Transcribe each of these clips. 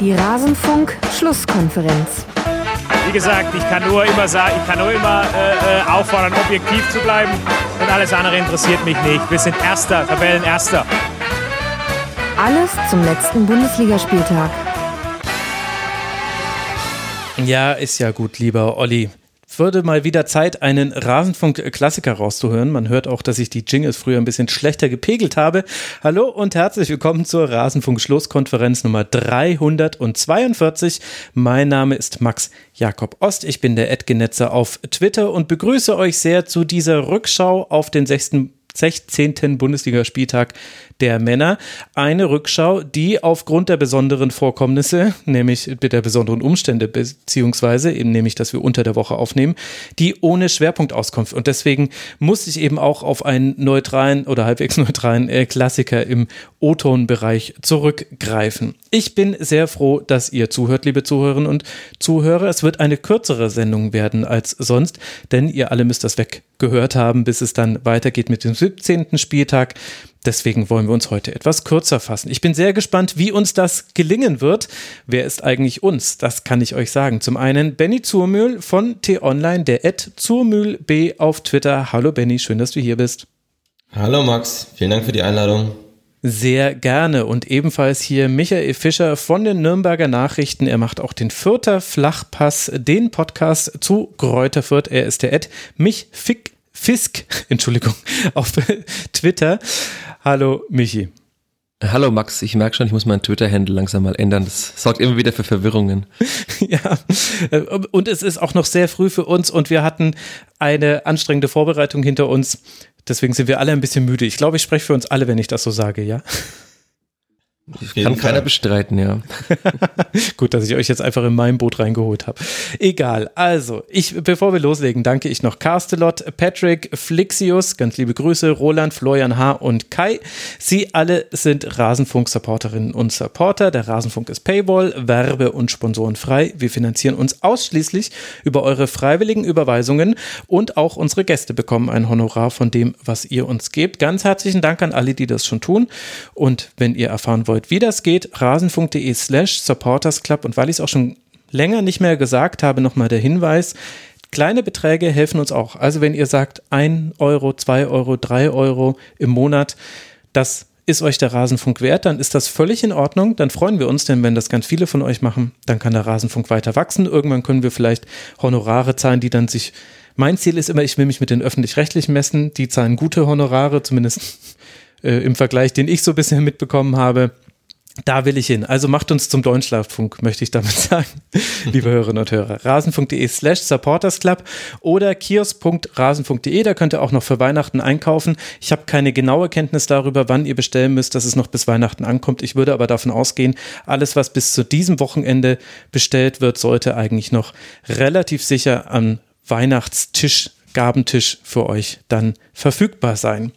Die Rasenfunk-Schlusskonferenz. Wie gesagt, ich kann nur immer sagen, ich kann nur immer äh, äh, auffordern, objektiv zu bleiben. Und alles andere interessiert mich nicht. Wir sind Erster, Tabellenerster. Alles zum letzten Bundesligaspieltag. Ja, ist ja gut, lieber Olli würde mal wieder Zeit, einen Rasenfunk-Klassiker rauszuhören. Man hört auch, dass ich die Jingles früher ein bisschen schlechter gepegelt habe. Hallo und herzlich willkommen zur Rasenfunk-Schlusskonferenz Nummer 342. Mein Name ist Max Jakob Ost. Ich bin der Edgenetzer auf Twitter und begrüße euch sehr zu dieser Rückschau auf den 16. 16. Bundesligaspieltag der Männer. Eine Rückschau, die aufgrund der besonderen Vorkommnisse, nämlich der besonderen Umstände, beziehungsweise eben nämlich, dass wir unter der Woche aufnehmen, die ohne Schwerpunktauskunft. Und deswegen musste ich eben auch auf einen neutralen oder halbwegs neutralen äh, Klassiker im O-Ton-Bereich zurückgreifen. Ich bin sehr froh, dass ihr zuhört, liebe Zuhörerinnen und Zuhörer. Es wird eine kürzere Sendung werden als sonst, denn ihr alle müsst das weggehört haben, bis es dann weitergeht mit dem 17. Spieltag. Deswegen wollen wir uns heute etwas kürzer fassen. Ich bin sehr gespannt, wie uns das gelingen wird. Wer ist eigentlich uns? Das kann ich euch sagen. Zum einen Benny Zurmühl von T-Online, der Ed Zurmühl B auf Twitter. Hallo Benny, schön, dass du hier bist. Hallo Max, vielen Dank für die Einladung. Sehr gerne. Und ebenfalls hier Michael Fischer von den Nürnberger Nachrichten. Er macht auch den Fürther Flachpass, den Podcast zu Kräuter Fürth. Er ist der Ed mich Fick Fisk, Entschuldigung, auf Twitter. Hallo Michi. Hallo Max, ich merke schon, ich muss meinen Twitter-Handle langsam mal ändern. Das sorgt immer wieder für Verwirrungen. ja, und es ist auch noch sehr früh für uns und wir hatten eine anstrengende Vorbereitung hinter uns. Deswegen sind wir alle ein bisschen müde. Ich glaube, ich spreche für uns alle, wenn ich das so sage, ja? Kann keiner bestreiten, ja. Gut, dass ich euch jetzt einfach in mein Boot reingeholt habe. Egal. Also, ich, bevor wir loslegen, danke ich noch Carstelot, Patrick, Flixius, ganz liebe Grüße, Roland, Florian H. und Kai. Sie alle sind Rasenfunk-Supporterinnen und Supporter. Der Rasenfunk ist Paywall, Werbe- und Sponsoren frei. Wir finanzieren uns ausschließlich über eure freiwilligen Überweisungen und auch unsere Gäste bekommen ein Honorar von dem, was ihr uns gebt. Ganz herzlichen Dank an alle, die das schon tun. Und wenn ihr erfahren wollt, wollt, wie das geht, rasenfunk.de slash supportersclub. Und weil ich es auch schon länger nicht mehr gesagt habe, nochmal der Hinweis, kleine Beträge helfen uns auch. Also wenn ihr sagt, 1 Euro, 2 Euro, 3 Euro im Monat, das ist euch der Rasenfunk wert, dann ist das völlig in Ordnung. Dann freuen wir uns, denn wenn das ganz viele von euch machen, dann kann der Rasenfunk weiter wachsen. Irgendwann können wir vielleicht Honorare zahlen, die dann sich. Mein Ziel ist immer, ich will mich mit den öffentlich-rechtlichen messen. Die zahlen gute Honorare, zumindest äh, im Vergleich, den ich so bisher mitbekommen habe. Da will ich hin. Also macht uns zum Deutschlandfunk, möchte ich damit sagen, liebe Hörerinnen und Hörer. Rasen.de slash supportersclub oder kiosk.rasen.de, da könnt ihr auch noch für Weihnachten einkaufen. Ich habe keine genaue Kenntnis darüber, wann ihr bestellen müsst, dass es noch bis Weihnachten ankommt. Ich würde aber davon ausgehen, alles, was bis zu diesem Wochenende bestellt wird, sollte eigentlich noch relativ sicher am Weihnachtstisch Gabentisch für euch dann verfügbar sein.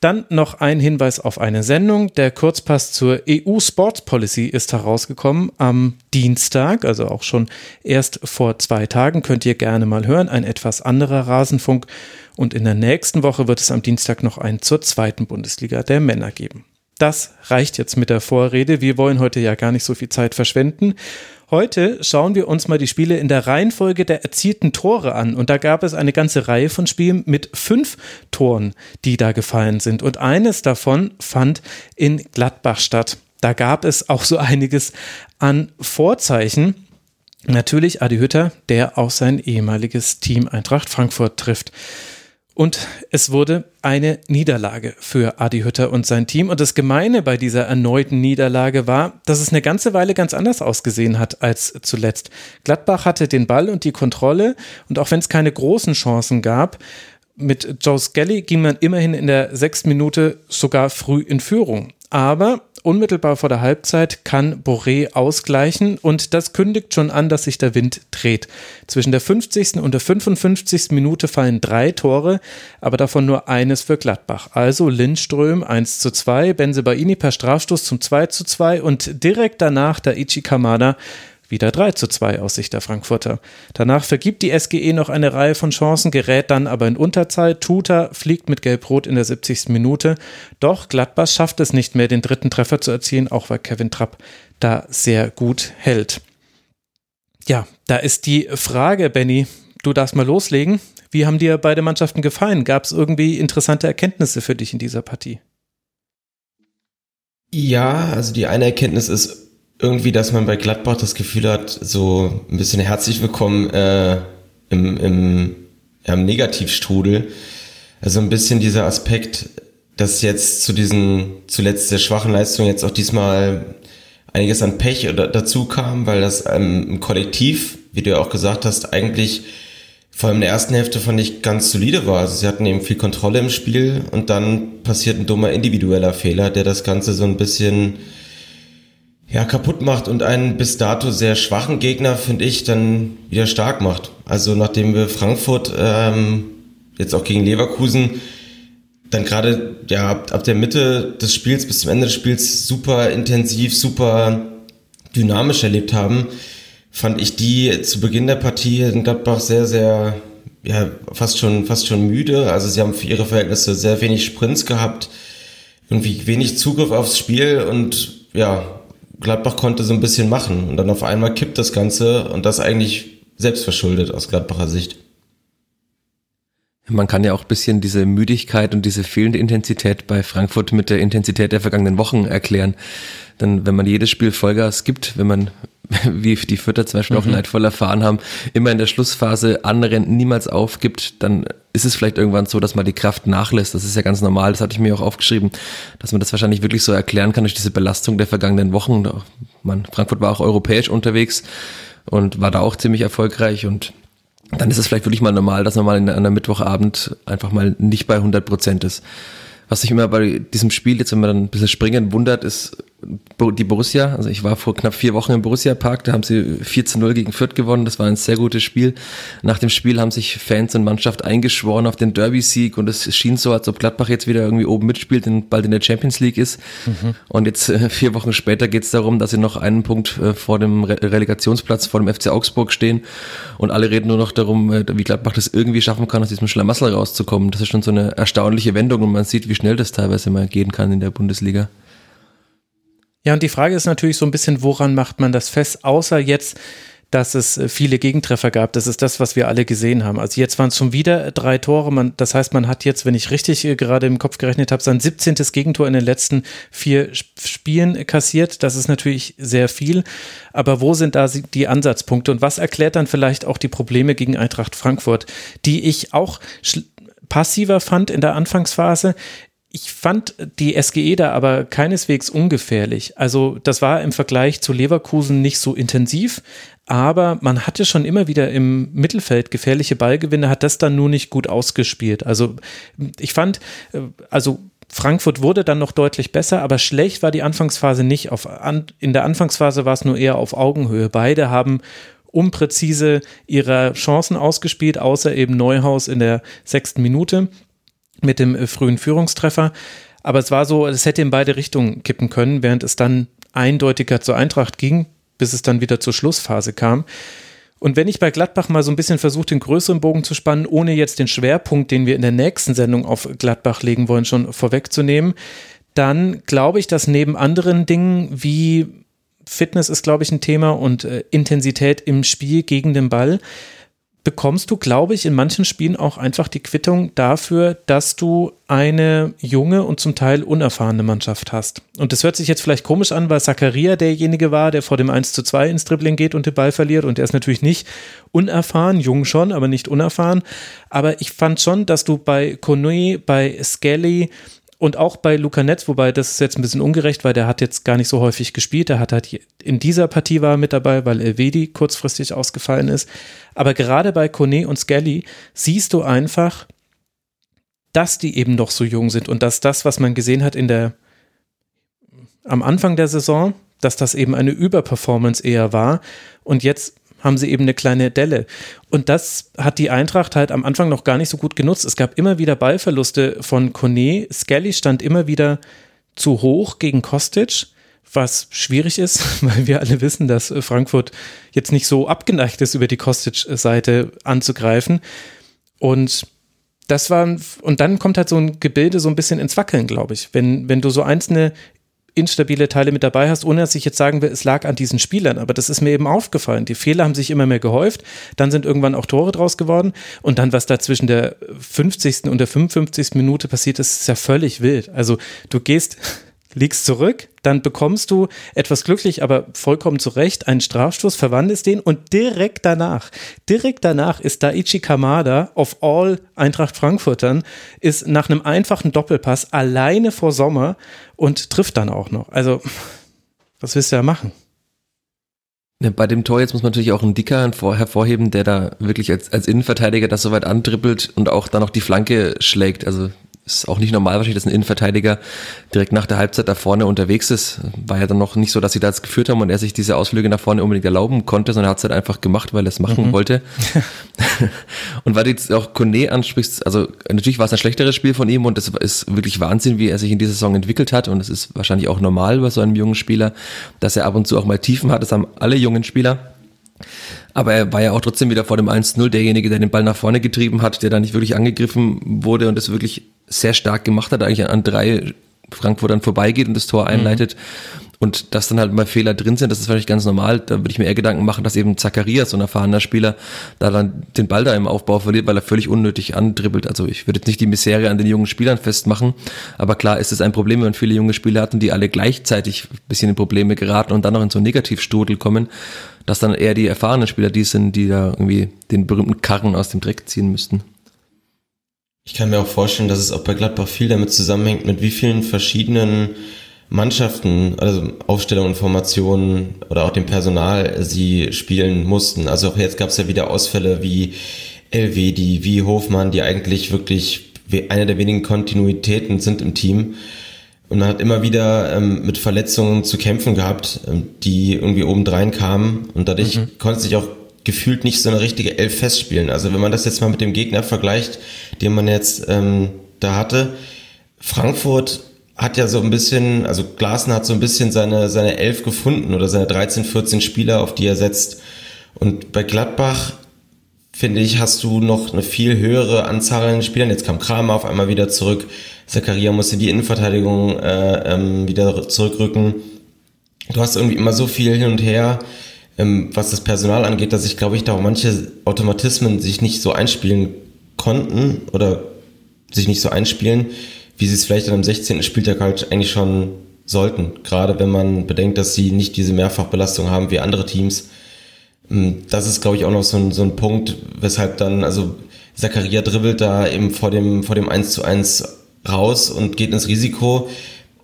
Dann noch ein Hinweis auf eine Sendung. Der Kurzpass zur EU Sports Policy ist herausgekommen am Dienstag, also auch schon erst vor zwei Tagen. Könnt ihr gerne mal hören. Ein etwas anderer Rasenfunk. Und in der nächsten Woche wird es am Dienstag noch einen zur zweiten Bundesliga der Männer geben. Das reicht jetzt mit der Vorrede. Wir wollen heute ja gar nicht so viel Zeit verschwenden. Heute schauen wir uns mal die Spiele in der Reihenfolge der erzielten Tore an. Und da gab es eine ganze Reihe von Spielen mit fünf Toren, die da gefallen sind. Und eines davon fand in Gladbach statt. Da gab es auch so einiges an Vorzeichen. Natürlich Adi Hütter, der auch sein ehemaliges Team Eintracht Frankfurt trifft. Und es wurde eine Niederlage für Adi Hütter und sein Team. Und das Gemeine bei dieser erneuten Niederlage war, dass es eine ganze Weile ganz anders ausgesehen hat als zuletzt. Gladbach hatte den Ball und die Kontrolle. Und auch wenn es keine großen Chancen gab, mit Joe Skelly ging man immerhin in der sechsten Minute sogar früh in Führung. Aber unmittelbar vor der Halbzeit kann Boré ausgleichen und das kündigt schon an, dass sich der Wind dreht. Zwischen der 50. und der 55. Minute fallen drei Tore, aber davon nur eines für Gladbach. Also Lindström 1 zu 2, Benzebaini per Strafstoß zum 2 zu 2 und direkt danach der Ichi Kamada wieder 3 zu 2 aus Sicht der Frankfurter. Danach vergibt die SGE noch eine Reihe von Chancen, gerät dann aber in Unterzahl. Tuta fliegt mit Gelb-Rot in der 70. Minute. Doch Gladbach schafft es nicht mehr, den dritten Treffer zu erzielen, auch weil Kevin Trapp da sehr gut hält. Ja, da ist die Frage, Benny, du darfst mal loslegen. Wie haben dir beide Mannschaften gefallen? Gab es irgendwie interessante Erkenntnisse für dich in dieser Partie? Ja, also die eine Erkenntnis ist irgendwie, dass man bei Gladbach das Gefühl hat, so ein bisschen herzlich willkommen äh, im, im, im Negativstrudel. Also ein bisschen dieser Aspekt, dass jetzt zu diesen zuletzt sehr schwachen Leistungen jetzt auch diesmal einiges an Pech dazu kam, weil das ähm, im Kollektiv, wie du ja auch gesagt hast, eigentlich vor allem in der ersten Hälfte fand ich ganz solide war. Also sie hatten eben viel Kontrolle im Spiel und dann passiert ein dummer individueller Fehler, der das Ganze so ein bisschen ja, kaputt macht und einen bis dato sehr schwachen Gegner, finde ich, dann wieder stark macht. Also nachdem wir Frankfurt ähm, jetzt auch gegen Leverkusen dann gerade ja ab, ab der Mitte des Spiels bis zum Ende des Spiels super intensiv, super dynamisch erlebt haben, fand ich die zu Beginn der Partie in Gladbach sehr, sehr, ja, fast schon, fast schon müde. Also sie haben für ihre Verhältnisse sehr wenig Sprints gehabt, irgendwie wenig Zugriff aufs Spiel und ja, Gladbach konnte so ein bisschen machen und dann auf einmal kippt das Ganze und das eigentlich selbstverschuldet aus Gladbacher Sicht. Man kann ja auch ein bisschen diese Müdigkeit und diese fehlende Intensität bei Frankfurt mit der Intensität der vergangenen Wochen erklären. Denn wenn man jedes Spiel Vollgas gibt, wenn man, wie die Fütter zum Beispiel mhm. auch leidvoll erfahren haben, immer in der Schlussphase anrennt, niemals aufgibt, dann ist es vielleicht irgendwann so, dass man die Kraft nachlässt. Das ist ja ganz normal, das hatte ich mir auch aufgeschrieben, dass man das wahrscheinlich wirklich so erklären kann durch diese Belastung der vergangenen Wochen. Man, Frankfurt war auch europäisch unterwegs und war da auch ziemlich erfolgreich und dann ist es vielleicht wirklich mal normal, dass man mal in einer Mittwochabend einfach mal nicht bei 100 Prozent ist. Was sich immer bei diesem Spiel, jetzt wenn man dann ein bisschen springen wundert, ist die Borussia. Also ich war vor knapp vier Wochen im Borussia Park, da haben sie 4 zu 0 gegen Fürth gewonnen. Das war ein sehr gutes Spiel. Nach dem Spiel haben sich Fans und Mannschaft eingeschworen auf den Derby-Sieg und es schien so, als ob Gladbach jetzt wieder irgendwie oben mitspielt und bald in der Champions League ist. Mhm. Und jetzt äh, vier Wochen später geht es darum, dass sie noch einen Punkt äh, vor dem Re Relegationsplatz vor dem FC Augsburg stehen und alle reden nur noch darum, äh, wie Gladbach das irgendwie schaffen kann, aus diesem Schlamassel rauszukommen. Das ist schon so eine erstaunliche Wendung und man sieht, wie schnell das teilweise mal gehen kann in der Bundesliga. Ja, und die Frage ist natürlich so ein bisschen, woran macht man das fest, außer jetzt, dass es äh, viele Gegentreffer gab. Das ist das, was wir alle gesehen haben. Also jetzt waren es schon wieder drei Tore. Man, das heißt, man hat jetzt, wenn ich richtig äh, gerade im Kopf gerechnet habe, sein 17. Gegentor in den letzten vier Spielen kassiert. Das ist natürlich sehr viel. Aber wo sind da die Ansatzpunkte? Und was erklärt dann vielleicht auch die Probleme gegen Eintracht Frankfurt, die ich auch passiver fand in der Anfangsphase. Ich fand die SGE da aber keineswegs ungefährlich. Also das war im Vergleich zu Leverkusen nicht so intensiv, aber man hatte schon immer wieder im Mittelfeld gefährliche Ballgewinne, hat das dann nur nicht gut ausgespielt. Also ich fand, äh, also Frankfurt wurde dann noch deutlich besser, aber schlecht war die Anfangsphase nicht. Auf, in der Anfangsphase war es nur eher auf Augenhöhe. Beide haben unpräzise ihre Chancen ausgespielt, außer eben Neuhaus in der sechsten Minute mit dem äh, frühen Führungstreffer. Aber es war so, es hätte in beide Richtungen kippen können, während es dann eindeutiger zur Eintracht ging, bis es dann wieder zur Schlussphase kam. Und wenn ich bei Gladbach mal so ein bisschen versuche, den größeren Bogen zu spannen, ohne jetzt den Schwerpunkt, den wir in der nächsten Sendung auf Gladbach legen wollen, schon vorwegzunehmen, dann glaube ich, dass neben anderen Dingen wie Fitness ist, glaube ich, ein Thema und äh, Intensität im Spiel gegen den Ball, bekommst du, glaube ich, in manchen Spielen auch einfach die Quittung dafür, dass du eine junge und zum Teil unerfahrene Mannschaft hast. Und das hört sich jetzt vielleicht komisch an, weil Zakaria derjenige war, der vor dem 1 zu 2 ins Dribbling geht und den Ball verliert. Und er ist natürlich nicht unerfahren, jung schon, aber nicht unerfahren. Aber ich fand schon, dass du bei Konui, bei Skelly, und auch bei Luca Netz, wobei das ist jetzt ein bisschen ungerecht, weil der hat jetzt gar nicht so häufig gespielt. Er hat halt in dieser Partie war er mit dabei, weil Elvedi kurzfristig ausgefallen ist. Aber gerade bei Kone und Skelly siehst du einfach, dass die eben noch so jung sind und dass das, was man gesehen hat in der am Anfang der Saison, dass das eben eine Überperformance eher war und jetzt haben sie eben eine kleine Delle. Und das hat die Eintracht halt am Anfang noch gar nicht so gut genutzt. Es gab immer wieder Ballverluste von Kone. Skelly stand immer wieder zu hoch gegen Kostic, was schwierig ist, weil wir alle wissen, dass Frankfurt jetzt nicht so abgeneigt ist, über die Kostic-Seite anzugreifen. Und das war, und dann kommt halt so ein Gebilde so ein bisschen ins Wackeln, glaube ich. Wenn, wenn du so einzelne instabile Teile mit dabei hast, ohne dass ich jetzt sagen will, es lag an diesen Spielern. Aber das ist mir eben aufgefallen. Die Fehler haben sich immer mehr gehäuft. Dann sind irgendwann auch Tore draus geworden. Und dann, was da zwischen der 50. und der 55. Minute passiert ist, ist ja völlig wild. Also du gehst liegst zurück, dann bekommst du etwas glücklich, aber vollkommen zu Recht einen Strafstoß, verwandelst den und direkt danach, direkt danach ist Daichi Kamada of all Eintracht Frankfurtern, ist nach einem einfachen Doppelpass alleine vor Sommer und trifft dann auch noch. Also, was willst du da machen? Bei dem Tor jetzt muss man natürlich auch einen Dicker hervorheben, der da wirklich als, als Innenverteidiger das so weit andribbelt und auch dann noch die Flanke schlägt. Also ist auch nicht normal wahrscheinlich, dass ein Innenverteidiger direkt nach der Halbzeit da vorne unterwegs ist. War ja dann noch nicht so, dass sie da jetzt geführt haben und er sich diese Ausflüge nach vorne unbedingt erlauben konnte, sondern er hat es halt einfach gemacht, weil er es machen mhm. wollte. und weil du jetzt auch Kone ansprichst, also natürlich war es ein schlechteres Spiel von ihm und es ist wirklich Wahnsinn, wie er sich in dieser Saison entwickelt hat und es ist wahrscheinlich auch normal bei so einem jungen Spieler, dass er ab und zu auch mal Tiefen hat. Das haben alle jungen Spieler. Aber er war ja auch trotzdem wieder vor dem 1-0 derjenige, der den Ball nach vorne getrieben hat, der da nicht wirklich angegriffen wurde und es wirklich sehr stark gemacht hat, eigentlich an drei Frankfurtern vorbeigeht und das Tor mhm. einleitet. Mhm. Und dass dann halt mal Fehler drin sind, das ist wahrscheinlich ganz normal. Da würde ich mir eher Gedanken machen, dass eben Zacharias, so ein erfahrener Spieler, da dann den Ball da im Aufbau verliert, weil er völlig unnötig andribbelt. Also ich würde jetzt nicht die Misere an den jungen Spielern festmachen, aber klar ist es ein Problem, wenn viele junge Spieler hatten, die alle gleichzeitig ein bisschen in Probleme geraten und dann noch in so einen Negativstudel kommen, dass dann eher die erfahrenen Spieler die sind, die da irgendwie den berühmten Karren aus dem Dreck ziehen müssten. Ich kann mir auch vorstellen, dass es auch bei Gladbach viel damit zusammenhängt, mit wie vielen verschiedenen Mannschaften, also Aufstellung und Formationen oder auch dem Personal sie spielen mussten. Also auch jetzt gab es ja wieder Ausfälle wie Elvedi, wie Hofmann, die eigentlich wirklich eine der wenigen Kontinuitäten sind im Team. Und man hat immer wieder ähm, mit Verletzungen zu kämpfen gehabt, ähm, die irgendwie obendrein kamen. Und dadurch mhm. konnte sich auch gefühlt nicht so eine richtige Elf festspielen. Also wenn man das jetzt mal mit dem Gegner vergleicht, den man jetzt ähm, da hatte, Frankfurt hat ja so ein bisschen, also Glasner hat so ein bisschen seine, seine Elf gefunden oder seine 13, 14 Spieler, auf die er setzt. Und bei Gladbach, finde ich, hast du noch eine viel höhere Anzahl an Spielern. Jetzt kam Kramer auf einmal wieder zurück. Zakaria musste die Innenverteidigung äh, ähm, wieder zurückrücken. Du hast irgendwie immer so viel hin und her, ähm, was das Personal angeht, dass ich glaube ich da auch manche Automatismen sich nicht so einspielen konnten oder sich nicht so einspielen, wie sie es vielleicht an einem 16. Spieltag halt eigentlich schon sollten. Gerade wenn man bedenkt, dass sie nicht diese Mehrfachbelastung haben wie andere Teams. Ähm, das ist, glaube ich, auch noch so ein, so ein Punkt, weshalb dann, also Zakaria dribbelt da eben vor dem, vor dem 1 zu 1 raus und geht ins Risiko.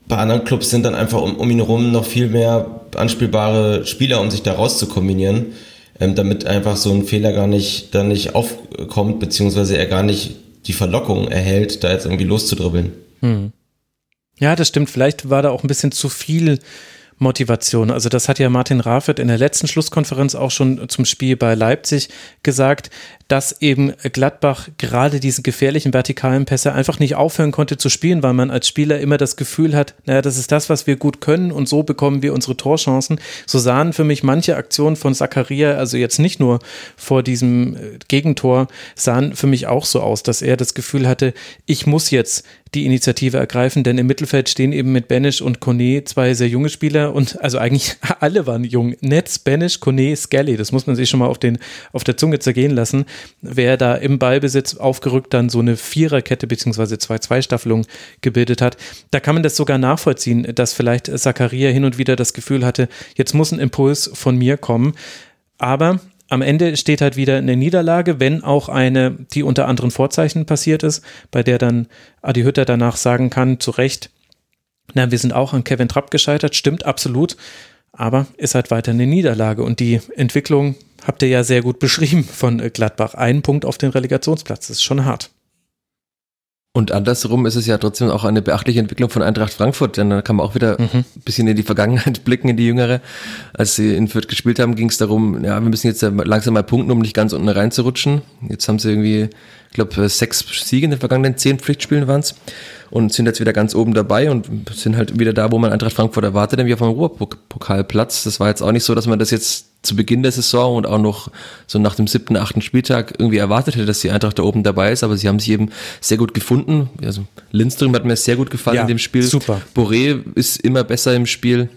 Bei anderen Clubs sind dann einfach um, um ihn herum noch viel mehr anspielbare Spieler, um sich da raus zu kombinieren, ähm, damit einfach so ein Fehler gar nicht, da nicht aufkommt, beziehungsweise er gar nicht die Verlockung erhält, da jetzt irgendwie loszudribbeln. Hm. Ja, das stimmt. Vielleicht war da auch ein bisschen zu viel Motivation. Also das hat ja Martin Raffet in der letzten Schlusskonferenz auch schon zum Spiel bei Leipzig gesagt dass eben Gladbach gerade diese gefährlichen vertikalen Pässe einfach nicht aufhören konnte zu spielen, weil man als Spieler immer das Gefühl hat, naja, das ist das, was wir gut können und so bekommen wir unsere Torchancen. So sahen für mich manche Aktionen von Zakaria, also jetzt nicht nur vor diesem äh, Gegentor, sahen für mich auch so aus, dass er das Gefühl hatte, ich muss jetzt die Initiative ergreifen, denn im Mittelfeld stehen eben mit Benisch und Kone zwei sehr junge Spieler und also eigentlich alle waren jung. Netz, Benisch, Kone, Skelly, das muss man sich schon mal auf, den, auf der Zunge zergehen lassen wer da im Ballbesitz aufgerückt dann so eine Viererkette beziehungsweise zwei Zweistaffelung gebildet hat. Da kann man das sogar nachvollziehen, dass vielleicht Zakaria hin und wieder das Gefühl hatte, jetzt muss ein Impuls von mir kommen. Aber am Ende steht halt wieder eine Niederlage, wenn auch eine, die unter anderen Vorzeichen passiert ist, bei der dann Adi Hütter danach sagen kann, zu Recht, na, wir sind auch an Kevin Trapp gescheitert, stimmt absolut, aber ist halt weiter eine Niederlage und die Entwicklung habt ihr ja sehr gut beschrieben von Gladbach. Ein Punkt auf den Relegationsplatz, das ist schon hart. Und andersrum ist es ja trotzdem auch eine beachtliche Entwicklung von Eintracht Frankfurt, denn da kann man auch wieder mhm. ein bisschen in die Vergangenheit blicken, in die Jüngere. Als sie in Fürth gespielt haben, ging es darum, ja, wir müssen jetzt langsam mal punkten, um nicht ganz unten reinzurutschen. Jetzt haben sie irgendwie, glaube, sechs Siege in den vergangenen zehn Pflichtspielen waren es und sind jetzt wieder ganz oben dabei und sind halt wieder da, wo man Eintracht Frankfurt erwartet, nämlich auf dem Ruhrpokalplatz. Das war jetzt auch nicht so, dass man das jetzt zu Beginn der Saison und auch noch so nach dem siebten, achten Spieltag irgendwie erwartet hätte, dass die Eintracht da oben dabei ist, aber sie haben sich eben sehr gut gefunden. Also Lindström hat mir sehr gut gefallen Ja, in dem Spiel. super. Boré ist immer besser im Spiel.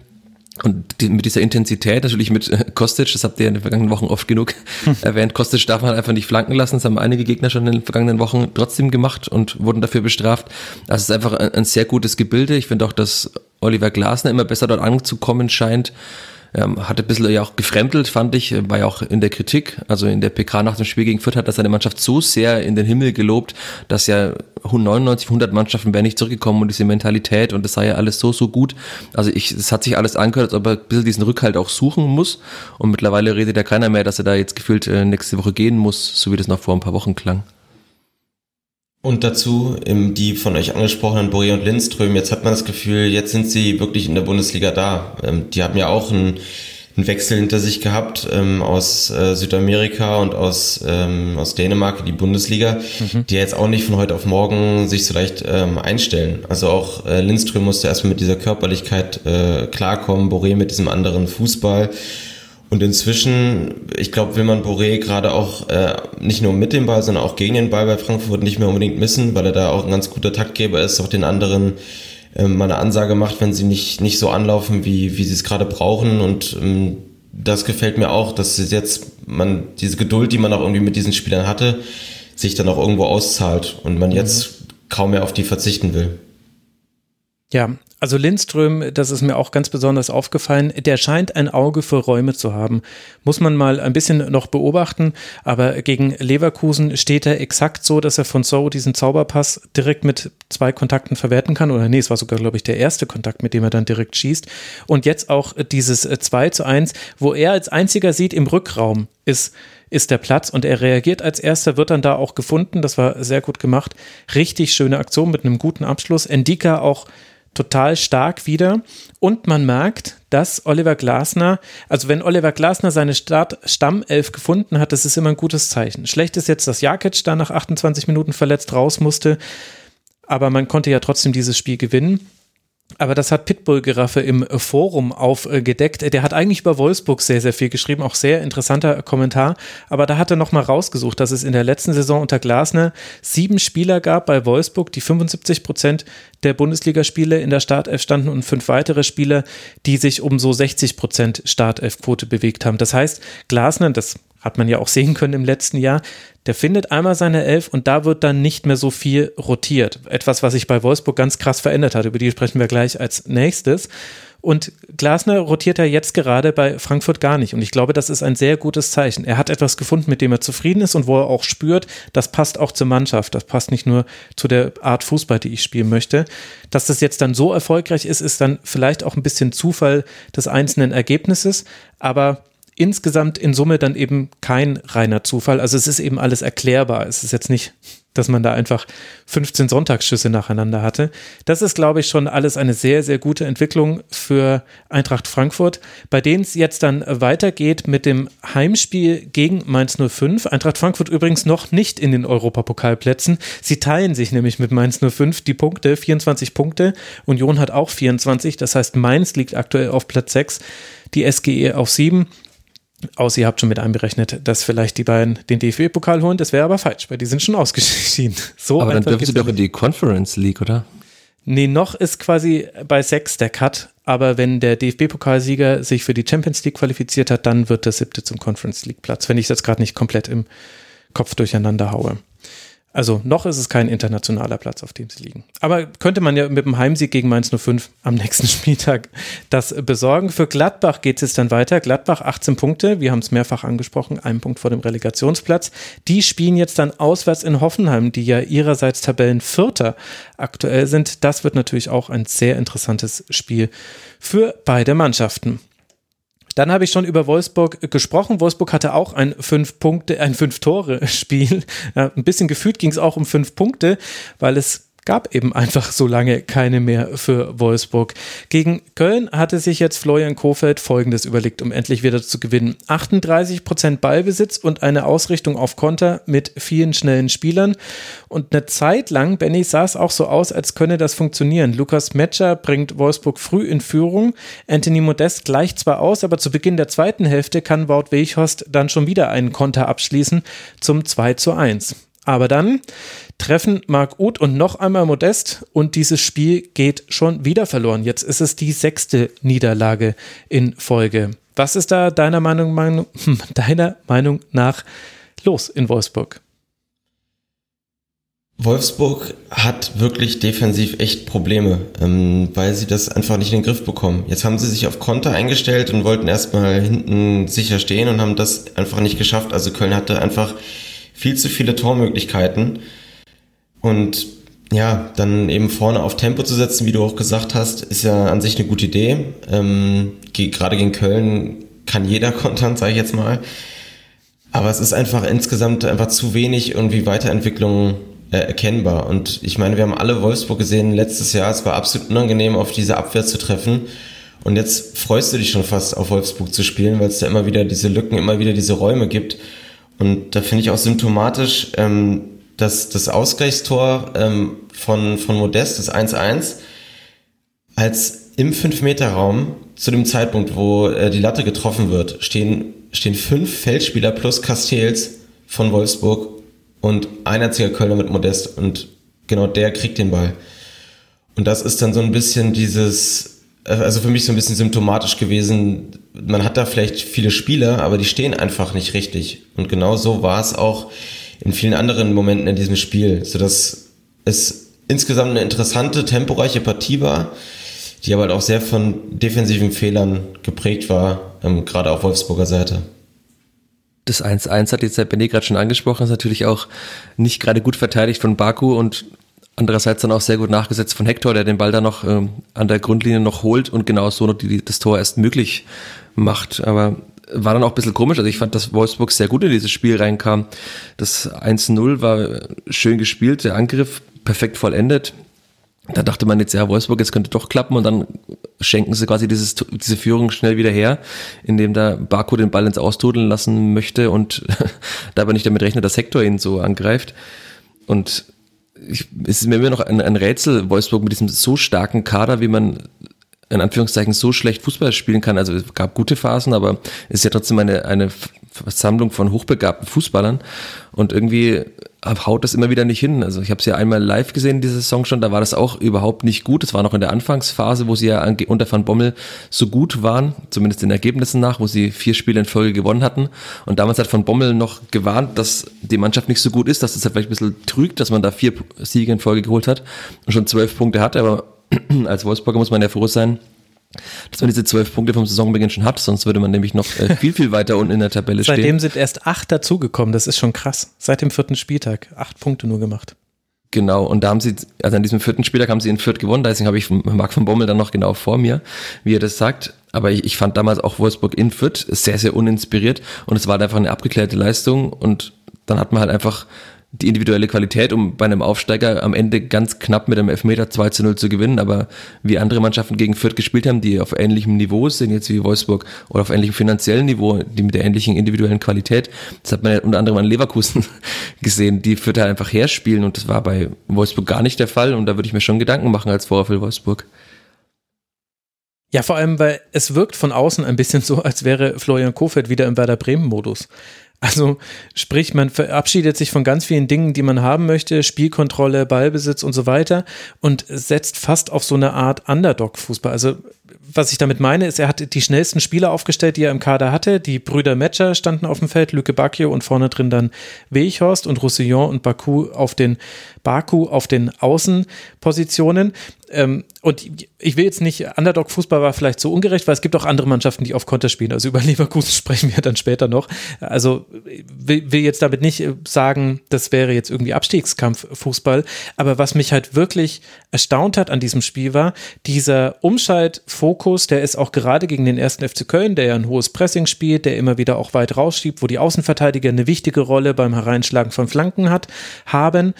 Und die, mit dieser Intensität, natürlich mit äh, Kostic, das habt ihr in den vergangenen Wochen oft genug erwähnt, Kostic darf man einfach nicht flanken lassen, das haben einige Gegner schon in den vergangenen Wochen trotzdem gemacht und wurden dafür bestraft. Also es ist einfach ein, ein sehr gutes Gebilde. Ich finde auch, dass Oliver Glasner immer besser dort anzukommen scheint. Ähm, hat ein bisschen ja auch gefremdelt, fand ich, äh, war ja auch in der Kritik, also in der PK nach dem Spiel gegen Fürth hat er seine Mannschaft so sehr in den Himmel gelobt, dass ja 99, 100 Mannschaften wären nicht zurückgekommen und diese Mentalität und das sei ja alles so, so gut. Also ich, es hat sich alles angehört, als ob er ein bisschen diesen Rückhalt auch suchen muss und mittlerweile redet ja keiner mehr, dass er da jetzt gefühlt äh, nächste Woche gehen muss, so wie das noch vor ein paar Wochen klang. Und dazu ähm, die von euch angesprochenen Boré und Lindström. Jetzt hat man das Gefühl, jetzt sind sie wirklich in der Bundesliga da. Ähm, die haben ja auch einen, einen Wechsel hinter sich gehabt ähm, aus äh, Südamerika und aus, ähm, aus Dänemark in die Bundesliga, die jetzt auch nicht von heute auf morgen sich so leicht ähm, einstellen. Also auch äh, Lindström musste erstmal mit dieser Körperlichkeit äh, klarkommen, Boré mit diesem anderen Fußball. Und inzwischen, ich glaube, will man Boré gerade auch äh, nicht nur mit dem Ball, sondern auch gegen den Ball bei Frankfurt nicht mehr unbedingt missen, weil er da auch ein ganz guter Taktgeber ist, auch den anderen ähm, mal eine Ansage macht, wenn sie nicht, nicht so anlaufen, wie, wie sie es gerade brauchen. Und ähm, das gefällt mir auch, dass jetzt man diese Geduld, die man auch irgendwie mit diesen Spielern hatte, sich dann auch irgendwo auszahlt und man jetzt kaum mehr auf die verzichten will. Ja, also Lindström, das ist mir auch ganz besonders aufgefallen, der scheint ein Auge für Räume zu haben. Muss man mal ein bisschen noch beobachten, aber gegen Leverkusen steht er exakt so, dass er von So diesen Zauberpass direkt mit zwei Kontakten verwerten kann. Oder nee, es war sogar, glaube ich, der erste Kontakt, mit dem er dann direkt schießt. Und jetzt auch dieses äh, 2 zu 1, wo er als einziger sieht, im Rückraum ist ist der Platz und er reagiert als erster, wird dann da auch gefunden. Das war sehr gut gemacht. Richtig schöne Aktion mit einem guten Abschluss. Endika auch total stark wieder. Und man merkt, dass Oliver Glasner, also wenn Oliver Glasner seine Start Stammelf gefunden hat, das ist immer ein gutes Zeichen. Schlecht ist jetzt, dass Jakic da nach 28 Minuten verletzt raus musste, aber man konnte ja trotzdem dieses Spiel gewinnen. Aber das hat Pitbull-Giraffe im Forum aufgedeckt. Der hat eigentlich über Wolfsburg sehr, sehr viel geschrieben, auch sehr interessanter Kommentar. Aber da hat er nochmal rausgesucht, dass es in der letzten Saison unter Glasner sieben Spieler gab bei Wolfsburg, die 75 Prozent der Bundesligaspiele in der Startelf standen und fünf weitere Spieler, die sich um so 60 Prozent Startelfquote bewegt haben. Das heißt, Glasner, das hat man ja auch sehen können im letzten Jahr, der findet einmal seine Elf und da wird dann nicht mehr so viel rotiert. Etwas, was sich bei Wolfsburg ganz krass verändert hat. Über die sprechen wir gleich als nächstes. Und Glasner rotiert er jetzt gerade bei Frankfurt gar nicht. Und ich glaube, das ist ein sehr gutes Zeichen. Er hat etwas gefunden, mit dem er zufrieden ist und wo er auch spürt, das passt auch zur Mannschaft. Das passt nicht nur zu der Art Fußball, die ich spielen möchte. Dass das jetzt dann so erfolgreich ist, ist dann vielleicht auch ein bisschen Zufall des einzelnen Ergebnisses. Aber insgesamt in Summe dann eben kein reiner Zufall. Also es ist eben alles erklärbar. Es ist jetzt nicht, dass man da einfach 15 Sonntagsschüsse nacheinander hatte. Das ist, glaube ich, schon alles eine sehr, sehr gute Entwicklung für Eintracht Frankfurt, bei denen es jetzt dann weitergeht mit dem Heimspiel gegen Mainz 05. Eintracht Frankfurt übrigens noch nicht in den Europapokalplätzen. Sie teilen sich nämlich mit Mainz 05 die Punkte, 24 Punkte. Union hat auch 24. Das heißt, Mainz liegt aktuell auf Platz 6, die SGE auf 7. Außer ihr habt schon mit einberechnet, dass vielleicht die beiden den DFB-Pokal holen. Das wäre aber falsch, weil die sind schon ausgeschieden. So Aber dann dürfen sie doch in die Conference League, oder? Nee, noch ist quasi bei sechs der Cut, aber wenn der DFB-Pokalsieger sich für die Champions League qualifiziert hat, dann wird der siebte zum Conference League Platz, wenn ich das gerade nicht komplett im Kopf durcheinander haue. Also noch ist es kein internationaler Platz, auf dem sie liegen. Aber könnte man ja mit dem Heimsieg gegen Mainz 05 am nächsten Spieltag das besorgen. Für Gladbach geht es dann weiter. Gladbach 18 Punkte, wir haben es mehrfach angesprochen, ein Punkt vor dem Relegationsplatz. Die spielen jetzt dann auswärts in Hoffenheim, die ja ihrerseits Tabellenvierter aktuell sind. Das wird natürlich auch ein sehr interessantes Spiel für beide Mannschaften. Dann habe ich schon über Wolfsburg gesprochen. Wolfsburg hatte auch ein fünf Punkte, ein fünf Tore Spiel. Ein bisschen gefühlt ging es auch um fünf Punkte, weil es gab eben einfach so lange keine mehr für Wolfsburg. Gegen Köln hatte sich jetzt Florian Kofeld folgendes überlegt, um endlich wieder zu gewinnen. 38 Prozent Ballbesitz und eine Ausrichtung auf Konter mit vielen schnellen Spielern. Und eine Zeit lang, Benny, sah es auch so aus, als könne das funktionieren. Lukas Metscher bringt Wolfsburg früh in Führung. Anthony Modest gleicht zwar aus, aber zu Beginn der zweiten Hälfte kann Wout Weghorst dann schon wieder einen Konter abschließen zum 2 zu 1. Aber dann treffen Marc Uth und noch einmal Modest und dieses Spiel geht schon wieder verloren. Jetzt ist es die sechste Niederlage in Folge. Was ist da deiner Meinung, deiner Meinung nach los in Wolfsburg? Wolfsburg hat wirklich defensiv echt Probleme, ähm, weil sie das einfach nicht in den Griff bekommen. Jetzt haben sie sich auf Konter eingestellt und wollten erstmal hinten sicher stehen und haben das einfach nicht geschafft. Also Köln hatte einfach viel zu viele Tormöglichkeiten. Und ja, dann eben vorne auf Tempo zu setzen, wie du auch gesagt hast, ist ja an sich eine gute Idee. Ähm, gerade gegen Köln kann jeder kontern, sage ich jetzt mal. Aber es ist einfach insgesamt einfach zu wenig irgendwie Weiterentwicklung äh, erkennbar. Und ich meine, wir haben alle Wolfsburg gesehen letztes Jahr. Es war absolut unangenehm, auf diese Abwehr zu treffen. Und jetzt freust du dich schon fast auf Wolfsburg zu spielen, weil es da immer wieder diese Lücken, immer wieder diese Räume gibt. Und da finde ich auch symptomatisch, ähm, dass das Ausgleichstor ähm, von, von Modest, das 1-1, als im 5-Meter-Raum zu dem Zeitpunkt, wo äh, die Latte getroffen wird, stehen, stehen fünf Feldspieler plus Castells von Wolfsburg und ein einziger Kölner mit Modest und genau der kriegt den Ball. Und das ist dann so ein bisschen dieses, äh, also für mich so ein bisschen symptomatisch gewesen, man hat da vielleicht viele Spieler, aber die stehen einfach nicht richtig. Und genau so war es auch in vielen anderen Momenten in diesem Spiel, sodass es insgesamt eine interessante, temporeiche Partie war, die aber halt auch sehr von defensiven Fehlern geprägt war, ähm, gerade auf Wolfsburger Seite. Das 1-1 hat jetzt der Bené gerade schon angesprochen, ist natürlich auch nicht gerade gut verteidigt von Baku und andererseits dann auch sehr gut nachgesetzt von Hector, der den Ball dann noch ähm, an der Grundlinie noch holt und genau so noch die, das Tor erst möglich macht. Aber war dann auch ein bisschen komisch. Also ich fand, dass Wolfsburg sehr gut in dieses Spiel reinkam. Das 1-0 war schön gespielt, der Angriff perfekt vollendet. Da dachte man jetzt, ja, Wolfsburg, jetzt könnte doch klappen und dann schenken sie quasi dieses, diese Führung schnell wieder her, indem da Baku den Ball ins Austudeln lassen möchte und dabei nicht damit rechnet, dass Hector ihn so angreift. Und ich, es ist mir immer noch ein, ein Rätsel, Wolfsburg mit diesem so starken Kader, wie man in Anführungszeichen so schlecht Fußball spielen kann. Also es gab gute Phasen, aber es ist ja trotzdem eine, eine Versammlung von hochbegabten Fußballern und irgendwie haut das immer wieder nicht hin. Also ich habe es ja einmal live gesehen, diese Saison schon, da war das auch überhaupt nicht gut. Es war noch in der Anfangsphase, wo sie ja unter Van Bommel so gut waren, zumindest in Ergebnissen nach, wo sie vier Spiele in Folge gewonnen hatten. Und damals hat Van Bommel noch gewarnt, dass die Mannschaft nicht so gut ist, dass das halt vielleicht ein bisschen trügt, dass man da vier Siege in Folge geholt hat und schon zwölf Punkte hatte, aber als Wolfsburger muss man ja froh sein, dass man diese zwölf Punkte vom Saisonbeginn schon hat, sonst würde man nämlich noch äh, viel, viel weiter unten in der Tabelle stehen. Seitdem sind erst acht dazugekommen, das ist schon krass. Seit dem vierten Spieltag, acht Punkte nur gemacht. Genau, und da haben sie, also an diesem vierten Spieltag haben sie in Fürth gewonnen, deswegen habe ich Marc von Bommel dann noch genau vor mir, wie er das sagt. Aber ich, ich fand damals auch Wolfsburg in Fürth sehr, sehr uninspiriert und es war halt einfach eine abgeklärte Leistung und dann hat man halt einfach die individuelle Qualität, um bei einem Aufsteiger am Ende ganz knapp mit einem Elfmeter 2 zu 0 zu gewinnen. Aber wie andere Mannschaften gegen Fürth gespielt haben, die auf ähnlichem Niveau sind, jetzt wie Wolfsburg, oder auf ähnlichem finanziellen Niveau, die mit der ähnlichen individuellen Qualität, das hat man ja unter anderem an Leverkusen gesehen, die Fürth halt einfach herspielen und das war bei Wolfsburg gar nicht der Fall und da würde ich mir schon Gedanken machen als Vorfall Wolfsburg. Ja, vor allem, weil es wirkt von außen ein bisschen so, als wäre Florian Kofeld wieder im Werder Bremen-Modus. Also sprich, man verabschiedet sich von ganz vielen Dingen, die man haben möchte, Spielkontrolle, Ballbesitz und so weiter und setzt fast auf so eine Art Underdog-Fußball. Also was ich damit meine, ist, er hat die schnellsten Spieler aufgestellt, die er im Kader hatte. Die Brüder Metscher standen auf dem Feld, Lücke Bacchio und vorne drin dann Weghorst und Roussillon und Baku auf den Baku auf den Außenpositionen. Ähm, und ich will jetzt nicht, Underdog-Fußball war vielleicht so ungerecht, weil es gibt auch andere Mannschaften, die auf Konter spielen. Also über Leverkusen sprechen wir dann später noch. Also will, will jetzt damit nicht sagen, das wäre jetzt irgendwie Abstiegskampf-Fußball. Aber was mich halt wirklich erstaunt hat an diesem Spiel war, dieser Umschaltfokus, der ist auch gerade gegen den ersten FC Köln, der ja ein hohes Pressing spielt, der immer wieder auch weit rausschiebt, wo die Außenverteidiger eine wichtige Rolle beim Hereinschlagen von Flanken hat, haben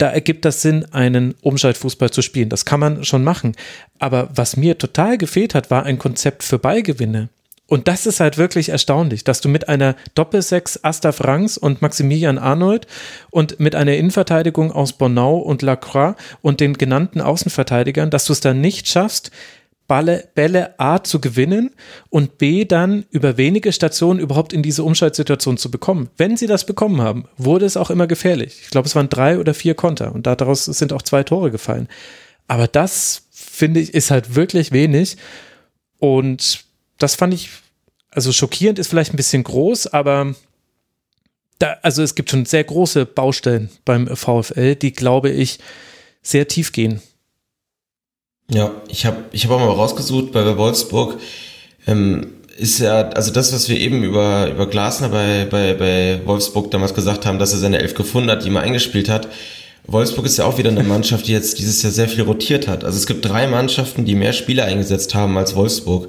da ergibt das Sinn, einen Umschaltfußball zu spielen. Das kann man schon machen. Aber was mir total gefehlt hat, war ein Konzept für Ballgewinne. Und das ist halt wirklich erstaunlich, dass du mit einer Doppelsechs Asta Franks und Maximilian Arnold und mit einer Innenverteidigung aus Bonau und Lacroix und den genannten Außenverteidigern, dass du es dann nicht schaffst, Balle, Bälle A zu gewinnen und B dann über wenige Stationen überhaupt in diese Umschaltsituation zu bekommen. Wenn sie das bekommen haben, wurde es auch immer gefährlich. Ich glaube, es waren drei oder vier Konter und daraus sind auch zwei Tore gefallen. Aber das, finde ich, ist halt wirklich wenig. Und das fand ich, also schockierend ist vielleicht ein bisschen groß, aber da, also es gibt schon sehr große Baustellen beim VfL, die, glaube ich, sehr tief gehen. Ja, ich habe ich hab auch mal rausgesucht bei Wolfsburg. Ähm, ist ja, also das, was wir eben über, über Glasner bei, bei, bei Wolfsburg damals gesagt haben, dass er seine Elf gefunden hat, die mal eingespielt hat. Wolfsburg ist ja auch wieder eine Mannschaft, die jetzt dieses Jahr sehr viel rotiert hat. Also es gibt drei Mannschaften, die mehr Spieler eingesetzt haben als Wolfsburg.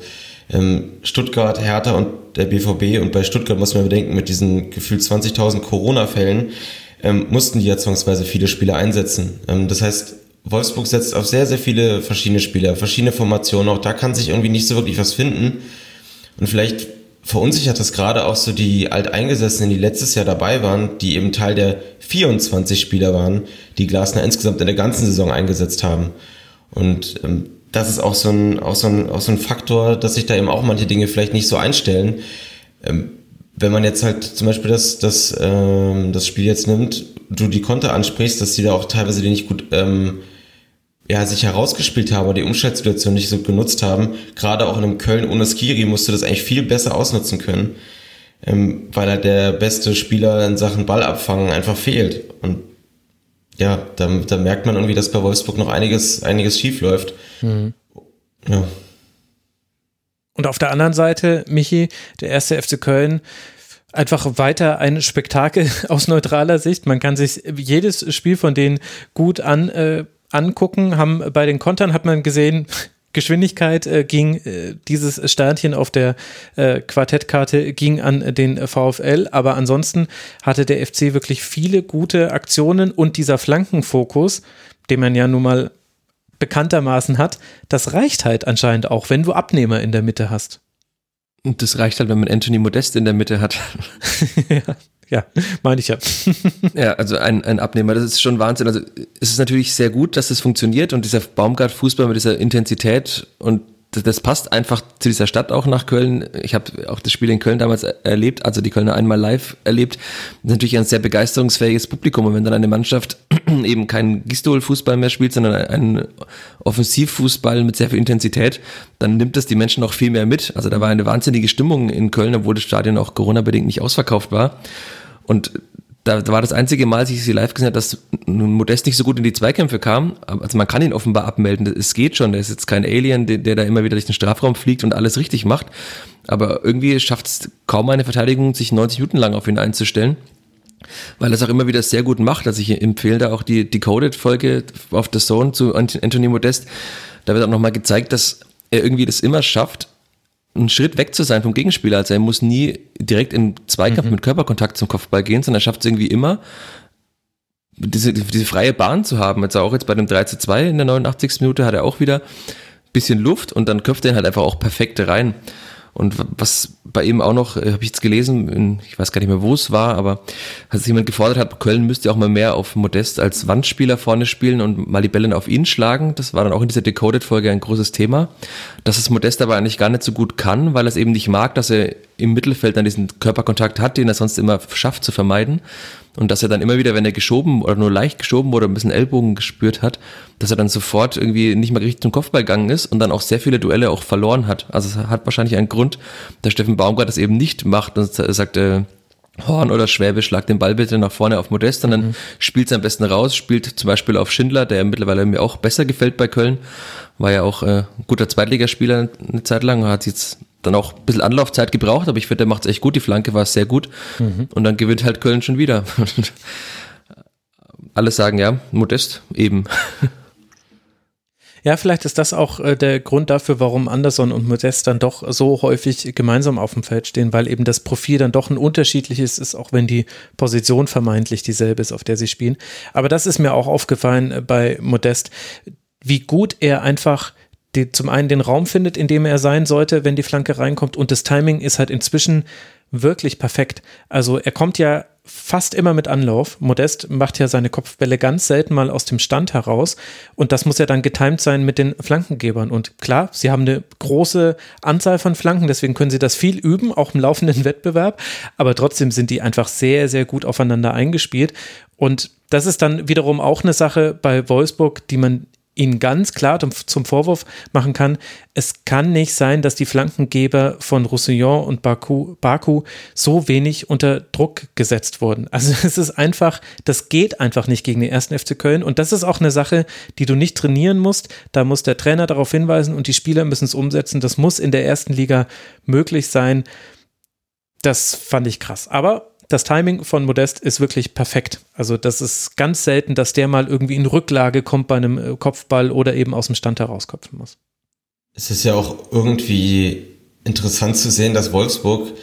Ähm, Stuttgart, Hertha und der BVB. Und bei Stuttgart muss man bedenken, mit diesen gefühlt 20.000 Corona-Fällen ähm, mussten die ja zwangsweise viele Spieler einsetzen. Ähm, das heißt, Wolfsburg setzt auf sehr, sehr viele verschiedene Spieler, verschiedene Formationen. Auch da kann sich irgendwie nicht so wirklich was finden. Und vielleicht verunsichert das gerade auch so die Alteingesessenen, die letztes Jahr dabei waren, die eben Teil der 24 Spieler waren, die Glasner insgesamt in der ganzen Saison eingesetzt haben. Und ähm, das ist auch so, ein, auch, so ein, auch so ein Faktor, dass sich da eben auch manche Dinge vielleicht nicht so einstellen. Ähm, wenn man jetzt halt zum Beispiel das, das, ähm, das Spiel jetzt nimmt, du die Konter ansprichst, dass die da auch teilweise die nicht gut ähm, ja, sich herausgespielt haben oder die Umschaltsituation nicht so genutzt haben. Gerade auch in einem Köln ohne Skiri musst du das eigentlich viel besser ausnutzen können, ähm, weil halt der beste Spieler in Sachen Ballabfangen einfach fehlt. Und ja, da, da merkt man irgendwie, dass bei Wolfsburg noch einiges, einiges schief läuft. Mhm. Ja. Und auf der anderen Seite, Michi, der erste FC Köln, einfach weiter ein Spektakel aus neutraler Sicht. Man kann sich jedes Spiel von denen gut an. Äh, angucken, haben bei den Kontern hat man gesehen, Geschwindigkeit äh, ging, äh, dieses Sternchen auf der äh, Quartettkarte ging an den VfL, aber ansonsten hatte der FC wirklich viele gute Aktionen und dieser Flankenfokus, den man ja nun mal bekanntermaßen hat, das reicht halt anscheinend auch, wenn du Abnehmer in der Mitte hast. Und das reicht halt, wenn man Anthony Modest in der Mitte hat. ja. Ja, meine ich ja. ja, also ein, ein Abnehmer, das ist schon Wahnsinn. Also es ist natürlich sehr gut, dass es das funktioniert und dieser Baumgart-Fußball mit dieser Intensität und das, passt einfach zu dieser Stadt auch nach Köln. Ich habe auch das Spiel in Köln damals erlebt, also die Kölner einmal live erlebt. Das ist natürlich ein sehr begeisterungsfähiges Publikum und wenn dann eine Mannschaft eben keinen Gistol-Fußball mehr spielt, sondern einen Offensivfußball mit sehr viel Intensität, dann nimmt das die Menschen auch viel mehr mit. Also da war eine wahnsinnige Stimmung in Köln, obwohl das Stadion auch Corona-bedingt nicht ausverkauft war. Und da, war das einzige Mal, als ich sie live gesehen habe, dass Modest nicht so gut in die Zweikämpfe kam. Also man kann ihn offenbar abmelden. Es geht schon. Der ist jetzt kein Alien, der, der da immer wieder durch den Strafraum fliegt und alles richtig macht. Aber irgendwie schafft es kaum eine Verteidigung, sich 90 Minuten lang auf ihn einzustellen. Weil er es auch immer wieder sehr gut macht. Also ich empfehle da auch die Decoded-Folge auf The Zone zu Anthony Modest. Da wird auch nochmal gezeigt, dass er irgendwie das immer schafft, einen Schritt weg zu sein vom Gegenspieler. Also er muss nie direkt in Zweikampf mhm. mit Körperkontakt zum Kopfball gehen, sondern er schafft es irgendwie immer, diese, diese freie Bahn zu haben. Jetzt auch jetzt bei dem 3 zu 2 in der 89. Minute hat er auch wieder ein bisschen Luft und dann köpft er halt einfach auch perfekt rein. Und was bei ihm auch noch, äh, habe ich jetzt gelesen, ich weiß gar nicht mehr, wo es war, aber als jemand gefordert hat, Köln müsste auch mal mehr auf Modest als Wandspieler vorne spielen und mal die Bälle auf ihn schlagen. Das war dann auch in dieser Decoded-Folge ein großes Thema. Dass es Modest aber eigentlich gar nicht so gut kann, weil er es eben nicht mag, dass er im Mittelfeld dann diesen Körperkontakt hat, den er sonst immer schafft zu vermeiden. Und dass er dann immer wieder, wenn er geschoben oder nur leicht geschoben oder ein bisschen Ellbogen gespürt hat, dass er dann sofort irgendwie nicht mehr richtig zum Kopfball gegangen ist und dann auch sehr viele Duelle auch verloren hat. Also es hat wahrscheinlich einen Grund, dass Steffen Baumgart das eben nicht macht und sagt, äh, Horn oder Schwäbe, schlag den Ball bitte nach vorne auf Modest und dann mhm. spielt es am besten raus, spielt zum Beispiel auf Schindler, der mittlerweile mir auch besser gefällt bei Köln, war ja auch äh, guter Zweitligaspieler eine Zeit lang, hat jetzt dann auch ein bisschen Anlaufzeit gebraucht, aber ich finde, der macht es echt gut. Die Flanke war sehr gut. Mhm. Und dann gewinnt halt Köln schon wieder. Alle sagen ja, modest eben. Ja, vielleicht ist das auch äh, der Grund dafür, warum Anderson und Modest dann doch so häufig gemeinsam auf dem Feld stehen, weil eben das Profil dann doch ein unterschiedliches ist, auch wenn die Position vermeintlich dieselbe ist, auf der sie spielen. Aber das ist mir auch aufgefallen äh, bei Modest, wie gut er einfach die, zum einen den Raum findet, in dem er sein sollte, wenn die Flanke reinkommt und das Timing ist halt inzwischen wirklich perfekt. Also er kommt ja fast immer mit Anlauf. Modest macht ja seine Kopfbälle ganz selten mal aus dem Stand heraus. Und das muss ja dann getimt sein mit den Flankengebern. Und klar, sie haben eine große Anzahl von Flanken, deswegen können sie das viel üben, auch im laufenden Wettbewerb. Aber trotzdem sind die einfach sehr, sehr gut aufeinander eingespielt. Und das ist dann wiederum auch eine Sache bei Wolfsburg, die man ihn ganz klar zum Vorwurf machen kann, es kann nicht sein, dass die Flankengeber von Roussillon und Baku, Baku so wenig unter Druck gesetzt wurden. Also es ist einfach, das geht einfach nicht gegen den ersten FC Köln und das ist auch eine Sache, die du nicht trainieren musst. Da muss der Trainer darauf hinweisen und die Spieler müssen es umsetzen. Das muss in der ersten Liga möglich sein. Das fand ich krass. Aber das Timing von Modest ist wirklich perfekt. Also das ist ganz selten, dass der mal irgendwie in Rücklage kommt bei einem äh, Kopfball oder eben aus dem Stand herausköpfen muss. Es ist ja auch irgendwie interessant zu sehen, dass Wolfsburg,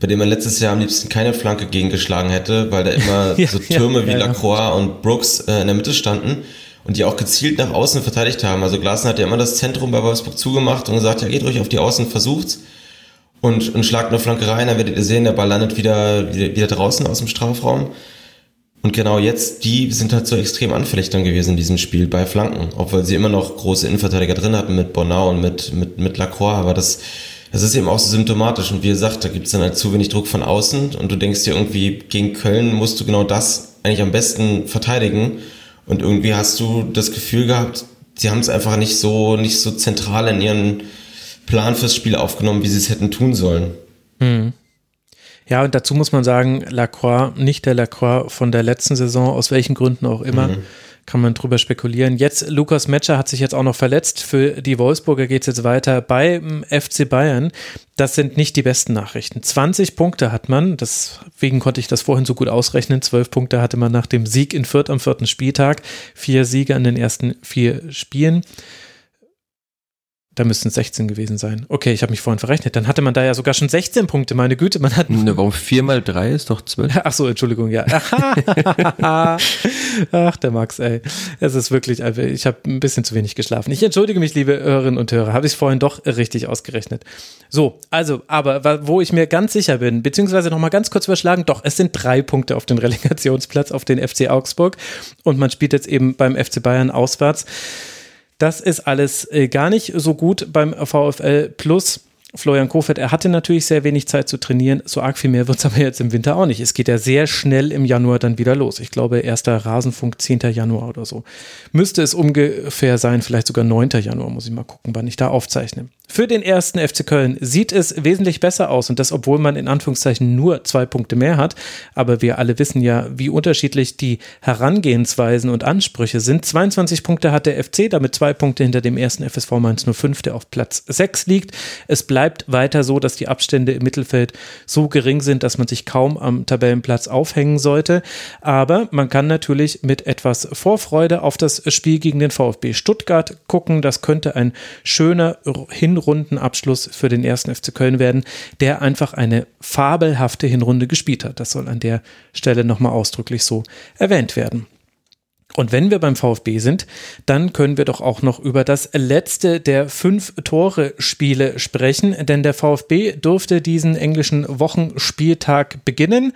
bei dem man letztes Jahr am liebsten keine Flanke gegengeschlagen hätte, weil da immer ja, so Türme ja, wie ja, Lacroix und Brooks äh, in der Mitte standen und die auch gezielt nach außen verteidigt haben. Also Glasner hat ja immer das Zentrum bei Wolfsburg zugemacht und gesagt, ja geht ruhig auf die Außen, versucht's und, und schlagt eine Flanke rein, dann werdet ihr sehen, der Ball landet wieder, wieder, wieder draußen aus dem Strafraum. Und genau jetzt, die sind halt so extrem anfällig dann gewesen in diesem Spiel bei Flanken, obwohl sie immer noch große Innenverteidiger drin hatten mit Bonau und mit, mit, mit Lacroix, aber das, das ist eben auch so symptomatisch. Und wie gesagt, da gibt es dann halt zu wenig Druck von außen. Und du denkst dir irgendwie, gegen Köln musst du genau das eigentlich am besten verteidigen. Und irgendwie hast du das Gefühl gehabt, sie haben es einfach nicht so, nicht so zentral in ihren, Plan fürs Spiel aufgenommen, wie sie es hätten tun sollen. Hm. Ja, und dazu muss man sagen, Lacroix, nicht der Lacroix von der letzten Saison, aus welchen Gründen auch immer, mhm. kann man drüber spekulieren. Jetzt, Lukas Metscher hat sich jetzt auch noch verletzt. Für die Wolfsburger geht es jetzt weiter beim FC Bayern. Das sind nicht die besten Nachrichten. 20 Punkte hat man, deswegen konnte ich das vorhin so gut ausrechnen. 12 Punkte hatte man nach dem Sieg in Fürth am vierten Spieltag. Vier Siege an den ersten vier Spielen. Da müssten es 16 gewesen sein. Okay, ich habe mich vorhin verrechnet. Dann hatte man da ja sogar schon 16 Punkte, meine Güte. Man hat ne, warum 4 mal 3 ist doch 12? Ach so, Entschuldigung, ja. Ach, der Max, ey. Es ist wirklich, ich habe ein bisschen zu wenig geschlafen. Ich entschuldige mich, liebe Hörerinnen und Hörer. Habe ich es vorhin doch richtig ausgerechnet. So, also, aber wo ich mir ganz sicher bin, beziehungsweise nochmal ganz kurz überschlagen, doch, es sind drei Punkte auf den Relegationsplatz, auf den FC Augsburg. Und man spielt jetzt eben beim FC Bayern auswärts. Das ist alles äh, gar nicht so gut beim VfL Plus. Florian Kofeld, er hatte natürlich sehr wenig Zeit zu trainieren. So arg viel mehr wird es aber jetzt im Winter auch nicht. Es geht ja sehr schnell im Januar dann wieder los. Ich glaube, erster Rasenfunk 10. Januar oder so. Müsste es ungefähr sein, vielleicht sogar 9. Januar, muss ich mal gucken, wann ich da aufzeichne. Für den ersten FC Köln sieht es wesentlich besser aus und das, obwohl man in Anführungszeichen nur zwei Punkte mehr hat. Aber wir alle wissen ja, wie unterschiedlich die Herangehensweisen und Ansprüche sind. 22 Punkte hat der FC, damit zwei Punkte hinter dem ersten FSV Mainz 05, der auf Platz 6 liegt. Es bleibt weiter so, dass die Abstände im Mittelfeld so gering sind, dass man sich kaum am Tabellenplatz aufhängen sollte. Aber man kann natürlich mit etwas Vorfreude auf das Spiel gegen den VfB Stuttgart gucken. Das könnte ein schöner Hin Hinrundenabschluss für den ersten FC Köln werden, der einfach eine fabelhafte Hinrunde gespielt hat. Das soll an der Stelle nochmal ausdrücklich so erwähnt werden. Und wenn wir beim VfB sind, dann können wir doch auch noch über das letzte der fünf Tore-Spiele sprechen, denn der VfB durfte diesen englischen Wochenspieltag beginnen,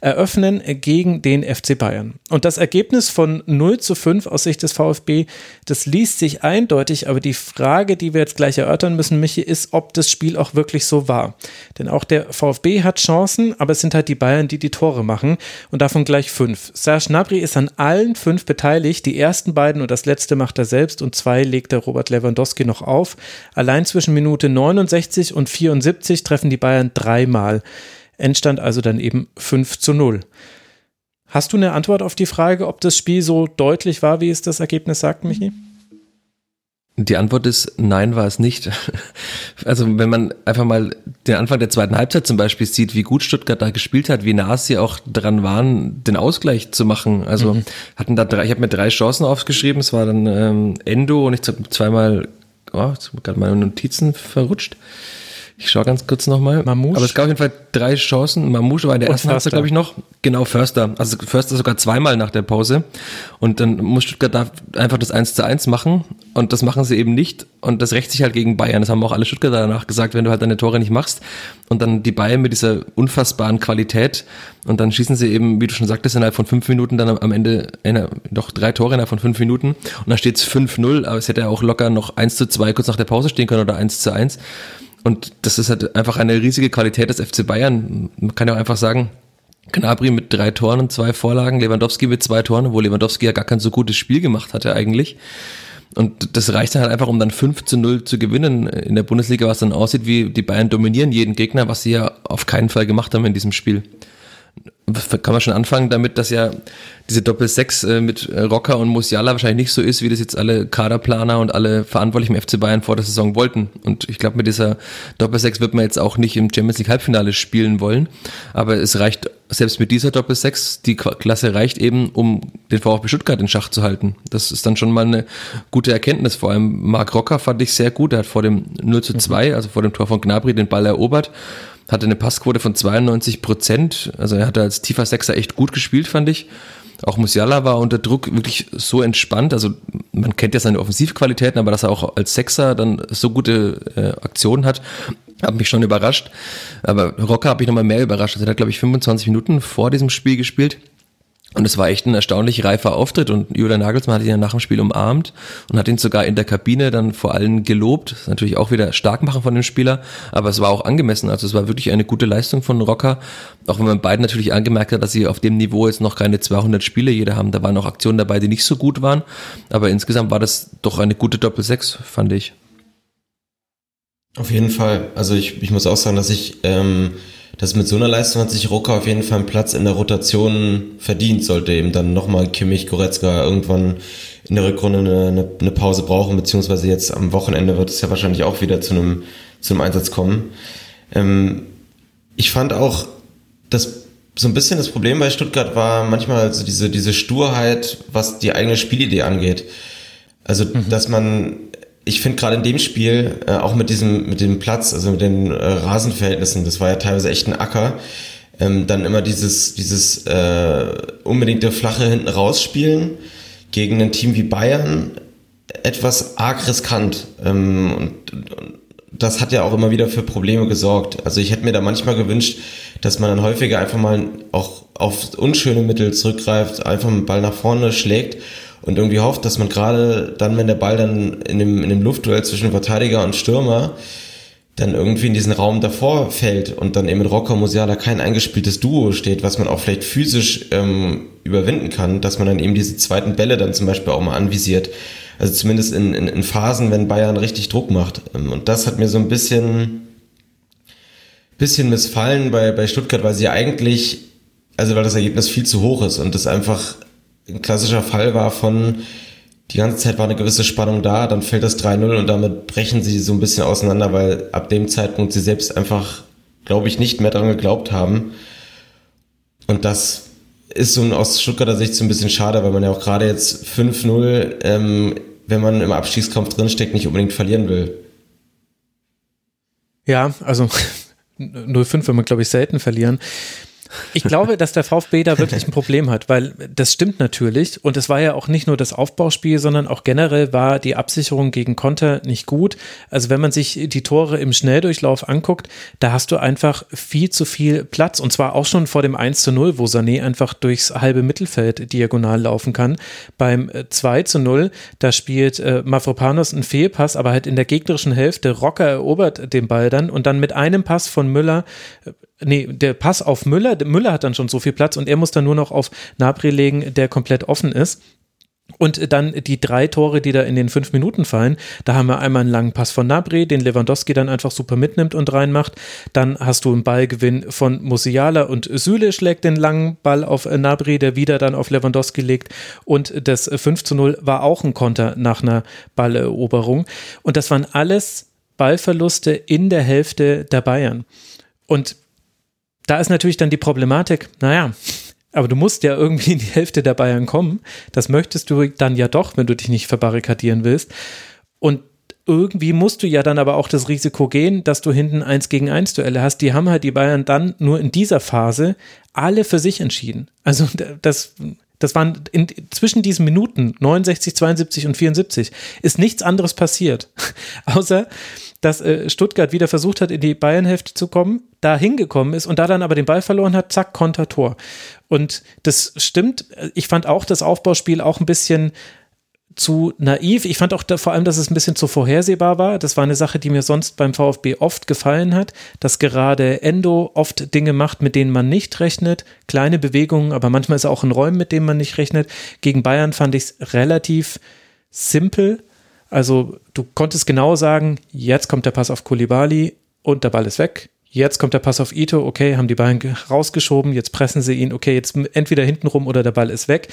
eröffnen gegen den FC Bayern. Und das Ergebnis von 0 zu 5 aus Sicht des VfB, das liest sich eindeutig, aber die Frage, die wir jetzt gleich erörtern müssen, Michi, ist, ob das Spiel auch wirklich so war. Denn auch der VfB hat Chancen, aber es sind halt die Bayern, die die Tore machen und davon gleich fünf. Serge Gnabry ist an allen fünf beteiligt beteiligt. Die ersten beiden und das letzte macht er selbst und zwei legt der Robert Lewandowski noch auf. Allein zwischen Minute 69 und 74 treffen die Bayern dreimal. Endstand also dann eben 5 zu 0. Hast du eine Antwort auf die Frage, ob das Spiel so deutlich war, wie es das Ergebnis sagt, Michi? Die Antwort ist nein, war es nicht. Also wenn man einfach mal den Anfang der zweiten Halbzeit zum Beispiel sieht, wie gut Stuttgart da gespielt hat, wie nah sie auch dran waren, den Ausgleich zu machen. Also mhm. hatten da drei, ich habe mir drei Chancen aufgeschrieben. Es war dann ähm, Endo und ich habe zweimal, oh, gerade meine Notizen verrutscht. Ich schaue ganz kurz nochmal. Mamouche. Aber es gab auf jeden Fall drei Chancen. Mamouche war in der ersten Halbzeit, glaube ich, noch. Genau, Förster. Also Förster sogar zweimal nach der Pause. Und dann muss Stuttgart da einfach das 1 zu 1 machen. Und das machen sie eben nicht. Und das rächt sich halt gegen Bayern. Das haben auch alle Stuttgarter danach gesagt, wenn du halt deine Tore nicht machst. Und dann die Bayern mit dieser unfassbaren Qualität. Und dann schießen sie eben, wie du schon sagtest, innerhalb von fünf Minuten dann am Ende in, doch drei Tore innerhalb von fünf Minuten. Und dann steht es 5-0. Aber es hätte ja auch locker noch 1 zu 2 kurz nach der Pause stehen können oder 1 zu 1. Und das ist halt einfach eine riesige Qualität des FC Bayern. Man kann ja auch einfach sagen, Gnabry mit drei Toren und zwei Vorlagen, Lewandowski mit zwei Toren, wo Lewandowski ja gar kein so gutes Spiel gemacht hatte eigentlich. Und das reicht dann halt einfach, um dann 5 zu 0 zu gewinnen in der Bundesliga, was dann aussieht, wie die Bayern dominieren jeden Gegner, was sie ja auf keinen Fall gemacht haben in diesem Spiel kann man schon anfangen damit, dass ja diese Doppel-6 äh, mit äh, Rocker und Musiala wahrscheinlich nicht so ist, wie das jetzt alle Kaderplaner und alle Verantwortlichen im FC Bayern vor der Saison wollten. Und ich glaube, mit dieser Doppel-6 wird man jetzt auch nicht im Champions League Halbfinale spielen wollen. Aber es reicht, selbst mit dieser Doppel-6, die Klasse reicht eben, um den VfB Stuttgart in Schach zu halten. Das ist dann schon mal eine gute Erkenntnis. Vor allem Marc Rocker fand ich sehr gut. Er hat vor dem 0 zu 2, mhm. also vor dem Tor von Gnabry, den Ball erobert hatte eine Passquote von 92 Prozent. Also er hatte als tiefer Sechser echt gut gespielt, fand ich. Auch Musiala war unter Druck wirklich so entspannt. Also man kennt ja seine Offensivqualitäten, aber dass er auch als Sechser dann so gute äh, Aktionen hat, hat mich schon überrascht. Aber Rocker habe ich nochmal mehr überrascht. Also er hat, glaube ich, 25 Minuten vor diesem Spiel gespielt. Und es war echt ein erstaunlich reifer Auftritt und Julian Nagelsmann hat ihn ja nach dem Spiel umarmt und hat ihn sogar in der Kabine dann vor allem gelobt. Natürlich auch wieder stark machen von dem Spieler, aber es war auch angemessen. Also es war wirklich eine gute Leistung von Rocker. Auch wenn man beiden natürlich angemerkt hat, dass sie auf dem Niveau jetzt noch keine 200 Spiele jeder haben. Da waren auch Aktionen dabei, die nicht so gut waren. Aber insgesamt war das doch eine gute Doppel-6, fand ich. Auf jeden Fall. Also ich, ich muss auch sagen, dass ich ähm, dass mit so einer Leistung hat sich Rucker auf jeden Fall einen Platz in der Rotation verdient, sollte eben dann nochmal Kimmich, Goretzka irgendwann in der Rückrunde eine, eine, Pause brauchen, beziehungsweise jetzt am Wochenende wird es ja wahrscheinlich auch wieder zu einem, zu einem Einsatz kommen. Ähm, ich fand auch, dass so ein bisschen das Problem bei Stuttgart war manchmal so diese, diese Sturheit, was die eigene Spielidee angeht. Also, mhm. dass man ich finde gerade in dem Spiel, äh, auch mit diesem, mit dem Platz, also mit den äh, Rasenverhältnissen, das war ja teilweise echt ein Acker, ähm, dann immer dieses, dieses äh, unbedingte flache hinten rausspielen gegen ein Team wie Bayern etwas arg riskant. Ähm, und, und das hat ja auch immer wieder für Probleme gesorgt. Also ich hätte mir da manchmal gewünscht, dass man dann häufiger einfach mal auch auf unschöne Mittel zurückgreift, einfach einen Ball nach vorne schlägt und irgendwie hofft, dass man gerade dann, wenn der Ball dann in dem, in dem Luftduell zwischen Verteidiger und Stürmer dann irgendwie in diesen Raum davor fällt und dann eben mit Rocker Musiala kein eingespieltes Duo steht, was man auch vielleicht physisch ähm, überwinden kann, dass man dann eben diese zweiten Bälle dann zum Beispiel auch mal anvisiert. Also zumindest in, in, in Phasen, wenn Bayern richtig Druck macht. Ähm, und das hat mir so ein bisschen, bisschen missfallen bei, bei Stuttgart, weil sie eigentlich, also weil das Ergebnis viel zu hoch ist und das einfach ein klassischer Fall war von, die ganze Zeit war eine gewisse Spannung da, dann fällt das 3-0 und damit brechen sie so ein bisschen auseinander, weil ab dem Zeitpunkt sie selbst einfach, glaube ich, nicht mehr daran geglaubt haben. Und das ist so aus Stuttgarter Sicht so ein bisschen schade, weil man ja auch gerade jetzt 5-0, ähm, wenn man im Abstiegskampf drinsteckt, nicht unbedingt verlieren will. Ja, also 0-5 will man, glaube ich, selten verlieren. Ich glaube, dass der VfB da wirklich ein Problem hat, weil das stimmt natürlich. Und es war ja auch nicht nur das Aufbauspiel, sondern auch generell war die Absicherung gegen Konter nicht gut. Also wenn man sich die Tore im Schnelldurchlauf anguckt, da hast du einfach viel zu viel Platz. Und zwar auch schon vor dem 1 zu 0, wo Sané einfach durchs halbe Mittelfeld diagonal laufen kann. Beim 2 äh, zu 0, da spielt äh, Mafropanos einen Fehlpass, aber halt in der gegnerischen Hälfte. Rocker erobert den Ball dann und dann mit einem Pass von Müller äh, nee, der Pass auf Müller, Müller hat dann schon so viel Platz und er muss dann nur noch auf Nabri legen, der komplett offen ist. Und dann die drei Tore, die da in den fünf Minuten fallen. Da haben wir einmal einen langen Pass von Nabri, den Lewandowski dann einfach super mitnimmt und reinmacht. Dann hast du einen Ballgewinn von Musiala und Süle schlägt den langen Ball auf Nabri, der wieder dann auf Lewandowski legt. Und das 5 zu 0 war auch ein Konter nach einer Balleroberung. Und das waren alles Ballverluste in der Hälfte der Bayern. Und da ist natürlich dann die Problematik, naja, aber du musst ja irgendwie in die Hälfte der Bayern kommen. Das möchtest du dann ja doch, wenn du dich nicht verbarrikadieren willst. Und irgendwie musst du ja dann aber auch das Risiko gehen, dass du hinten eins gegen eins Duelle hast. Die haben halt die Bayern dann nur in dieser Phase alle für sich entschieden. Also das, das waren in, zwischen diesen Minuten 69, 72 und 74 ist nichts anderes passiert, außer dass äh, Stuttgart wieder versucht hat, in die Bayernhälfte zu kommen, da hingekommen ist und da dann aber den Ball verloren hat, zack, Konter Tor. Und das stimmt. Ich fand auch das Aufbauspiel auch ein bisschen zu naiv. Ich fand auch da, vor allem, dass es ein bisschen zu vorhersehbar war. Das war eine Sache, die mir sonst beim VfB oft gefallen hat, dass gerade Endo oft Dinge macht, mit denen man nicht rechnet. Kleine Bewegungen, aber manchmal ist er auch in Räumen, mit denen man nicht rechnet. Gegen Bayern fand ich es relativ simpel. Also du konntest genau sagen, jetzt kommt der Pass auf Kulibali und der Ball ist weg. Jetzt kommt der Pass auf Ito, okay, haben die Beine rausgeschoben, jetzt pressen sie ihn, okay, jetzt entweder hinten rum oder der Ball ist weg.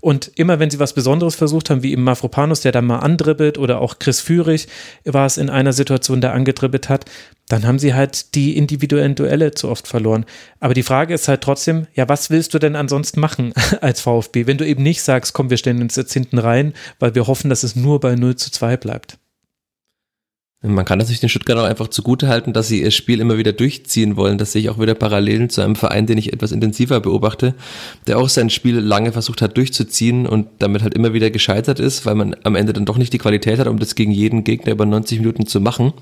Und immer wenn sie was Besonderes versucht haben, wie im Mafropanus, der dann mal andribbelt, oder auch Chris Führig war es in einer Situation, der angedribbelt hat, dann haben sie halt die individuellen Duelle zu oft verloren. Aber die Frage ist halt trotzdem, ja, was willst du denn ansonsten machen als VfB, wenn du eben nicht sagst, komm, wir stellen uns jetzt hinten rein, weil wir hoffen, dass es nur bei 0 zu 2 bleibt. Man kann natürlich den Stuttgart auch einfach zugute halten, dass sie ihr Spiel immer wieder durchziehen wollen. Das sehe ich auch wieder Parallelen zu einem Verein, den ich etwas intensiver beobachte, der auch sein Spiel lange versucht hat durchzuziehen und damit halt immer wieder gescheitert ist, weil man am Ende dann doch nicht die Qualität hat, um das gegen jeden Gegner über 90 Minuten zu machen.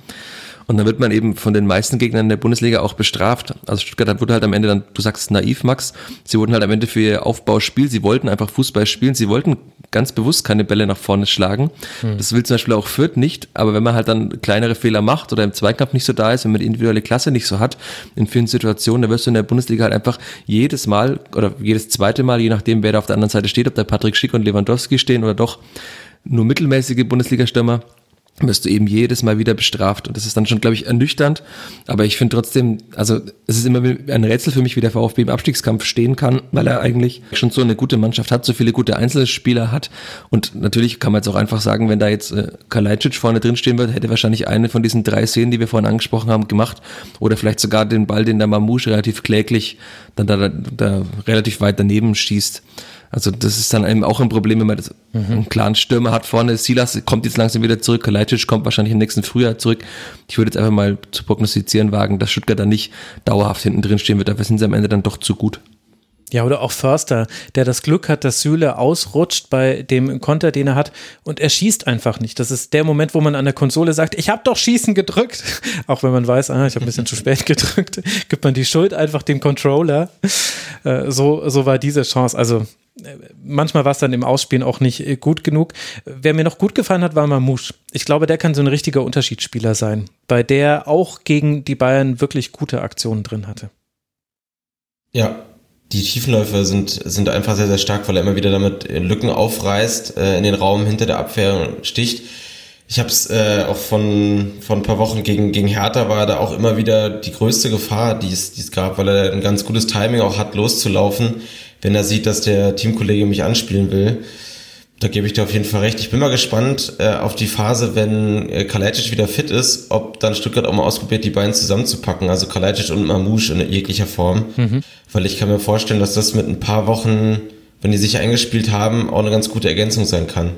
Und dann wird man eben von den meisten Gegnern der Bundesliga auch bestraft. Also Stuttgart wurde halt am Ende dann, du sagst naiv, Max, sie wurden halt am Ende für ihr Aufbauspiel, sie wollten einfach Fußball spielen, sie wollten ganz bewusst keine Bälle nach vorne schlagen. Hm. Das will zum Beispiel auch Fürth nicht, aber wenn man halt dann kleinere Fehler macht oder im Zweikampf nicht so da ist, wenn man die individuelle Klasse nicht so hat, in vielen Situationen, da wirst du in der Bundesliga halt einfach jedes Mal oder jedes zweite Mal, je nachdem, wer da auf der anderen Seite steht, ob da Patrick Schick und Lewandowski stehen oder doch nur mittelmäßige Bundesliga-Stürmer, wirst du eben jedes Mal wieder bestraft. Und das ist dann schon, glaube ich, ernüchternd. Aber ich finde trotzdem, also es ist immer ein Rätsel für mich, wie der VfB im Abstiegskampf stehen kann, weil er eigentlich schon so eine gute Mannschaft hat, so viele gute Einzelspieler hat. Und natürlich kann man jetzt auch einfach sagen, wenn da jetzt äh, Kalajdzic vorne drin stehen wird, hätte wahrscheinlich eine von diesen drei Szenen, die wir vorhin angesprochen haben, gemacht. Oder vielleicht sogar den Ball, den der Mamouche relativ kläglich dann da, da relativ weit daneben schießt. Also das ist dann eben auch ein Problem, wenn man das, mhm. einen klaren Stürmer hat vorne. Silas kommt jetzt langsam wieder zurück, Kalajdzic kommt wahrscheinlich im nächsten Frühjahr zurück. Ich würde jetzt einfach mal zu prognostizieren wagen, dass Stuttgart dann nicht dauerhaft hinten drin stehen wird. Dafür sind sie am Ende dann doch zu gut. Ja, oder auch Förster, der das Glück hat, dass Süle ausrutscht bei dem Konter, den er hat und er schießt einfach nicht. Das ist der Moment, wo man an der Konsole sagt, ich habe doch Schießen gedrückt. Auch wenn man weiß, ah, ich habe ein bisschen zu spät gedrückt, gibt man die Schuld einfach dem Controller. Äh, so, so war diese Chance. Also manchmal war es dann im Ausspielen auch nicht äh, gut genug. Wer mir noch gut gefallen hat, war Mamouche. Ich glaube, der kann so ein richtiger Unterschiedsspieler sein, bei der auch gegen die Bayern wirklich gute Aktionen drin hatte. Ja, die Tiefenläufe sind, sind einfach sehr, sehr stark, weil er immer wieder damit Lücken aufreißt, äh, in den Raum hinter der Abwehr sticht. Ich habe es äh, auch von, von ein paar Wochen gegen, gegen Hertha war da auch immer wieder die größte Gefahr, die es gab, weil er ein ganz gutes Timing auch hat, loszulaufen wenn er sieht, dass der Teamkollege mich anspielen will. Da gebe ich dir auf jeden Fall recht. Ich bin mal gespannt äh, auf die Phase, wenn äh, Kalajdzic wieder fit ist, ob dann Stuttgart auch mal ausprobiert, die beiden zusammenzupacken, also Kalajdzic und Mamouche in jeglicher Form. Mhm. Weil ich kann mir vorstellen, dass das mit ein paar Wochen, wenn die sich eingespielt haben, auch eine ganz gute Ergänzung sein kann.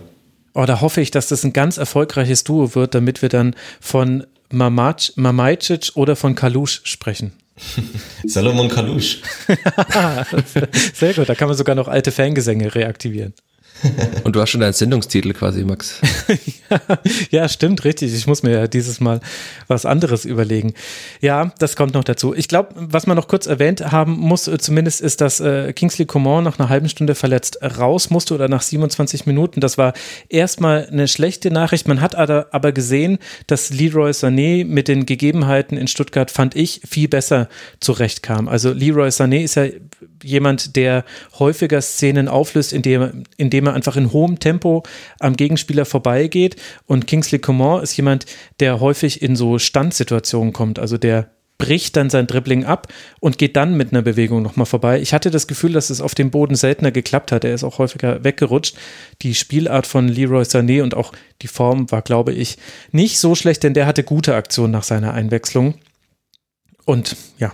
Oh, da hoffe ich, dass das ein ganz erfolgreiches Duo wird, damit wir dann von Mamajcic oder von Kalusch sprechen. Salomon Kalusch. Sehr gut, da kann man sogar noch alte Fangesänge reaktivieren. Und du hast schon deinen Sendungstitel quasi, Max. ja, stimmt, richtig. Ich muss mir ja dieses Mal was anderes überlegen. Ja, das kommt noch dazu. Ich glaube, was man noch kurz erwähnt haben muss, äh, zumindest ist, dass äh, Kingsley Coman nach einer halben Stunde verletzt raus musste oder nach 27 Minuten. Das war erstmal eine schlechte Nachricht. Man hat aber gesehen, dass Leroy Sané mit den Gegebenheiten in Stuttgart, fand ich, viel besser zurechtkam. Also Leroy Sané ist ja jemand, der häufiger Szenen auflöst, indem, indem er einfach in hohem Tempo am Gegenspieler vorbeigeht. Und Kingsley Coman ist jemand, der häufig in so Standsituationen kommt, also der bricht dann sein Dribbling ab und geht dann mit einer Bewegung nochmal vorbei. Ich hatte das Gefühl, dass es auf dem Boden seltener geklappt hat. Er ist auch häufiger weggerutscht. Die Spielart von Leroy Sané und auch die Form war, glaube ich, nicht so schlecht, denn der hatte gute Aktionen nach seiner Einwechslung. Und ja,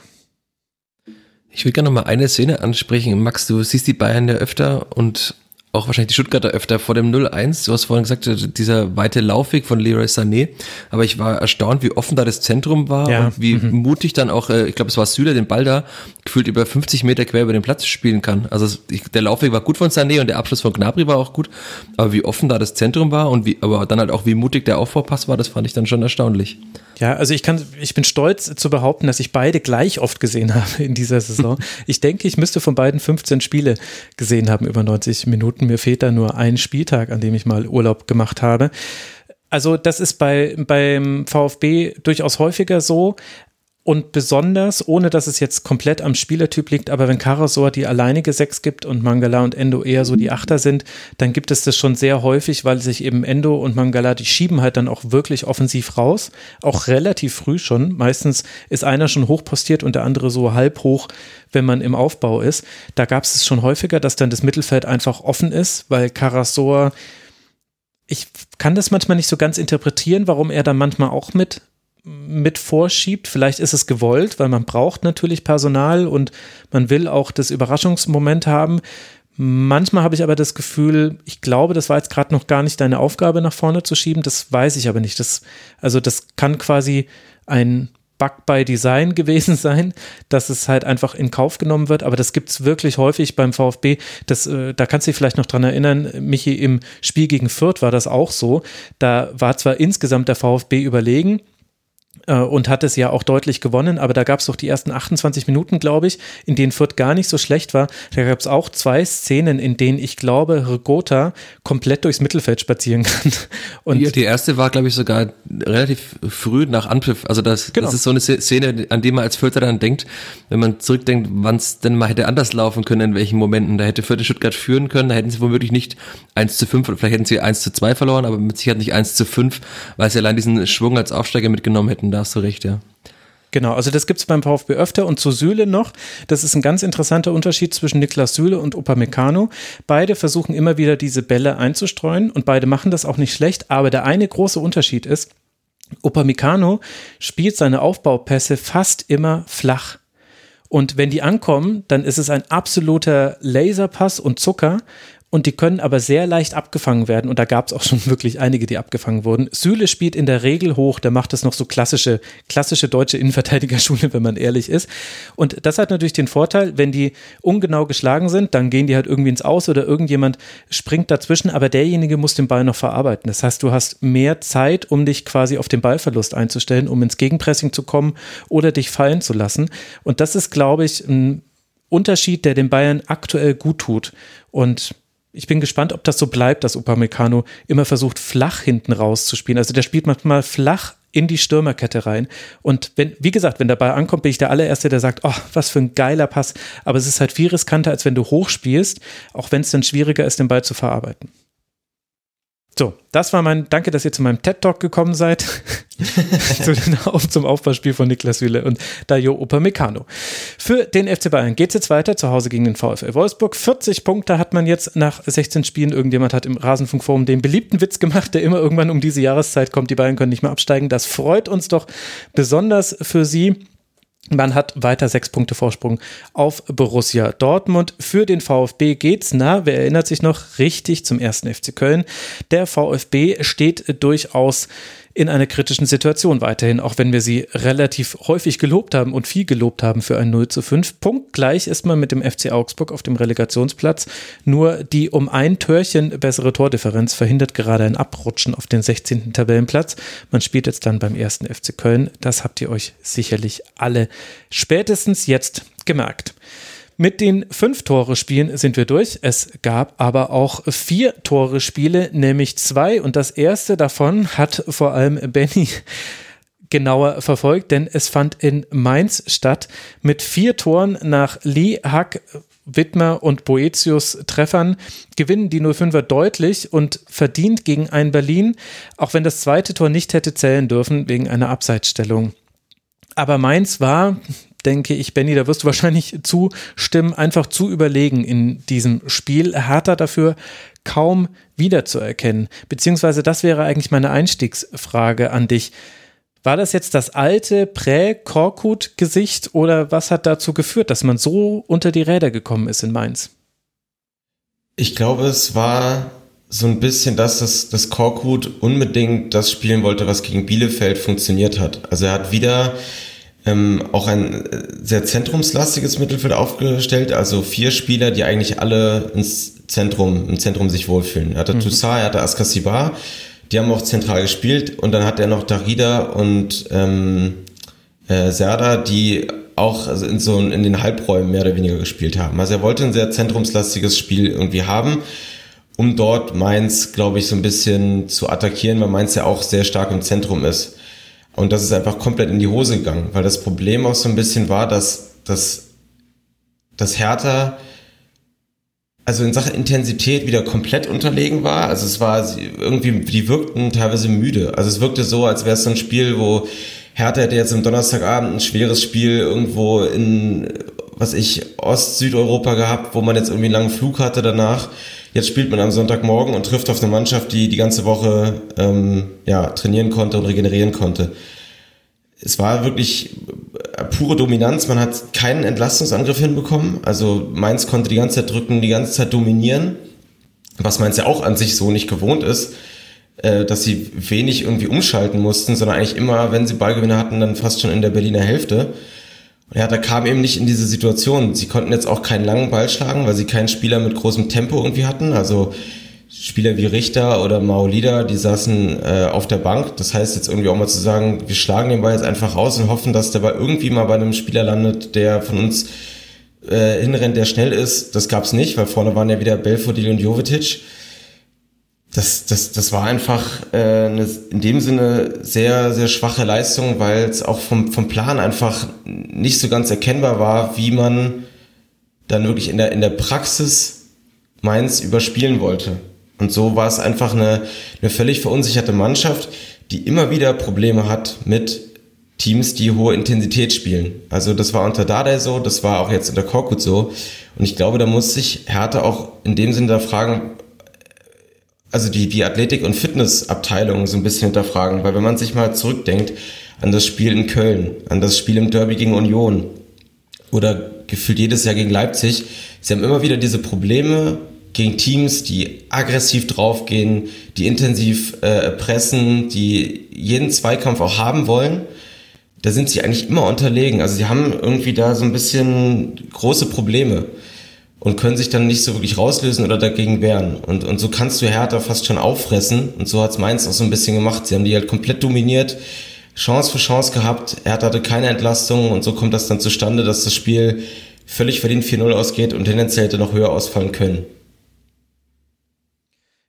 ich würde gerne noch mal eine Szene ansprechen. Max, du siehst die Bayern ja öfter und auch wahrscheinlich die Stuttgarter öfter vor dem 0-1. Du hast vorhin gesagt, dieser weite Laufweg von Leroy Sané. Aber ich war erstaunt, wie offen da das Zentrum war ja. und wie mhm. mutig dann auch, äh, ich glaube, es war Süle, den Ball da gefühlt über 50 Meter quer über den Platz spielen kann. Also der Laufweg war gut von Sané und der Abschluss von Gnabry war auch gut. Aber wie offen da das Zentrum war und wie, aber dann halt auch wie mutig der Aufbaupass war, das fand ich dann schon erstaunlich. Ja, also ich kann, ich bin stolz zu behaupten, dass ich beide gleich oft gesehen habe in dieser Saison. ich denke, ich müsste von beiden 15 Spiele gesehen haben über 90 Minuten. Mir fehlt da nur ein Spieltag, an dem ich mal Urlaub gemacht habe. Also das ist bei, beim VfB durchaus häufiger so. Und besonders, ohne dass es jetzt komplett am Spielertyp liegt, aber wenn Karasor die alleinige Sechs gibt und Mangala und Endo eher so die Achter sind, dann gibt es das schon sehr häufig, weil sich eben Endo und Mangala, die schieben halt dann auch wirklich offensiv raus, auch relativ früh schon. Meistens ist einer schon hoch postiert und der andere so halb hoch, wenn man im Aufbau ist. Da gab es es schon häufiger, dass dann das Mittelfeld einfach offen ist, weil Karasor ich kann das manchmal nicht so ganz interpretieren, warum er dann manchmal auch mit mit vorschiebt. Vielleicht ist es gewollt, weil man braucht natürlich Personal und man will auch das Überraschungsmoment haben. Manchmal habe ich aber das Gefühl, ich glaube, das war jetzt gerade noch gar nicht deine Aufgabe, nach vorne zu schieben. Das weiß ich aber nicht. Das, also das kann quasi ein Bug by Design gewesen sein, dass es halt einfach in Kauf genommen wird. Aber das gibt es wirklich häufig beim VfB. Das, äh, da kannst du dich vielleicht noch dran erinnern, Michi, im Spiel gegen Fürth war das auch so. Da war zwar insgesamt der VfB überlegen, und hat es ja auch deutlich gewonnen, aber da gab es doch die ersten 28 Minuten, glaube ich, in denen Fürth gar nicht so schlecht war. Da gab es auch zwei Szenen, in denen ich glaube, Rigota komplett durchs Mittelfeld spazieren kann. Und ja, die erste war, glaube ich, sogar relativ früh nach Anpfiff. Also das, genau. das ist so eine Szene, an die man als Fürther dann denkt, wenn man zurückdenkt, wann es denn mal hätte anders laufen können, in welchen Momenten. Da hätte Fürth Stuttgart führen können, da hätten sie womöglich nicht 1 zu 5 oder vielleicht hätten sie 1 zu 2 verloren, aber mit Sicherheit nicht 1 zu 5, weil sie allein diesen Schwung als Aufsteiger mitgenommen hätten da hast du recht, ja. Genau, also das gibt es beim VfB öfter und zu Süle noch. Das ist ein ganz interessanter Unterschied zwischen Niklas Süle und Upamecano. Beide versuchen immer wieder diese Bälle einzustreuen und beide machen das auch nicht schlecht, aber der eine große Unterschied ist, Upamecano spielt seine Aufbaupässe fast immer flach. Und wenn die ankommen, dann ist es ein absoluter Laserpass und Zucker und die können aber sehr leicht abgefangen werden und da gab es auch schon wirklich einige, die abgefangen wurden. Süle spielt in der Regel hoch, der macht das noch so klassische, klassische deutsche Innenverteidigerschule, wenn man ehrlich ist. Und das hat natürlich den Vorteil, wenn die ungenau geschlagen sind, dann gehen die halt irgendwie ins Aus oder irgendjemand springt dazwischen, aber derjenige muss den Ball noch verarbeiten. Das heißt, du hast mehr Zeit, um dich quasi auf den Ballverlust einzustellen, um ins Gegenpressing zu kommen oder dich fallen zu lassen. Und das ist, glaube ich, ein Unterschied, der den Bayern aktuell gut tut. Und ich bin gespannt, ob das so bleibt, dass Upamecano immer versucht, flach hinten rauszuspielen. Also der spielt manchmal flach in die Stürmerkette rein. Und wenn, wie gesagt, wenn der Ball ankommt, bin ich der allererste, der sagt, oh, was für ein geiler Pass. Aber es ist halt viel riskanter, als wenn du hochspielst, auch wenn es dann schwieriger ist, den Ball zu verarbeiten. So, das war mein, danke, dass ihr zu meinem TED-Talk gekommen seid. zu den, auf, zum Aufbauspiel von Niklas Süle und Dayo Upamecano. Für den FC Bayern geht es jetzt weiter, zu Hause gegen den VfL Wolfsburg. 40 Punkte hat man jetzt nach 16 Spielen. Irgendjemand hat im Rasenfunkforum den beliebten Witz gemacht, der immer irgendwann um diese Jahreszeit kommt. Die Bayern können nicht mehr absteigen. Das freut uns doch besonders für sie. Man hat weiter sechs Punkte Vorsprung auf Borussia Dortmund. Für den VfB geht's na, wer erinnert sich noch richtig zum ersten FC Köln? Der VfB steht durchaus in einer kritischen Situation weiterhin, auch wenn wir sie relativ häufig gelobt haben und viel gelobt haben für ein 0 zu 5. Punktgleich ist man mit dem FC Augsburg auf dem Relegationsplatz. Nur die um ein Törchen bessere Tordifferenz verhindert gerade ein Abrutschen auf den 16. Tabellenplatz. Man spielt jetzt dann beim ersten FC Köln. Das habt ihr euch sicherlich alle spätestens jetzt gemerkt. Mit den fünf Tore-Spielen sind wir durch. Es gab aber auch vier Tore-Spiele, nämlich zwei. Und das erste davon hat vor allem Benny genauer verfolgt, denn es fand in Mainz statt mit vier Toren nach Lee Hack Wittmer und Boetius Treffern gewinnen die 05er deutlich und verdient gegen ein Berlin, auch wenn das zweite Tor nicht hätte zählen dürfen wegen einer Abseitsstellung. Aber Mainz war, denke ich, Benny, da wirst du wahrscheinlich zustimmen, einfach zu überlegen in diesem Spiel. Hertha dafür kaum wiederzuerkennen. Beziehungsweise das wäre eigentlich meine Einstiegsfrage an dich. War das jetzt das alte Prä-Korkut-Gesicht oder was hat dazu geführt, dass man so unter die Räder gekommen ist in Mainz? Ich glaube, es war so ein bisschen das, dass, dass Korkut unbedingt das spielen wollte, was gegen Bielefeld funktioniert hat. Also er hat wieder ähm, auch ein sehr zentrumslastiges Mittelfeld aufgestellt, also vier Spieler, die eigentlich alle ins Zentrum, im Zentrum sich wohlfühlen. Er hatte mhm. Toussaint, er hatte Askasibar, die haben auch zentral gespielt und dann hat er noch Darida und ähm, äh, Serda, die auch also in so in den Halbräumen mehr oder weniger gespielt haben. Also er wollte ein sehr zentrumslastiges Spiel irgendwie haben, um dort Mainz, glaube ich, so ein bisschen zu attackieren, weil Mainz ja auch sehr stark im Zentrum ist. Und das ist einfach komplett in die Hose gegangen, weil das Problem auch so ein bisschen war, dass, dass, dass Hertha also in Sachen Intensität wieder komplett unterlegen war. Also es war irgendwie, die wirkten teilweise müde. Also es wirkte so, als wäre es so ein Spiel, wo Hertha hätte jetzt am Donnerstagabend ein schweres Spiel irgendwo in, was ich, Ost-Südeuropa gehabt, wo man jetzt irgendwie einen langen Flug hatte danach. Jetzt spielt man am Sonntagmorgen und trifft auf eine Mannschaft, die die ganze Woche ähm, ja, trainieren konnte und regenerieren konnte. Es war wirklich pure Dominanz. Man hat keinen Entlastungsangriff hinbekommen. Also Mainz konnte die ganze Zeit drücken, die ganze Zeit dominieren, was Mainz ja auch an sich so nicht gewohnt ist, äh, dass sie wenig irgendwie umschalten mussten, sondern eigentlich immer, wenn sie Ballgewinne hatten, dann fast schon in der Berliner Hälfte. Ja, da kam eben nicht in diese Situation. Sie konnten jetzt auch keinen langen Ball schlagen, weil sie keinen Spieler mit großem Tempo irgendwie hatten. Also Spieler wie Richter oder Maolida, die saßen äh, auf der Bank. Das heißt jetzt irgendwie auch mal zu sagen, wir schlagen den Ball jetzt einfach raus und hoffen, dass der Ball irgendwie mal bei einem Spieler landet, der von uns äh, hinrennt, der schnell ist. Das gab's nicht, weil vorne waren ja wieder Belfodil und Jovetic. Das, das, das war einfach äh, eine, in dem Sinne sehr, sehr schwache Leistung, weil es auch vom, vom Plan einfach nicht so ganz erkennbar war, wie man dann wirklich in der, in der Praxis Mainz überspielen wollte. Und so war es einfach eine, eine völlig verunsicherte Mannschaft, die immer wieder Probleme hat mit Teams, die hohe Intensität spielen. Also das war unter Dardai so, das war auch jetzt unter Korkut so. Und ich glaube, da muss sich Hertha auch in dem Sinne da fragen, also die, die Athletik- und Fitnessabteilung so ein bisschen hinterfragen, weil wenn man sich mal zurückdenkt an das Spiel in Köln, an das Spiel im Derby gegen Union oder gefühlt jedes Jahr gegen Leipzig, sie haben immer wieder diese Probleme gegen Teams, die aggressiv draufgehen, die intensiv äh, pressen, die jeden Zweikampf auch haben wollen, da sind sie eigentlich immer unterlegen. Also sie haben irgendwie da so ein bisschen große Probleme und können sich dann nicht so wirklich rauslösen oder dagegen wehren. Und, und so kannst du Hertha fast schon auffressen. Und so hat's Mainz auch so ein bisschen gemacht. Sie haben die halt komplett dominiert, Chance für Chance gehabt. Hertha hatte keine Entlastung und so kommt das dann zustande, dass das Spiel völlig verdient 4-0 ausgeht und tendenziell hätte noch höher ausfallen können.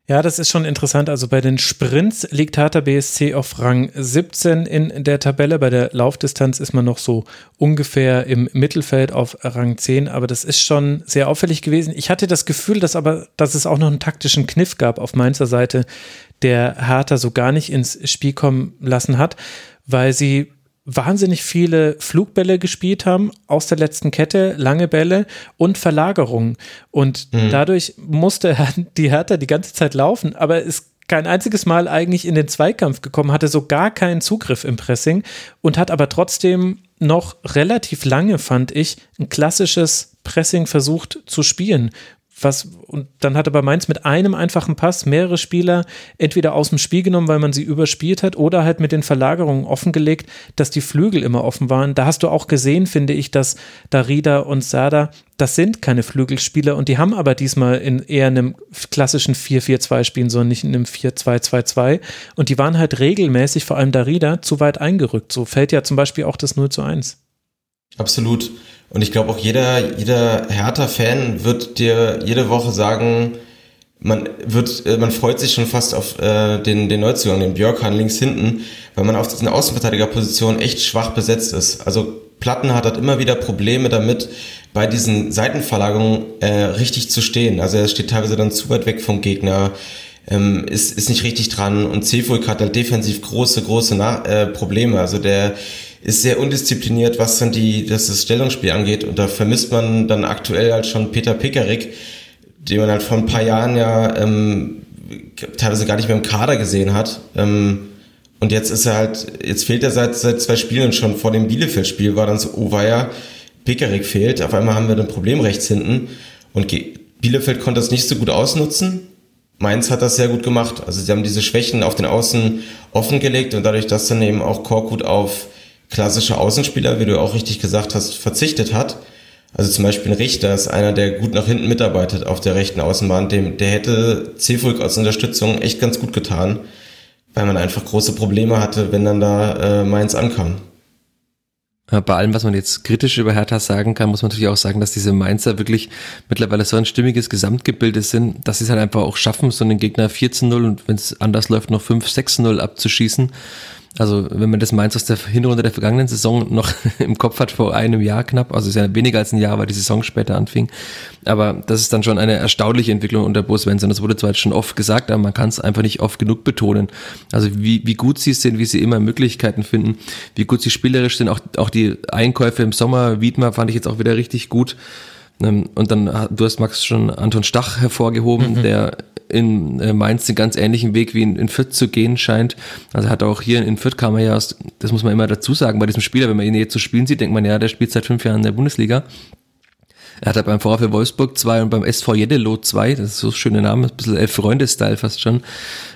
Ja, das ist schon interessant. Also bei den Sprints liegt Hertha BSC auf Rang 17 in der Tabelle. Bei der Laufdistanz ist man noch so ungefähr im Mittelfeld auf Rang 10. Aber das ist schon sehr auffällig gewesen. Ich hatte das Gefühl, dass aber, dass es auch noch einen taktischen Kniff gab auf Mainzer Seite, der Hertha so gar nicht ins Spiel kommen lassen hat, weil sie wahnsinnig viele Flugbälle gespielt haben aus der letzten Kette, lange Bälle und Verlagerungen. Und mhm. dadurch musste die Hertha die ganze Zeit laufen, aber ist kein einziges Mal eigentlich in den Zweikampf gekommen, hatte so gar keinen Zugriff im Pressing und hat aber trotzdem noch relativ lange, fand ich, ein klassisches Pressing versucht zu spielen was, und dann hat aber Mainz mit einem einfachen Pass mehrere Spieler entweder aus dem Spiel genommen, weil man sie überspielt hat, oder halt mit den Verlagerungen offengelegt, dass die Flügel immer offen waren. Da hast du auch gesehen, finde ich, dass Darida und Sada, das sind keine Flügelspieler und die haben aber diesmal in eher einem klassischen 4-4-2 spielen, sondern nicht in einem 4-2-2-2. Und die waren halt regelmäßig, vor allem Darida, zu weit eingerückt. So fällt ja zum Beispiel auch das 0 zu 1. Absolut. Und ich glaube auch jeder, jeder Hertha-Fan wird dir jede Woche sagen, man wird, äh, man freut sich schon fast auf äh, den, den Neuzugang, den Björkan links hinten, weil man auf diesen Außenverteidigerposition echt schwach besetzt ist. Also Platten hat halt immer wieder Probleme damit, bei diesen Seitenverlagerungen äh, richtig zu stehen. Also er steht teilweise dann zu weit weg vom Gegner, ähm, ist, ist nicht richtig dran und Cefuig hat halt defensiv große, große Na äh, Probleme. Also der ist sehr undiszipliniert, was dann die, das, das Stellungsspiel angeht. Und da vermisst man dann aktuell halt schon Peter Pickerick, den man halt vor ein paar Jahren ja ähm, teilweise gar nicht mehr im Kader gesehen hat. Ähm, und jetzt ist er halt, jetzt fehlt er seit, seit zwei Spielen schon vor dem Bielefeld-Spiel, war dann so, oh weia, Pickerick fehlt. Auf einmal haben wir ein Problem rechts hinten. Und Bielefeld konnte das nicht so gut ausnutzen. Mainz hat das sehr gut gemacht. Also sie haben diese Schwächen auf den Außen offengelegt und dadurch, dass dann eben auch Korkut auf klassische Außenspieler, wie du auch richtig gesagt hast, verzichtet hat. Also zum Beispiel ein Richter ist einer, der gut nach hinten mitarbeitet auf der rechten Außenbahn. Dem, der hätte Cefulk als Unterstützung echt ganz gut getan, weil man einfach große Probleme hatte, wenn dann da äh, Mainz ankam. Bei allem, was man jetzt kritisch über Hertha sagen kann, muss man natürlich auch sagen, dass diese Mainzer wirklich mittlerweile so ein stimmiges Gesamtgebilde sind, dass sie es halt einfach auch schaffen, so einen Gegner 4 zu 0 und wenn es anders läuft, noch 5, 6 zu 0 abzuschießen. Also wenn man das Mainz aus der Hinrunde der vergangenen Saison noch im Kopf hat, vor einem Jahr knapp, also es ist ja weniger als ein Jahr, weil die Saison später anfing. Aber das ist dann schon eine erstaunliche Entwicklung unter Bo Svensson. Das wurde zwar jetzt schon oft gesagt, aber man kann es einfach nicht oft genug betonen. Also wie, wie gut sie sind, wie sie immer Möglichkeiten finden, wie gut sie spielerisch sind. Auch, auch die Einkäufe im Sommer, Wiedmer fand ich jetzt auch wieder richtig gut. Ähm, und dann, du hast Max schon Anton Stach hervorgehoben, mhm. der in äh, Mainz den ganz ähnlichen Weg wie in, in Fürth zu gehen scheint. Also hat auch hier in Fürth kam er ja, aus, das muss man immer dazu sagen, bei diesem Spieler, wenn man ihn jetzt so spielen sieht, denkt man ja, der spielt seit fünf Jahren in der Bundesliga. Er hat halt beim VfL Wolfsburg 2 und beim SV Jeddelo 2, das ist so ein schöner Name, ein bisschen Elf-Freunde-Style fast schon,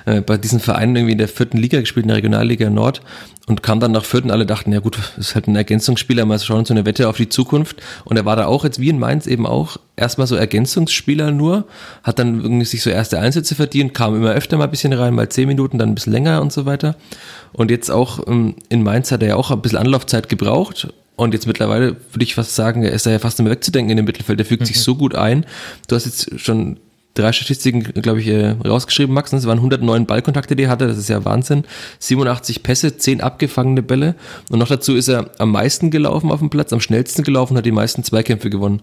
äh, bei diesen Vereinen irgendwie in der vierten Liga gespielt, in der Regionalliga Nord. Und kam dann nach und alle dachten, ja gut, ist halt ein Ergänzungsspieler, mal schauen so eine Wette auf die Zukunft. Und er war da auch jetzt wie in Mainz eben auch erstmal so Ergänzungsspieler nur, hat dann irgendwie sich so erste Einsätze verdient, kam immer öfter mal ein bisschen rein, mal zehn Minuten, dann ein bisschen länger und so weiter. Und jetzt auch ähm, in Mainz hat er ja auch ein bisschen Anlaufzeit gebraucht und jetzt mittlerweile würde ich fast sagen, er ist da ja fast nicht mehr wegzudenken in dem Mittelfeld. Der fügt mhm. sich so gut ein. Du hast jetzt schon drei Statistiken, glaube ich, äh, rausgeschrieben, Max. Es waren 109 Ballkontakte, die er hatte. Das ist ja Wahnsinn. 87 Pässe, 10 abgefangene Bälle. Und noch dazu ist er am meisten gelaufen auf dem Platz, am schnellsten gelaufen, hat die meisten Zweikämpfe gewonnen.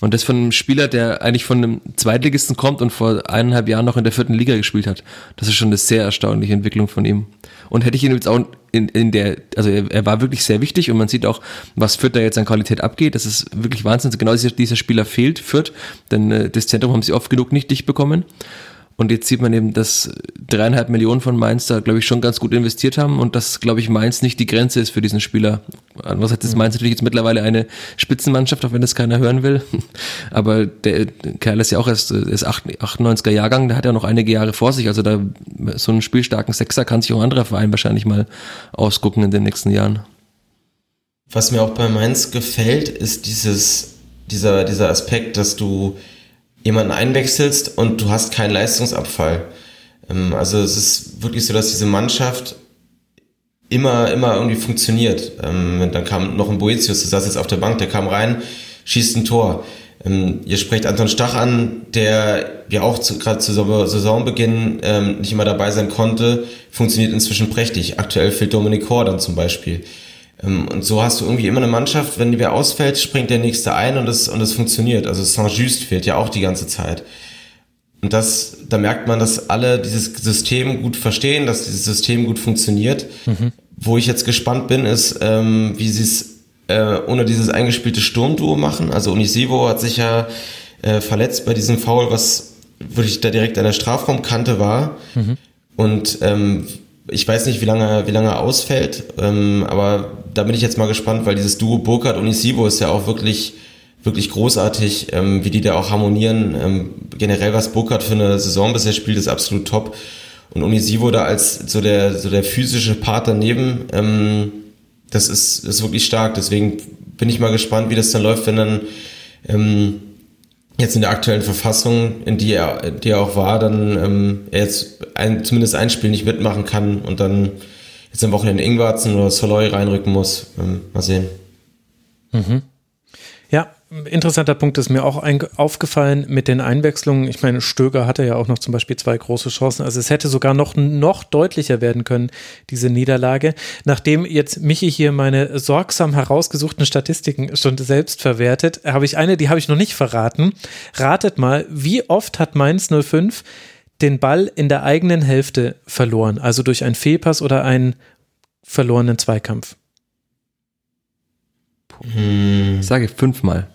Und das von einem Spieler, der eigentlich von einem Zweitligisten kommt und vor eineinhalb Jahren noch in der vierten Liga gespielt hat. Das ist schon eine sehr erstaunliche Entwicklung von ihm. Und hätte ich ihn jetzt auch in, in der, also er, er war wirklich sehr wichtig und man sieht auch, was Fürth da jetzt an Qualität abgeht. Das ist wirklich Wahnsinn. Genau dieser, dieser Spieler fehlt Fürth, denn äh, das Zentrum haben sie oft genug nicht dicht bekommen. Und jetzt sieht man eben, dass dreieinhalb Millionen von Mainz da, glaube ich, schon ganz gut investiert haben und dass, glaube ich, Mainz nicht die Grenze ist für diesen Spieler. Andererseits ist Mainz natürlich jetzt mittlerweile eine Spitzenmannschaft, auch wenn das keiner hören will. Aber der Kerl ist ja auch erst ist 98er Jahrgang, der hat ja noch einige Jahre vor sich. Also da so einen spielstarken Sechser kann sich auch ein anderer Verein wahrscheinlich mal ausgucken in den nächsten Jahren. Was mir auch bei Mainz gefällt, ist dieses, dieser, dieser Aspekt, dass du jemanden einwechselst und du hast keinen Leistungsabfall. Ähm, also es ist wirklich so, dass diese Mannschaft immer, immer irgendwie funktioniert. Ähm, dann kam noch ein Boetius, der saß jetzt auf der Bank, der kam rein, schießt ein Tor. Ähm, ihr sprecht Anton Stach an, der ja auch gerade zu Saisonbeginn nicht immer dabei sein konnte, funktioniert inzwischen prächtig. Aktuell fehlt Dominik Kor dann zum Beispiel. Ähm, und so hast du irgendwie immer eine Mannschaft, wenn wer ausfällt, springt der nächste ein und es und es funktioniert. Also Saint-Just fehlt ja auch die ganze Zeit. Und das, da merkt man, dass alle dieses System gut verstehen, dass dieses System gut funktioniert. Mhm. Wo ich jetzt gespannt bin, ist, ähm, wie sie es äh, ohne dieses eingespielte Sturmduo machen. Also Unisivo hat sich ja äh, verletzt bei diesem Foul, was wirklich da direkt an der Strafraumkante war. Mhm. Und ähm, ich weiß nicht, wie lange, wie lange er ausfällt, ähm, aber da bin ich jetzt mal gespannt, weil dieses Duo Burkhardt und Isivo ist ja auch wirklich, wirklich großartig, ähm, wie die da auch harmonieren. Ähm, generell, was Burkhardt für eine Saison bisher spielt, ist absolut top. Und Unisivo da als so der, so der physische Part daneben, ähm, das ist, ist wirklich stark. Deswegen bin ich mal gespannt, wie das dann läuft, wenn dann ähm, jetzt in der aktuellen Verfassung, in die er, die er auch war, dann ähm, er jetzt ein, zumindest ein Spiel nicht mitmachen kann und dann jetzt am Wochenende Ingwarzen oder Soloy reinrücken muss. Ähm, mal sehen. Mhm. Ja, interessanter Punkt ist mir auch aufgefallen mit den Einwechslungen. Ich meine, Stöger hatte ja auch noch zum Beispiel zwei große Chancen. Also es hätte sogar noch, noch deutlicher werden können, diese Niederlage. Nachdem jetzt Michi hier meine sorgsam herausgesuchten Statistiken schon selbst verwertet, habe ich eine, die habe ich noch nicht verraten. Ratet mal, wie oft hat Mainz 05 den Ball in der eigenen Hälfte verloren? Also durch einen Fehlpass oder einen verlorenen Zweikampf? Hm. Sage fünfmal.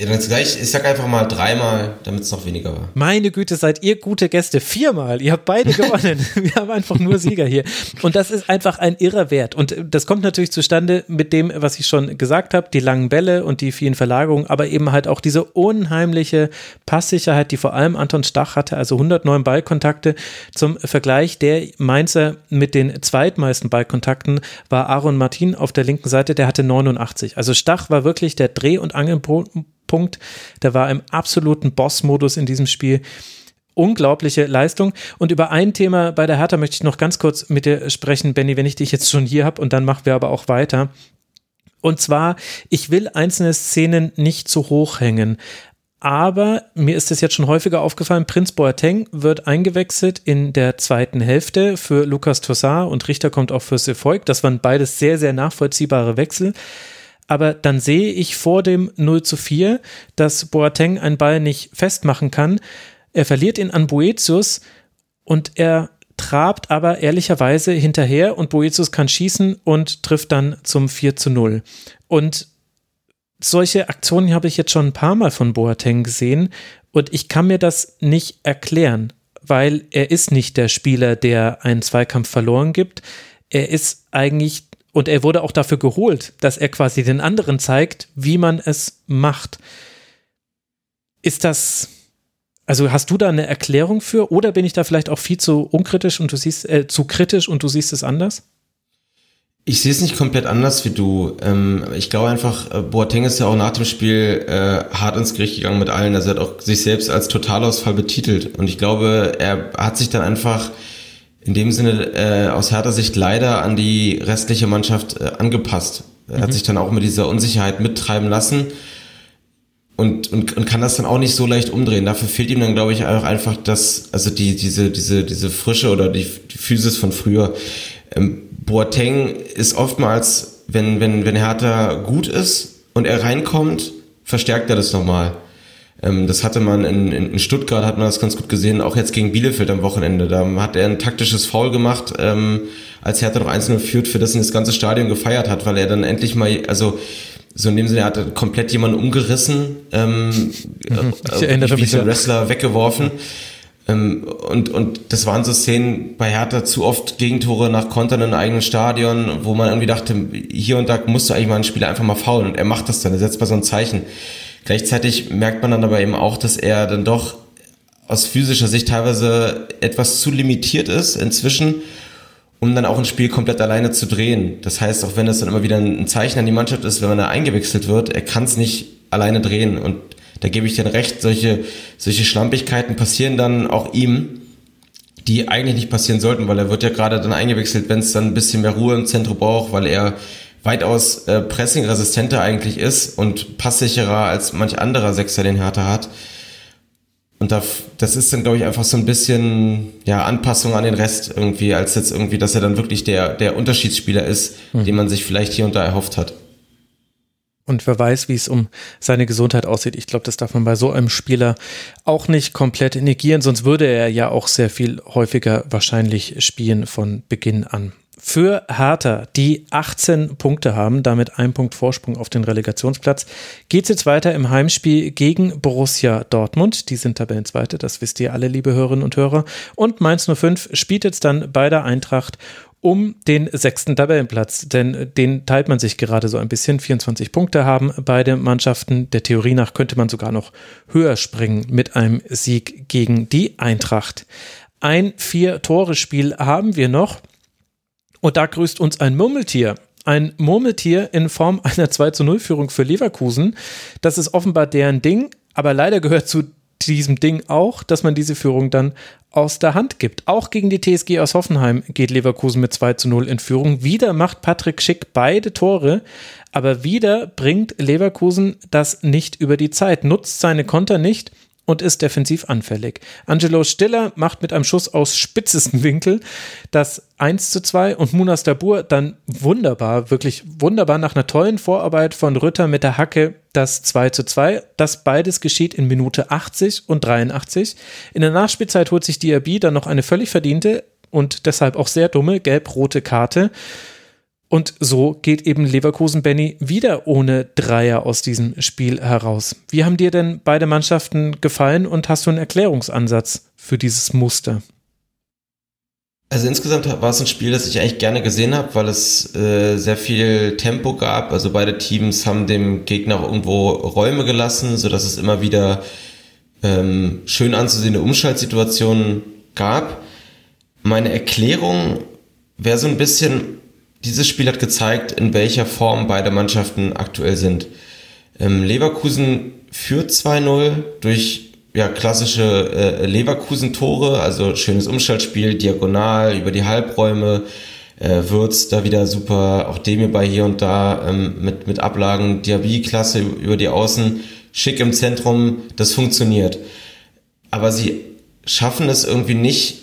Ja, dann gleich, ich sag einfach mal dreimal, damit es noch weniger war. Meine Güte, seid ihr gute Gäste. Viermal. Ihr habt beide gewonnen. Wir haben einfach nur Sieger hier. Und das ist einfach ein irrer Wert. Und das kommt natürlich zustande mit dem, was ich schon gesagt habe, die langen Bälle und die vielen Verlagerungen, aber eben halt auch diese unheimliche Passsicherheit, die vor allem Anton Stach hatte, also 109 Ballkontakte. Zum Vergleich, der Mainzer mit den zweitmeisten Ballkontakten war Aaron Martin auf der linken Seite, der hatte 89. Also Stach war wirklich der Dreh- und Angelpunkt Punkt. Der war im absoluten Boss-Modus in diesem Spiel. Unglaubliche Leistung. Und über ein Thema bei der Hertha möchte ich noch ganz kurz mit dir sprechen, Benny, wenn ich dich jetzt schon hier habe und dann machen wir aber auch weiter. Und zwar, ich will einzelne Szenen nicht zu hoch hängen. Aber mir ist es jetzt schon häufiger aufgefallen, Prinz Boateng wird eingewechselt in der zweiten Hälfte für Lukas Tossar und Richter kommt auch für Sefolk. Das waren beides sehr, sehr nachvollziehbare Wechsel aber dann sehe ich vor dem 0 zu 4, dass Boateng einen Ball nicht festmachen kann. Er verliert ihn an Boetius und er trabt aber ehrlicherweise hinterher und Boetius kann schießen und trifft dann zum 4 zu 0. Und solche Aktionen habe ich jetzt schon ein paar Mal von Boateng gesehen und ich kann mir das nicht erklären, weil er ist nicht der Spieler, der einen Zweikampf verloren gibt. Er ist eigentlich und er wurde auch dafür geholt, dass er quasi den anderen zeigt, wie man es macht. Ist das, also hast du da eine Erklärung für oder bin ich da vielleicht auch viel zu unkritisch und du siehst, äh, zu kritisch und du siehst es anders? Ich sehe es nicht komplett anders wie du. Ähm, ich glaube einfach, äh, Boateng ist ja auch nach dem Spiel äh, hart ins Gericht gegangen mit allen. Also er hat auch sich selbst als Totalausfall betitelt. Und ich glaube, er hat sich dann einfach in dem Sinne äh, aus härter Sicht leider an die restliche Mannschaft äh, angepasst. Er mhm. hat sich dann auch mit dieser Unsicherheit mittreiben lassen und, und, und kann das dann auch nicht so leicht umdrehen. Dafür fehlt ihm dann, glaube ich, auch einfach das, also die, diese, diese, diese Frische oder die, die Physis von früher. Ähm, Boateng ist oftmals, wenn, wenn, wenn Hertha gut ist und er reinkommt, verstärkt er das nochmal. Ähm, das hatte man in, in Stuttgart, hat man das ganz gut gesehen, auch jetzt gegen Bielefeld am Wochenende. Da hat er ein taktisches Foul gemacht, ähm, als Hertha noch 1-0 führt, für das ihn das ganze Stadion gefeiert hat, weil er dann endlich mal, also so in dem Sinne, er hat komplett jemanden umgerissen, ähm, ich erinnere wie mich, ein Wrestler weggeworfen. Ähm, und, und das waren so Szenen bei Hertha zu oft Gegentore nach Kontern in eigenen Stadion, wo man irgendwie dachte, hier und da musst du eigentlich mal einen Spieler einfach mal faulen und er macht das dann, er setzt mal so ein Zeichen. Gleichzeitig merkt man dann aber eben auch, dass er dann doch aus physischer Sicht teilweise etwas zu limitiert ist inzwischen, um dann auch ein Spiel komplett alleine zu drehen. Das heißt, auch wenn es dann immer wieder ein Zeichen an die Mannschaft ist, wenn man da eingewechselt wird, er kann es nicht alleine drehen. Und da gebe ich dir recht, solche, solche Schlampigkeiten passieren dann auch ihm, die eigentlich nicht passieren sollten, weil er wird ja gerade dann eingewechselt, wenn es dann ein bisschen mehr Ruhe im Zentrum braucht, weil er weitaus äh, pressingresistenter eigentlich ist und passsicherer als manch anderer Sechser, den Hertha hat. Und da, das ist dann, glaube ich, einfach so ein bisschen ja, Anpassung an den Rest irgendwie, als jetzt irgendwie, dass er dann wirklich der, der Unterschiedsspieler ist, mhm. den man sich vielleicht hier und da erhofft hat. Und wer weiß, wie es um seine Gesundheit aussieht. Ich glaube, das darf man bei so einem Spieler auch nicht komplett negieren, sonst würde er ja auch sehr viel häufiger wahrscheinlich spielen von Beginn an für Hertha, die 18 Punkte haben, damit ein Punkt Vorsprung auf den Relegationsplatz, geht es jetzt weiter im Heimspiel gegen Borussia Dortmund. Die sind Tabellenzweite, das wisst ihr alle, liebe Hörerinnen und Hörer. Und Mainz 05 spielt jetzt dann bei der Eintracht um den sechsten Tabellenplatz, denn den teilt man sich gerade so ein bisschen. 24 Punkte haben beide Mannschaften. Der Theorie nach könnte man sogar noch höher springen mit einem Sieg gegen die Eintracht. Ein Vier-Tore-Spiel haben wir noch. Und da grüßt uns ein Murmeltier. Ein Murmeltier in Form einer 2 zu 0 Führung für Leverkusen. Das ist offenbar deren Ding, aber leider gehört zu diesem Ding auch, dass man diese Führung dann aus der Hand gibt. Auch gegen die TSG aus Hoffenheim geht Leverkusen mit 2 zu 0 in Führung. Wieder macht Patrick Schick beide Tore, aber wieder bringt Leverkusen das nicht über die Zeit, nutzt seine Konter nicht und ist defensiv anfällig. Angelo Stiller macht mit einem Schuss aus spitzesten Winkel das 1 zu 2 und Munas Dabur dann wunderbar, wirklich wunderbar nach einer tollen Vorarbeit von Rütter mit der Hacke das 2 zu 2. Das beides geschieht in Minute 80 und 83. In der Nachspielzeit holt sich Diaby dann noch eine völlig verdiente und deshalb auch sehr dumme gelb-rote Karte. Und so geht eben Leverkusen Benny wieder ohne Dreier aus diesem Spiel heraus. Wie haben dir denn beide Mannschaften gefallen und hast du einen Erklärungsansatz für dieses Muster? Also insgesamt war es ein Spiel, das ich eigentlich gerne gesehen habe, weil es äh, sehr viel Tempo gab. Also beide Teams haben dem Gegner irgendwo Räume gelassen, so dass es immer wieder ähm, schön anzusehende Umschaltsituationen gab. Meine Erklärung wäre so ein bisschen, dieses Spiel hat gezeigt, in welcher Form beide Mannschaften aktuell sind. Ähm, Leverkusen führt 2-0 durch ja, klassische äh, Leverkusen-Tore, also schönes Umschaltspiel, diagonal über die Halbräume, äh, Würz da wieder super, auch Demir bei hier und da ähm, mit, mit Ablagen, Diaby klasse über die Außen, schick im Zentrum, das funktioniert. Aber sie schaffen es irgendwie nicht,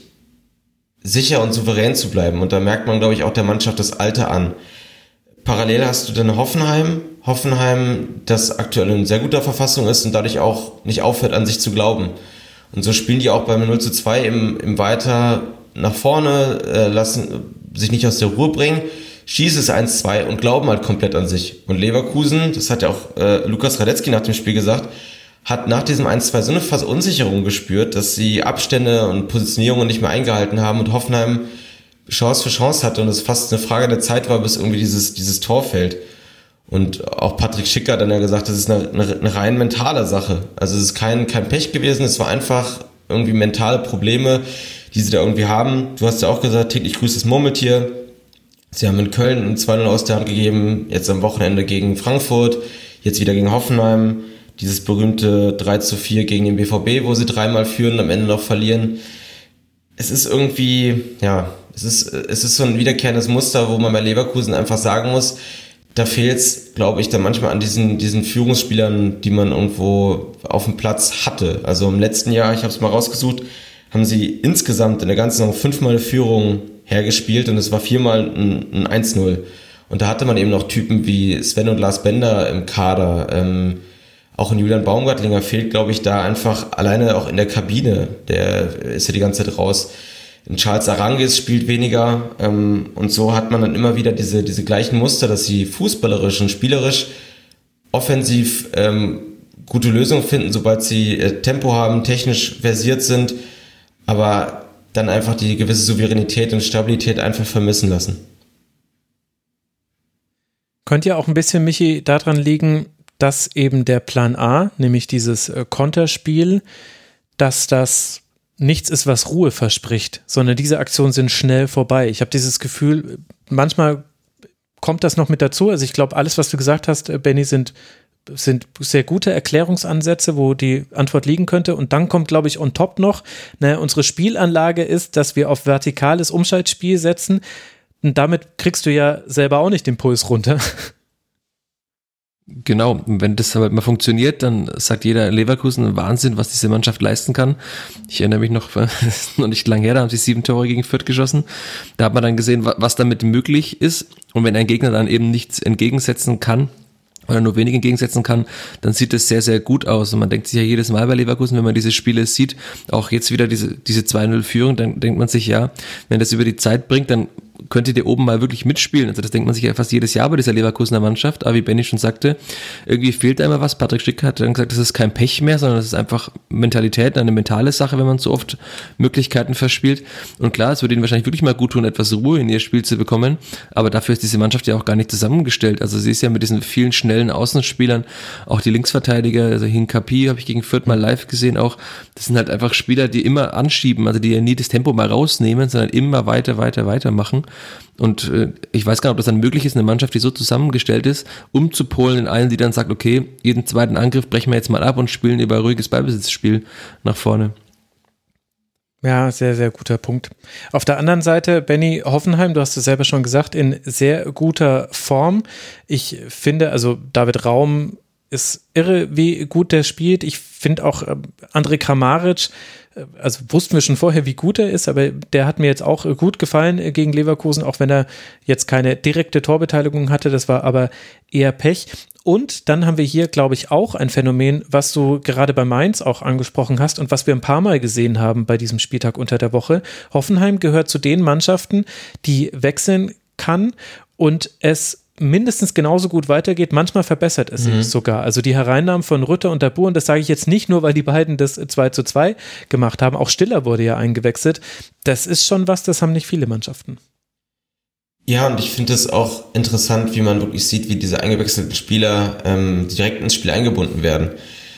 sicher und souverän zu bleiben. Und da merkt man, glaube ich, auch der Mannschaft das Alter an. Parallel hast du dann Hoffenheim. Hoffenheim, das aktuell in sehr guter Verfassung ist und dadurch auch nicht aufhört, an sich zu glauben. Und so spielen die auch beim 0 zu 2 im, im Weiter nach vorne, äh, lassen sich nicht aus der Ruhe bringen, schießen es 1-2 und glauben halt komplett an sich. Und Leverkusen, das hat ja auch äh, Lukas Radetzky nach dem Spiel gesagt, hat nach diesem 1-2 so eine Verunsicherung gespürt, dass sie Abstände und Positionierungen nicht mehr eingehalten haben und Hoffenheim Chance für Chance hatte und es fast eine Frage der Zeit war, bis irgendwie dieses, dieses Tor fällt. Und auch Patrick Schicker hat dann ja gesagt, das ist eine, eine, rein mentale Sache. Also es ist kein, kein Pech gewesen, es war einfach irgendwie mentale Probleme, die sie da irgendwie haben. Du hast ja auch gesagt, täglich grüßt das Murmeltier. Sie haben in Köln ein 2-0 aus der Hand gegeben, jetzt am Wochenende gegen Frankfurt, jetzt wieder gegen Hoffenheim dieses berühmte 3 zu 4 gegen den BVB, wo sie dreimal führen und am Ende noch verlieren. Es ist irgendwie, ja, es ist, es ist so ein wiederkehrendes Muster, wo man bei Leverkusen einfach sagen muss, da fehlt es, glaube ich, dann manchmal an diesen, diesen Führungsspielern, die man irgendwo auf dem Platz hatte. Also im letzten Jahr, ich habe es mal rausgesucht, haben sie insgesamt in der ganzen Saison fünfmal Führung hergespielt und es war viermal ein, ein 1-0. Und da hatte man eben noch Typen wie Sven und Lars Bender im Kader, ähm, auch in Julian Baumgartlinger fehlt, glaube ich, da einfach alleine auch in der Kabine. Der ist ja die ganze Zeit raus. In Charles Arangis spielt weniger ähm, und so hat man dann immer wieder diese, diese gleichen Muster, dass sie fußballerisch und spielerisch offensiv ähm, gute Lösungen finden, sobald sie äh, Tempo haben, technisch versiert sind, aber dann einfach die gewisse Souveränität und Stabilität einfach vermissen lassen. Könnte ja auch ein bisschen, Michi, daran liegen, dass eben der Plan A, nämlich dieses äh, Konterspiel, dass das nichts ist, was Ruhe verspricht, sondern diese Aktionen sind schnell vorbei. Ich habe dieses Gefühl, manchmal kommt das noch mit dazu. Also ich glaube, alles, was du gesagt hast, äh, Benny, sind sind sehr gute Erklärungsansätze, wo die Antwort liegen könnte. Und dann kommt, glaube ich, on top noch, ne, unsere Spielanlage ist, dass wir auf vertikales Umschaltspiel setzen. Und damit kriegst du ja selber auch nicht den Puls runter. Genau, wenn das aber mal funktioniert, dann sagt jeder Leverkusen Wahnsinn, was diese Mannschaft leisten kann. Ich erinnere mich noch, noch nicht lang her, da haben sie sieben Tore gegen Fürth geschossen. Da hat man dann gesehen, was damit möglich ist. Und wenn ein Gegner dann eben nichts entgegensetzen kann, oder nur wenig entgegensetzen kann, dann sieht es sehr, sehr gut aus. Und man denkt sich ja jedes Mal bei Leverkusen, wenn man diese Spiele sieht, auch jetzt wieder diese, diese 2-0-Führung, dann denkt man sich, ja, wenn das über die Zeit bringt, dann könntet ihr oben mal wirklich mitspielen. Also das denkt man sich ja fast jedes Jahr bei dieser Leverkusener Mannschaft. Aber wie Benny schon sagte, irgendwie fehlt da immer was. Patrick Schick hat dann gesagt, das ist kein Pech mehr, sondern das ist einfach Mentalität, eine mentale Sache, wenn man so oft Möglichkeiten verspielt. Und klar, es würde ihnen wahrscheinlich wirklich mal gut tun, etwas Ruhe in ihr Spiel zu bekommen. Aber dafür ist diese Mannschaft ja auch gar nicht zusammengestellt. Also sie ist ja mit diesen vielen schnellen Außenspielern, auch die Linksverteidiger, also Hinkapi habe ich gegen Fürth mal live gesehen auch. Das sind halt einfach Spieler, die immer anschieben, also die ja nie das Tempo mal rausnehmen, sondern immer weiter, weiter, weiter machen. Und äh, ich weiß gar nicht, ob das dann möglich ist, eine Mannschaft, die so zusammengestellt ist, umzupolen in einen, die dann sagt, okay, jeden zweiten Angriff brechen wir jetzt mal ab und spielen über ruhiges Ballbesitzspiel nach vorne. Ja, sehr, sehr guter Punkt. Auf der anderen Seite, Benny Hoffenheim, du hast es selber schon gesagt, in sehr guter Form. Ich finde, also David Raum ist irre, wie gut der spielt. Ich finde auch äh, André Kramaric, also wussten wir schon vorher, wie gut er ist, aber der hat mir jetzt auch gut gefallen gegen Leverkusen, auch wenn er jetzt keine direkte Torbeteiligung hatte. Das war aber eher Pech. Und dann haben wir hier, glaube ich, auch ein Phänomen, was du gerade bei Mainz auch angesprochen hast und was wir ein paar Mal gesehen haben bei diesem Spieltag unter der Woche. Hoffenheim gehört zu den Mannschaften, die wechseln kann und es mindestens genauso gut weitergeht. Manchmal verbessert es sich mhm. sogar. Also die Hereinnahmen von Rütter und Dabur, und das sage ich jetzt nicht nur, weil die beiden das 2 zu 2 gemacht haben, auch Stiller wurde ja eingewechselt. Das ist schon was, das haben nicht viele Mannschaften. Ja, und ich finde es auch interessant, wie man wirklich sieht, wie diese eingewechselten Spieler ähm, direkt ins Spiel eingebunden werden.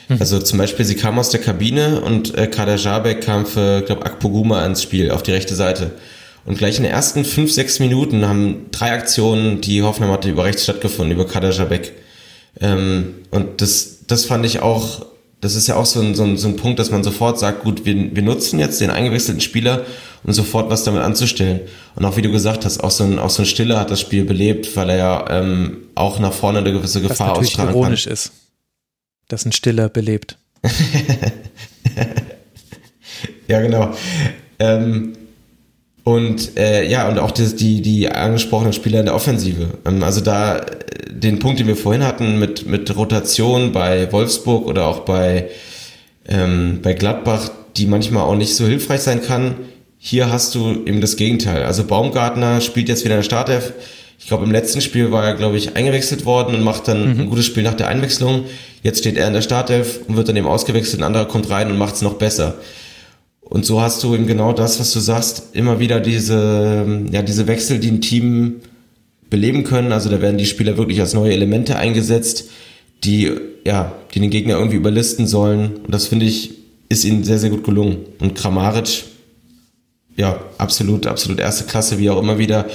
Mhm. Also zum Beispiel, sie kamen aus der Kabine und äh, Kader Jabek kam für, glaube Akpoguma ins Spiel auf die rechte Seite. Und gleich in den ersten fünf, sechs Minuten haben drei Aktionen, die Hoffenheim hatte, über rechts stattgefunden, über Kader Jabek. Ähm, und das, das fand ich auch, das ist ja auch so ein, so ein, so ein Punkt, dass man sofort sagt, gut, wir, wir nutzen jetzt den eingewechselten Spieler, um sofort was damit anzustellen. Und auch wie du gesagt hast, auch so ein, auch so ein Stiller hat das Spiel belebt, weil er ja ähm, auch nach vorne eine gewisse Gefahr was ausstrahlen ironisch kann. ist, dass ein Stiller belebt. ja, genau. Ähm, und äh, ja, und auch die, die, die angesprochenen Spieler in der Offensive. Ähm, also da äh, den Punkt, den wir vorhin hatten mit, mit Rotation bei Wolfsburg oder auch bei, ähm, bei Gladbach, die manchmal auch nicht so hilfreich sein kann. Hier hast du eben das Gegenteil. Also Baumgartner spielt jetzt wieder in der Startelf. Ich glaube, im letzten Spiel war er, glaube ich, eingewechselt worden und macht dann mhm. ein gutes Spiel nach der Einwechslung. Jetzt steht er in der Startelf und wird dann eben ausgewechselt. Ein anderer kommt rein und macht es noch besser. Und so hast du eben genau das, was du sagst, immer wieder diese, ja, diese Wechsel, die ein Team beleben können. Also da werden die Spieler wirklich als neue Elemente eingesetzt, die, ja, die den Gegner irgendwie überlisten sollen. Und das finde ich, ist ihnen sehr, sehr gut gelungen. Und Kramaric, ja, absolut, absolut erste Klasse, wie auch immer wieder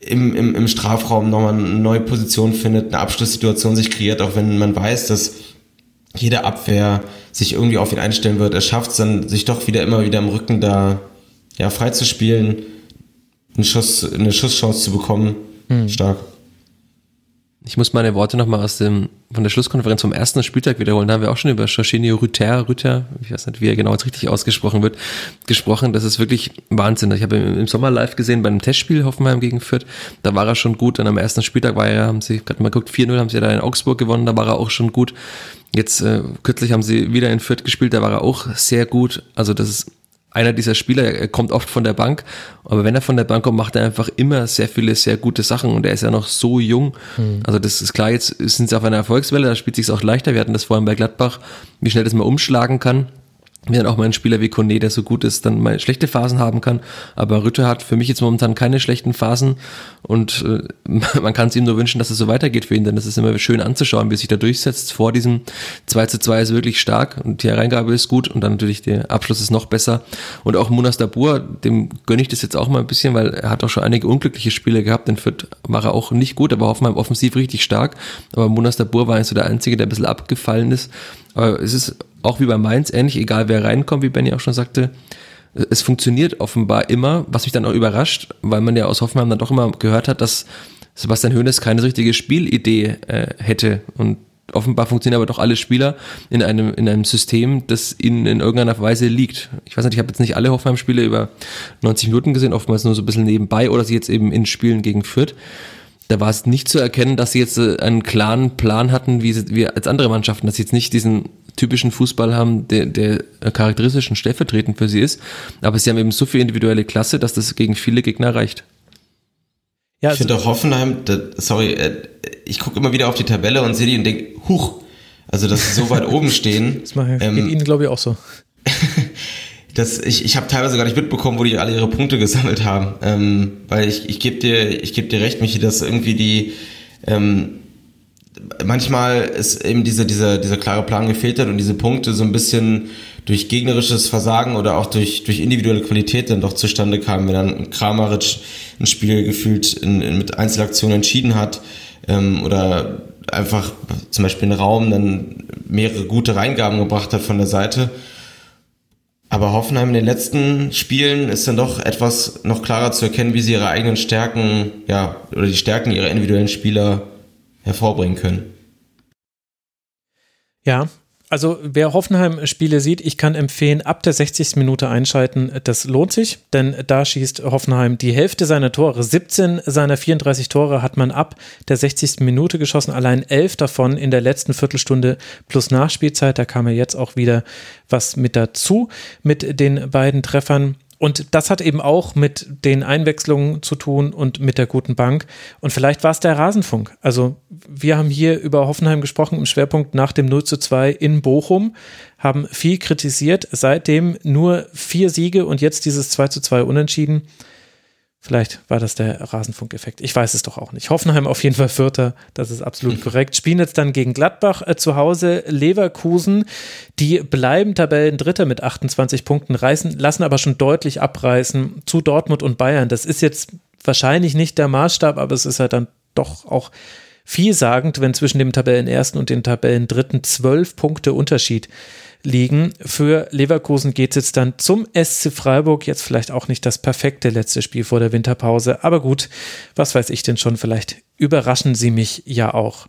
im, im, im Strafraum nochmal eine neue Position findet, eine Abschlusssituation sich kreiert, auch wenn man weiß, dass jede Abwehr sich irgendwie auf ihn einstellen wird. Er schafft es dann, sich doch wieder immer wieder im Rücken da ja, frei zu spielen, einen Schuss, eine Schusschance zu bekommen. Hm. Stark. Ich muss meine Worte nochmal aus dem, von der Schlusskonferenz vom ersten Spieltag wiederholen. Da haben wir auch schon über Jorginho Rüter, Rüter, ich weiß nicht, wie er genau jetzt richtig ausgesprochen wird, gesprochen. Das ist wirklich Wahnsinn. Ich habe ihn im Sommer live gesehen bei einem Testspiel Hoffenheim gegen Fürth. Da war er schon gut. Dann am ersten Spieltag war er, haben sie gerade mal geguckt, 4-0 haben sie da in Augsburg gewonnen. Da war er auch schon gut. Jetzt äh, kürzlich haben sie wieder in Fürth gespielt, da war er auch sehr gut. Also das ist einer dieser Spieler, er kommt oft von der Bank, aber wenn er von der Bank kommt, macht er einfach immer sehr viele, sehr gute Sachen und er ist ja noch so jung. Mhm. Also das ist klar, jetzt sind sie auf einer Erfolgswelle, da spielt sich auch leichter. Wir hatten das vorhin bei Gladbach, wie schnell das mal umschlagen kann dann auch mal ein Spieler wie Kone, der so gut ist, dann mal schlechte Phasen haben kann. Aber Rütter hat für mich jetzt momentan keine schlechten Phasen und äh, man kann es ihm nur wünschen, dass es so weitergeht für ihn, denn das ist immer schön anzuschauen, wie sich da durchsetzt. Vor diesem 2 zu 2 ist wirklich stark und die Hereingabe ist gut und dann natürlich der Abschluss ist noch besser. Und auch Munas Dabur, dem gönne ich das jetzt auch mal ein bisschen, weil er hat auch schon einige unglückliche Spiele gehabt. Den Fürth war er auch nicht gut, aber Hoffenheim offensiv richtig stark. Aber Munas Dabur war eigentlich so der Einzige, der ein bisschen abgefallen ist. Aber es ist auch wie bei Mainz ähnlich, egal wer reinkommt, wie Benny auch schon sagte, es funktioniert offenbar immer, was mich dann auch überrascht, weil man ja aus Hoffenheim dann doch immer gehört hat, dass Sebastian Hoeneß keine richtige Spielidee äh, hätte. Und offenbar funktionieren aber doch alle Spieler in einem, in einem System, das ihnen in irgendeiner Weise liegt. Ich weiß nicht, ich habe jetzt nicht alle Hoffenheim-Spiele über 90 Minuten gesehen, oftmals nur so ein bisschen nebenbei oder sie jetzt eben in Spielen gegen Fürth da war es nicht zu erkennen, dass sie jetzt äh, einen klaren Plan hatten, wie, sie, wie als andere Mannschaften, dass sie jetzt nicht diesen typischen Fußball haben, der, der charakteristisch und stellvertretend für sie ist. Aber sie haben eben so viel individuelle Klasse, dass das gegen viele Gegner reicht. Ja, ich finde auch Hoffenheim, da, sorry, äh, ich gucke immer wieder auf die Tabelle und sehe die und denke, huch, also dass sie so weit oben stehen. Das geht ähm, Ihnen, glaube ich, auch so. das, ich, ich habe teilweise gar nicht mitbekommen, wo die alle ihre Punkte gesammelt haben. Ähm, weil ich, ich gebe dir, gebe dir recht, Michi, dass irgendwie die, ähm, manchmal ist eben diese, dieser, dieser klare Plan gefehlt hat und diese Punkte so ein bisschen durch gegnerisches Versagen oder auch durch, durch individuelle Qualität dann doch zustande kamen, wenn dann Kramaric ein Spiel gefühlt in, in, mit Einzelaktionen entschieden hat ähm, oder einfach zum Beispiel einen Raum dann mehrere gute Reingaben gebracht hat von der Seite. Aber Hoffenheim in den letzten Spielen ist dann doch etwas noch klarer zu erkennen, wie sie ihre eigenen Stärken, ja, oder die Stärken ihrer individuellen Spieler hervorbringen können. Ja, also wer Hoffenheim-Spiele sieht, ich kann empfehlen, ab der 60. Minute einschalten. Das lohnt sich, denn da schießt Hoffenheim die Hälfte seiner Tore. 17 seiner 34 Tore hat man ab der 60. Minute geschossen, allein 11 davon in der letzten Viertelstunde plus Nachspielzeit. Da kam ja jetzt auch wieder was mit dazu mit den beiden Treffern. Und das hat eben auch mit den Einwechslungen zu tun und mit der guten Bank. Und vielleicht war es der Rasenfunk. Also wir haben hier über Hoffenheim gesprochen im Schwerpunkt nach dem 0 zu 2 in Bochum, haben viel kritisiert, seitdem nur vier Siege und jetzt dieses 2 zu 2 unentschieden. Vielleicht war das der Rasenfunkeffekt. Ich weiß es doch auch nicht. Hoffenheim auf jeden Fall Vierter, das ist absolut korrekt. Spielen jetzt dann gegen Gladbach äh, zu Hause. Leverkusen, die bleiben Tabellendritter mit 28 Punkten, reißen, lassen aber schon deutlich abreißen zu Dortmund und Bayern. Das ist jetzt wahrscheinlich nicht der Maßstab, aber es ist halt dann doch auch vielsagend, wenn zwischen dem Tabellenersten und dem Tabellendritten zwölf Punkte Unterschied liegen. Für Leverkusen geht es jetzt dann zum SC Freiburg. Jetzt vielleicht auch nicht das perfekte letzte Spiel vor der Winterpause. Aber gut, was weiß ich denn schon? Vielleicht überraschen sie mich ja auch.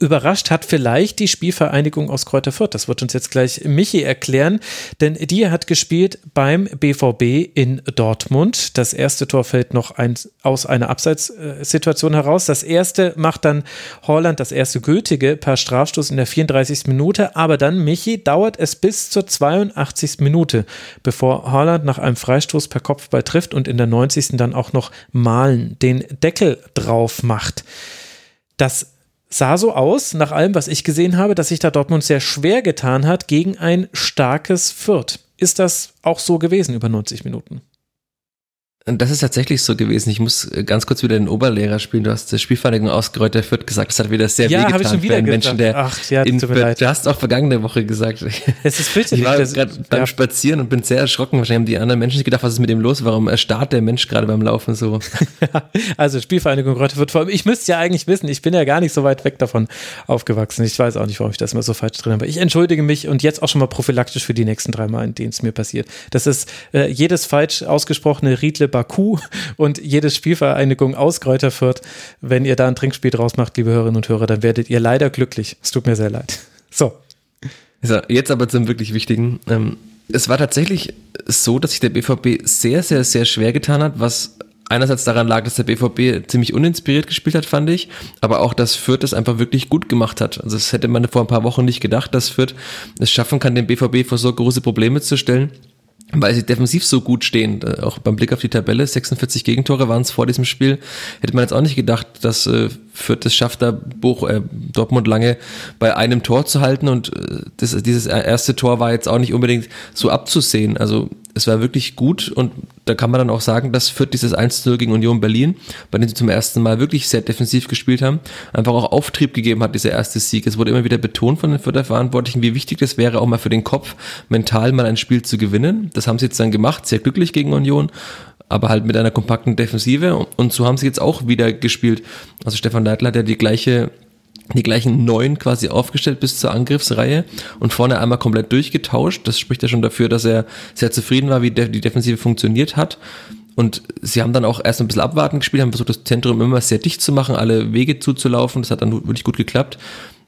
Überrascht hat vielleicht die Spielvereinigung aus Kräuter Fürth. Das wird uns jetzt gleich Michi erklären, denn die hat gespielt beim BVB in Dortmund. Das erste Tor fällt noch ein, aus einer Abseitssituation heraus. Das erste macht dann Holland, das erste gültige, per Strafstoß in der 34. Minute. Aber dann, Michi, dauert es bis zur 82. Minute, bevor Holland nach einem Freistoß per Kopfball trifft und in der 90. dann auch noch Malen den Deckel drauf macht. Das sah so aus, nach allem, was ich gesehen habe, dass sich da Dortmund sehr schwer getan hat gegen ein starkes Fürth. Ist das auch so gewesen über 90 Minuten? Das ist tatsächlich so gewesen. Ich muss äh, ganz kurz wieder den Oberlehrer spielen. Du hast das Spielvereinigung aus Kräuter Fürth gesagt. Das hat wieder sehr ja, wehgetan ich schon wieder für einen Menschen, der Ach, ja, in. Du hast auch vergangene Woche gesagt. Es ist fürchterlich. Ich war gerade beim ja. Spazieren und bin sehr erschrocken. Wahrscheinlich haben die anderen Menschen nicht gedacht, was ist mit dem los? Warum erstarrt der Mensch gerade beim Laufen so? Also Spielvereinigung Kräuter Fürth. Vor allem, ich müsste ja eigentlich wissen, ich bin ja gar nicht so weit weg davon aufgewachsen. Ich weiß auch nicht, warum ich das immer so falsch drin habe. Ich entschuldige mich und jetzt auch schon mal prophylaktisch für die nächsten drei Mal, in denen es mir passiert. Das ist äh, jedes falsch ausgesprochene Riedle Baku und jedes Spielvereinigung aus Kräuter Fürth. Wenn ihr da ein Trinkspiel draus macht, liebe Hörerinnen und Hörer, dann werdet ihr leider glücklich. Es tut mir sehr leid. So. So, jetzt aber zum wirklich Wichtigen. Ähm, es war tatsächlich so, dass sich der BVB sehr, sehr, sehr schwer getan hat, was einerseits daran lag, dass der BVB ziemlich uninspiriert gespielt hat, fand ich, aber auch, dass Fürth es einfach wirklich gut gemacht hat. Also das hätte man vor ein paar Wochen nicht gedacht, dass Fürth es schaffen kann, den BVB vor so große Probleme zu stellen weil sie defensiv so gut stehen. Äh, Auch beim Blick auf die Tabelle, 46 Gegentore waren es vor diesem Spiel. Hätte man jetzt auch nicht gedacht, dass äh, Fürth es schafft, da Buch, äh, Dortmund lange bei einem Tor zu halten. Und äh, das, dieses erste Tor war jetzt auch nicht unbedingt so abzusehen. Also es war wirklich gut und da kann man dann auch sagen, dass Fürth dieses 1-0 gegen Union Berlin, bei dem sie zum ersten Mal wirklich sehr defensiv gespielt haben, einfach auch Auftrieb gegeben hat, dieser erste Sieg. Es wurde immer wieder betont von den Fürther Verantwortlichen, wie wichtig das wäre, auch mal für den Kopf mental mal ein Spiel zu gewinnen. Das haben sie jetzt dann gemacht, sehr glücklich gegen Union, aber halt mit einer kompakten Defensive und so haben sie jetzt auch wieder gespielt. Also Stefan Leitler hat ja die gleiche die gleichen neun quasi aufgestellt bis zur Angriffsreihe und vorne einmal komplett durchgetauscht. Das spricht ja schon dafür, dass er sehr zufrieden war, wie die Defensive funktioniert hat. Und sie haben dann auch erst ein bisschen abwarten gespielt, haben versucht, das Zentrum immer sehr dicht zu machen, alle Wege zuzulaufen. Das hat dann wirklich gut geklappt.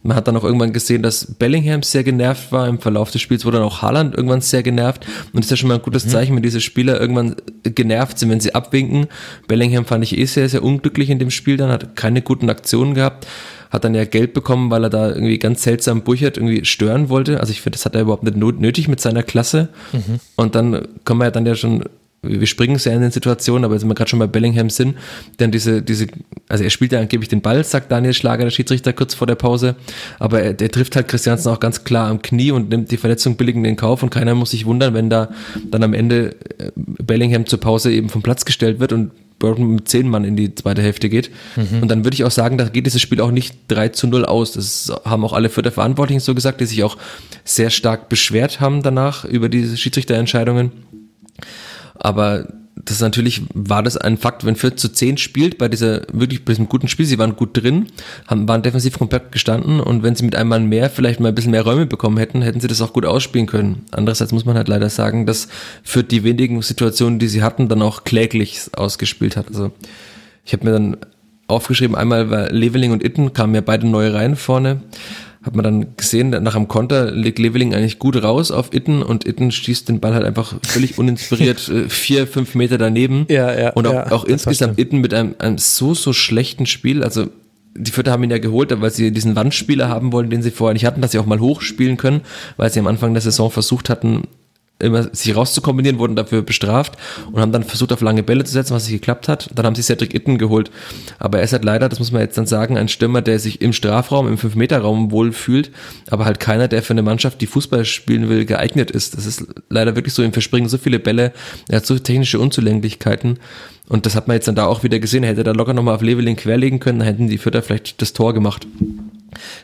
Man hat dann auch irgendwann gesehen, dass Bellingham sehr genervt war. Im Verlauf des Spiels wurde dann auch Haaland irgendwann sehr genervt. Und das ist ja schon mal ein gutes Zeichen, wenn diese Spieler irgendwann genervt sind, wenn sie abwinken. Bellingham fand ich eh sehr, sehr unglücklich in dem Spiel dann, hat keine guten Aktionen gehabt hat dann ja Geld bekommen, weil er da irgendwie ganz seltsam Burchert irgendwie stören wollte. Also ich finde, das hat er überhaupt nicht nötig mit seiner Klasse. Und dann kommen wir ja dann ja schon wir springen sehr in den Situationen, aber jetzt sind wir gerade schon bei Bellingham sind, denn diese, diese, also er spielt ja angeblich den Ball, sagt Daniel Schlager, der Schiedsrichter, kurz vor der Pause, aber er, der trifft halt Christiansen auch ganz klar am Knie und nimmt die Verletzung billig in den Kauf und keiner muss sich wundern, wenn da dann am Ende äh, Bellingham zur Pause eben vom Platz gestellt wird und Burton mit zehn Mann in die zweite Hälfte geht. Mhm. Und dann würde ich auch sagen, da geht dieses Spiel auch nicht 3 zu 0 aus. Das haben auch alle vierte Verantwortlichen so gesagt, die sich auch sehr stark beschwert haben danach über diese Schiedsrichterentscheidungen. Aber das natürlich war das ein Fakt, wenn 4 zu 10 spielt bei dieser wirklich bei diesem guten Spiel, sie waren gut drin, haben, waren defensiv komplett gestanden und wenn sie mit einem Mann mehr vielleicht mal ein bisschen mehr Räume bekommen hätten, hätten sie das auch gut ausspielen können. Andererseits muss man halt leider sagen, dass für die wenigen Situationen, die sie hatten, dann auch kläglich ausgespielt hat. Also ich habe mir dann aufgeschrieben, einmal war Leveling und Itten kamen ja beide neue rein vorne hat man dann gesehen, nach einem Konter legt Leveling eigentlich gut raus auf Itten und Itten schießt den Ball halt einfach völlig uninspiriert äh, vier, fünf Meter daneben. Ja, ja. Und auch, ja, auch insgesamt Itten mit einem, einem so, so schlechten Spiel. Also die Vierter haben ihn ja geholt, weil sie diesen Wandspieler haben wollen, den sie vorher nicht hatten, dass sie auch mal hochspielen können, weil sie am Anfang der Saison versucht hatten, immer sich rauszukombinieren, wurden dafür bestraft und haben dann versucht, auf lange Bälle zu setzen, was nicht geklappt hat. Dann haben sie Cedric Itten geholt. Aber er ist halt leider, das muss man jetzt dann sagen, ein Stürmer, der sich im Strafraum, im 5-Meter-Raum wohl fühlt, aber halt keiner, der für eine Mannschaft, die Fußball spielen will, geeignet ist. Das ist leider wirklich so, ihm verspringen so viele Bälle, er hat so technische Unzulänglichkeiten. Und das hat man jetzt dann da auch wieder gesehen. Er hätte da locker nochmal auf Leveling querlegen können, dann hätten die Vierter vielleicht das Tor gemacht.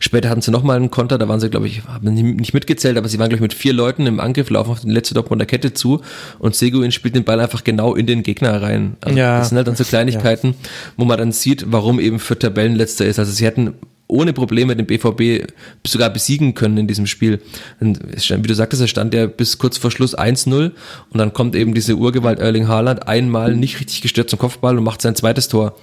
Später hatten sie nochmal einen Konter, da waren sie, glaube ich, haben nicht mitgezählt, aber sie waren, glaube ich, mit vier Leuten im Angriff, laufen auf die letzte Dortmunder Kette zu und Seguin spielt den Ball einfach genau in den Gegner rein. Also ja. Das sind halt dann so Kleinigkeiten, ja. wo man dann sieht, warum eben für Tabellenletzter ist. Also sie hätten ohne Probleme den BVB sogar besiegen können in diesem Spiel. Und wie du sagtest, er stand ja bis kurz vor Schluss 1-0 und dann kommt eben diese Urgewalt Erling Haaland einmal nicht richtig gestört zum Kopfball und macht sein zweites Tor.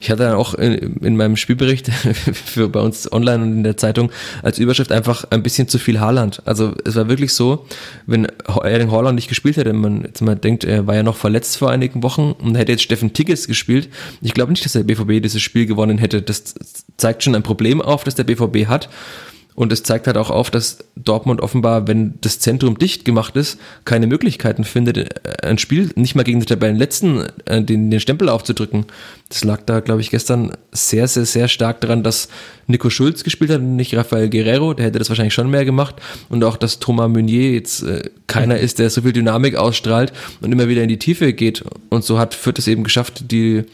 Ich hatte dann auch in, in meinem Spielbericht für bei uns online und in der Zeitung als Überschrift einfach ein bisschen zu viel Haaland. Also es war wirklich so, wenn Erling Haaland nicht gespielt hätte, man jetzt mal denkt, er war ja noch verletzt vor einigen Wochen und hätte jetzt Steffen Tigges gespielt. Ich glaube nicht, dass der BVB dieses Spiel gewonnen hätte. Das zeigt schon ein Problem auf, das der BVB hat. Und es zeigt halt auch auf, dass Dortmund offenbar, wenn das Zentrum dicht gemacht ist, keine Möglichkeiten findet, äh, ein Spiel nicht mal gegen den Tabellenletzten äh, den, den Stempel aufzudrücken. Das lag da, glaube ich, gestern sehr, sehr, sehr stark daran, dass Nico Schulz gespielt hat und nicht Rafael Guerrero, der hätte das wahrscheinlich schon mehr gemacht. Und auch, dass Thomas Meunier jetzt äh, keiner ist, der so viel Dynamik ausstrahlt und immer wieder in die Tiefe geht. Und so hat Fürth es eben geschafft, die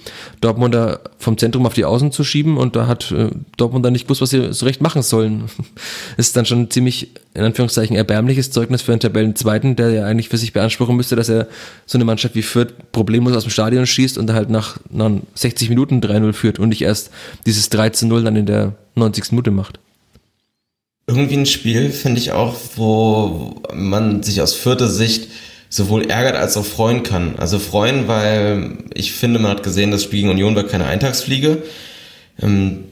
Dortmunder vom Zentrum auf die Außen zu schieben und da hat äh, Dortmund dann nicht gewusst, was sie so recht machen sollen. Ist dann schon ziemlich, in Anführungszeichen, erbärmliches Zeugnis für einen Tabellenzweiten, der ja eigentlich für sich beanspruchen müsste, dass er so eine Mannschaft wie Fürth problemlos aus dem Stadion schießt und halt nach, nach 60 Minuten 3-0 führt und nicht erst dieses 3-0 dann in der 90. Minute macht. Irgendwie ein Spiel, finde ich auch, wo man sich aus vierter Sicht sowohl ärgert als auch freuen kann. Also freuen, weil ich finde, man hat gesehen, das Spiel gegen Union war keine Eintagsfliege. Ähm,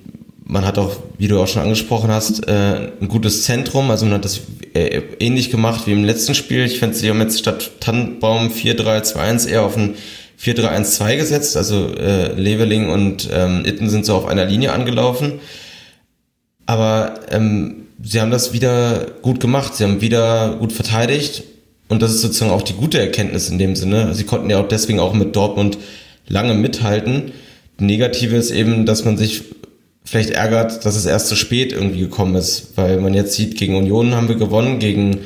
man hat auch, wie du auch schon angesprochen hast, äh, ein gutes Zentrum. Also man hat das äh, ähnlich gemacht wie im letzten Spiel. Ich finde, sie haben jetzt statt Tannenbaum 4-3-2-1 eher auf ein 4-3-1-2 gesetzt. Also äh, Leveling und ähm, Itten sind so auf einer Linie angelaufen. Aber ähm, sie haben das wieder gut gemacht. Sie haben wieder gut verteidigt. Und das ist sozusagen auch die gute Erkenntnis in dem Sinne. Sie konnten ja auch deswegen auch mit Dortmund lange mithalten. Negative ist eben, dass man sich vielleicht ärgert, dass es erst zu spät irgendwie gekommen ist, weil man jetzt sieht, gegen Union haben wir gewonnen, gegen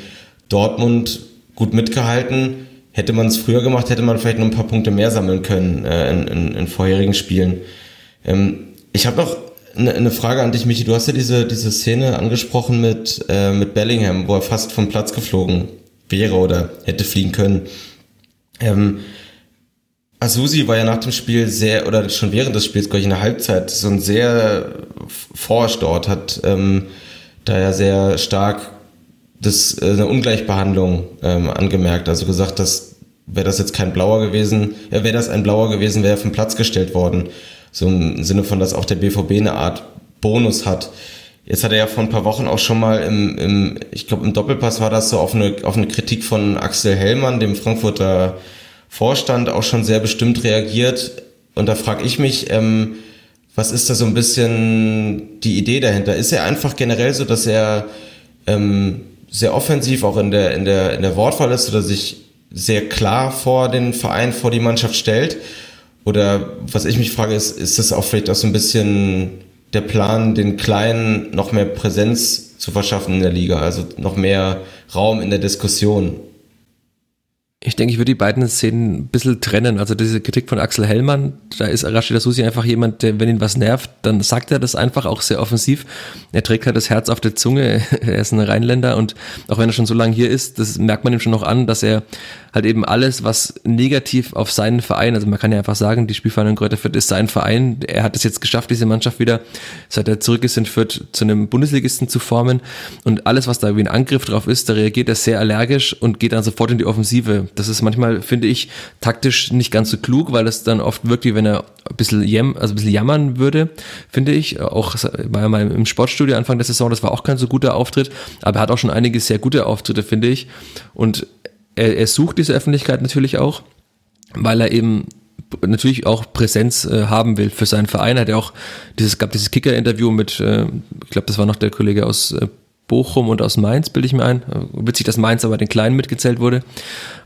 Dortmund gut mitgehalten. Hätte man es früher gemacht, hätte man vielleicht noch ein paar Punkte mehr sammeln können äh, in, in, in vorherigen Spielen. Ähm, ich habe noch eine, eine Frage an dich, Michi. Du hast ja diese, diese Szene angesprochen mit, äh, mit Bellingham, wo er fast vom Platz geflogen wäre oder hätte fliegen können. Ähm, Asusi war ja nach dem Spiel sehr, oder schon während des Spiels, glaube ich, in der Halbzeit, so ein sehr forsch dort, hat ähm, da ja sehr stark das, äh, eine Ungleichbehandlung ähm, angemerkt. Also gesagt, dass wäre das jetzt kein Blauer gewesen, ja, wäre das ein Blauer gewesen, wäre er vom Platz gestellt worden. So im Sinne von, dass auch der BVB eine Art Bonus hat. Jetzt hat er ja vor ein paar Wochen auch schon mal im, im ich glaube im Doppelpass war das so auf eine, auf eine Kritik von Axel Hellmann, dem Frankfurter Vorstand auch schon sehr bestimmt reagiert. Und da frage ich mich, ähm, was ist da so ein bisschen die Idee dahinter? Ist er einfach generell so, dass er ähm, sehr offensiv auch in der, in der, in der Wortwahl ist oder sich, sehr klar vor den Verein, vor die Mannschaft stellt? Oder was ich mich frage, ist, ist das auch vielleicht auch so ein bisschen der Plan, den Kleinen noch mehr Präsenz zu verschaffen in der Liga, also noch mehr Raum in der Diskussion? Ich denke, ich würde die beiden Szenen ein bisschen trennen. Also diese Kritik von Axel Hellmann, da ist Rashida Susi einfach jemand, der, wenn ihn was nervt, dann sagt er das einfach auch sehr offensiv. Er trägt halt das Herz auf der Zunge. Er ist ein Rheinländer und auch wenn er schon so lange hier ist, das merkt man ihm schon noch an, dass er halt eben alles, was negativ auf seinen Verein, also man kann ja einfach sagen, die Spielvereinigung Kräuter Fürth ist sein Verein. Er hat es jetzt geschafft, diese Mannschaft wieder, seit er zurück ist in Fürth, zu einem Bundesligisten zu formen. Und alles, was da wie ein Angriff drauf ist, da reagiert er sehr allergisch und geht dann sofort in die Offensive. Das ist manchmal, finde ich, taktisch nicht ganz so klug, weil es dann oft wirkt, wie wenn er ein bisschen, jäm, also ein bisschen jammern würde, finde ich. Auch er mal im Sportstudio Anfang der Saison, das war auch kein so guter Auftritt, aber er hat auch schon einige sehr gute Auftritte, finde ich. Und er, er sucht diese Öffentlichkeit natürlich auch, weil er eben natürlich auch Präsenz äh, haben will für seinen Verein. Er hat ja auch dieses gab dieses Kicker-Interview mit, äh, ich glaube, das war noch der Kollege aus äh, Bochum und aus Mainz, bilde ich mir ein. Witzig, dass Mainz aber den Kleinen mitgezählt wurde.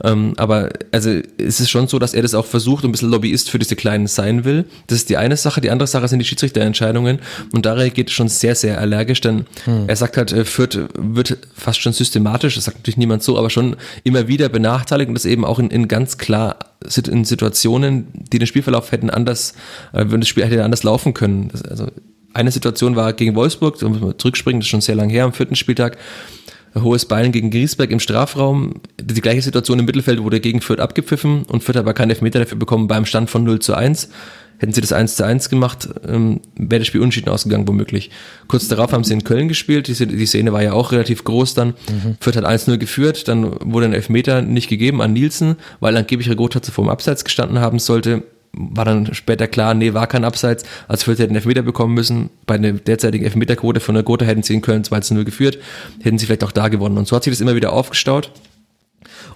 Ähm, aber also es ist schon so, dass er das auch versucht und ein bisschen Lobbyist für diese Kleinen sein will. Das ist die eine Sache. Die andere Sache sind die Schiedsrichterentscheidungen. Und da reagiert er schon sehr, sehr allergisch, denn hm. er sagt halt, äh, Fürth wird fast schon systematisch, das sagt natürlich niemand so, aber schon immer wieder benachteiligt und das eben auch in, in ganz klar in Situationen, die den Spielverlauf hätten anders, äh, wenn das Spiel hätte anders laufen können. Also eine Situation war gegen Wolfsburg, da muss man zurückspringen, das ist schon sehr lange her, am vierten Spieltag. Hohes Bein gegen Griesberg im Strafraum. Die gleiche Situation im Mittelfeld wurde gegen Fürth abgepfiffen und Fürth hat aber keinen Elfmeter dafür bekommen beim Stand von 0 zu 1. Hätten sie das 1 zu 1 gemacht, ähm, wäre das Spiel unschieden ausgegangen, womöglich. Kurz darauf haben sie in Köln gespielt. Die, die Szene war ja auch relativ groß dann. Mhm. Fürth hat 1-0 geführt, dann wurde ein Elfmeter nicht gegeben an Nielsen, weil angeblich Regota zuvor im Abseits gestanden haben sollte war dann später klar, nee, war kein Abseits. Als Fürth hätten Elfmeter bekommen müssen. Bei der derzeitigen Elfmeterquote von der Gotha hätten sie in Köln 2-0 geführt, hätten sie vielleicht auch da gewonnen. Und so hat sich das immer wieder aufgestaut.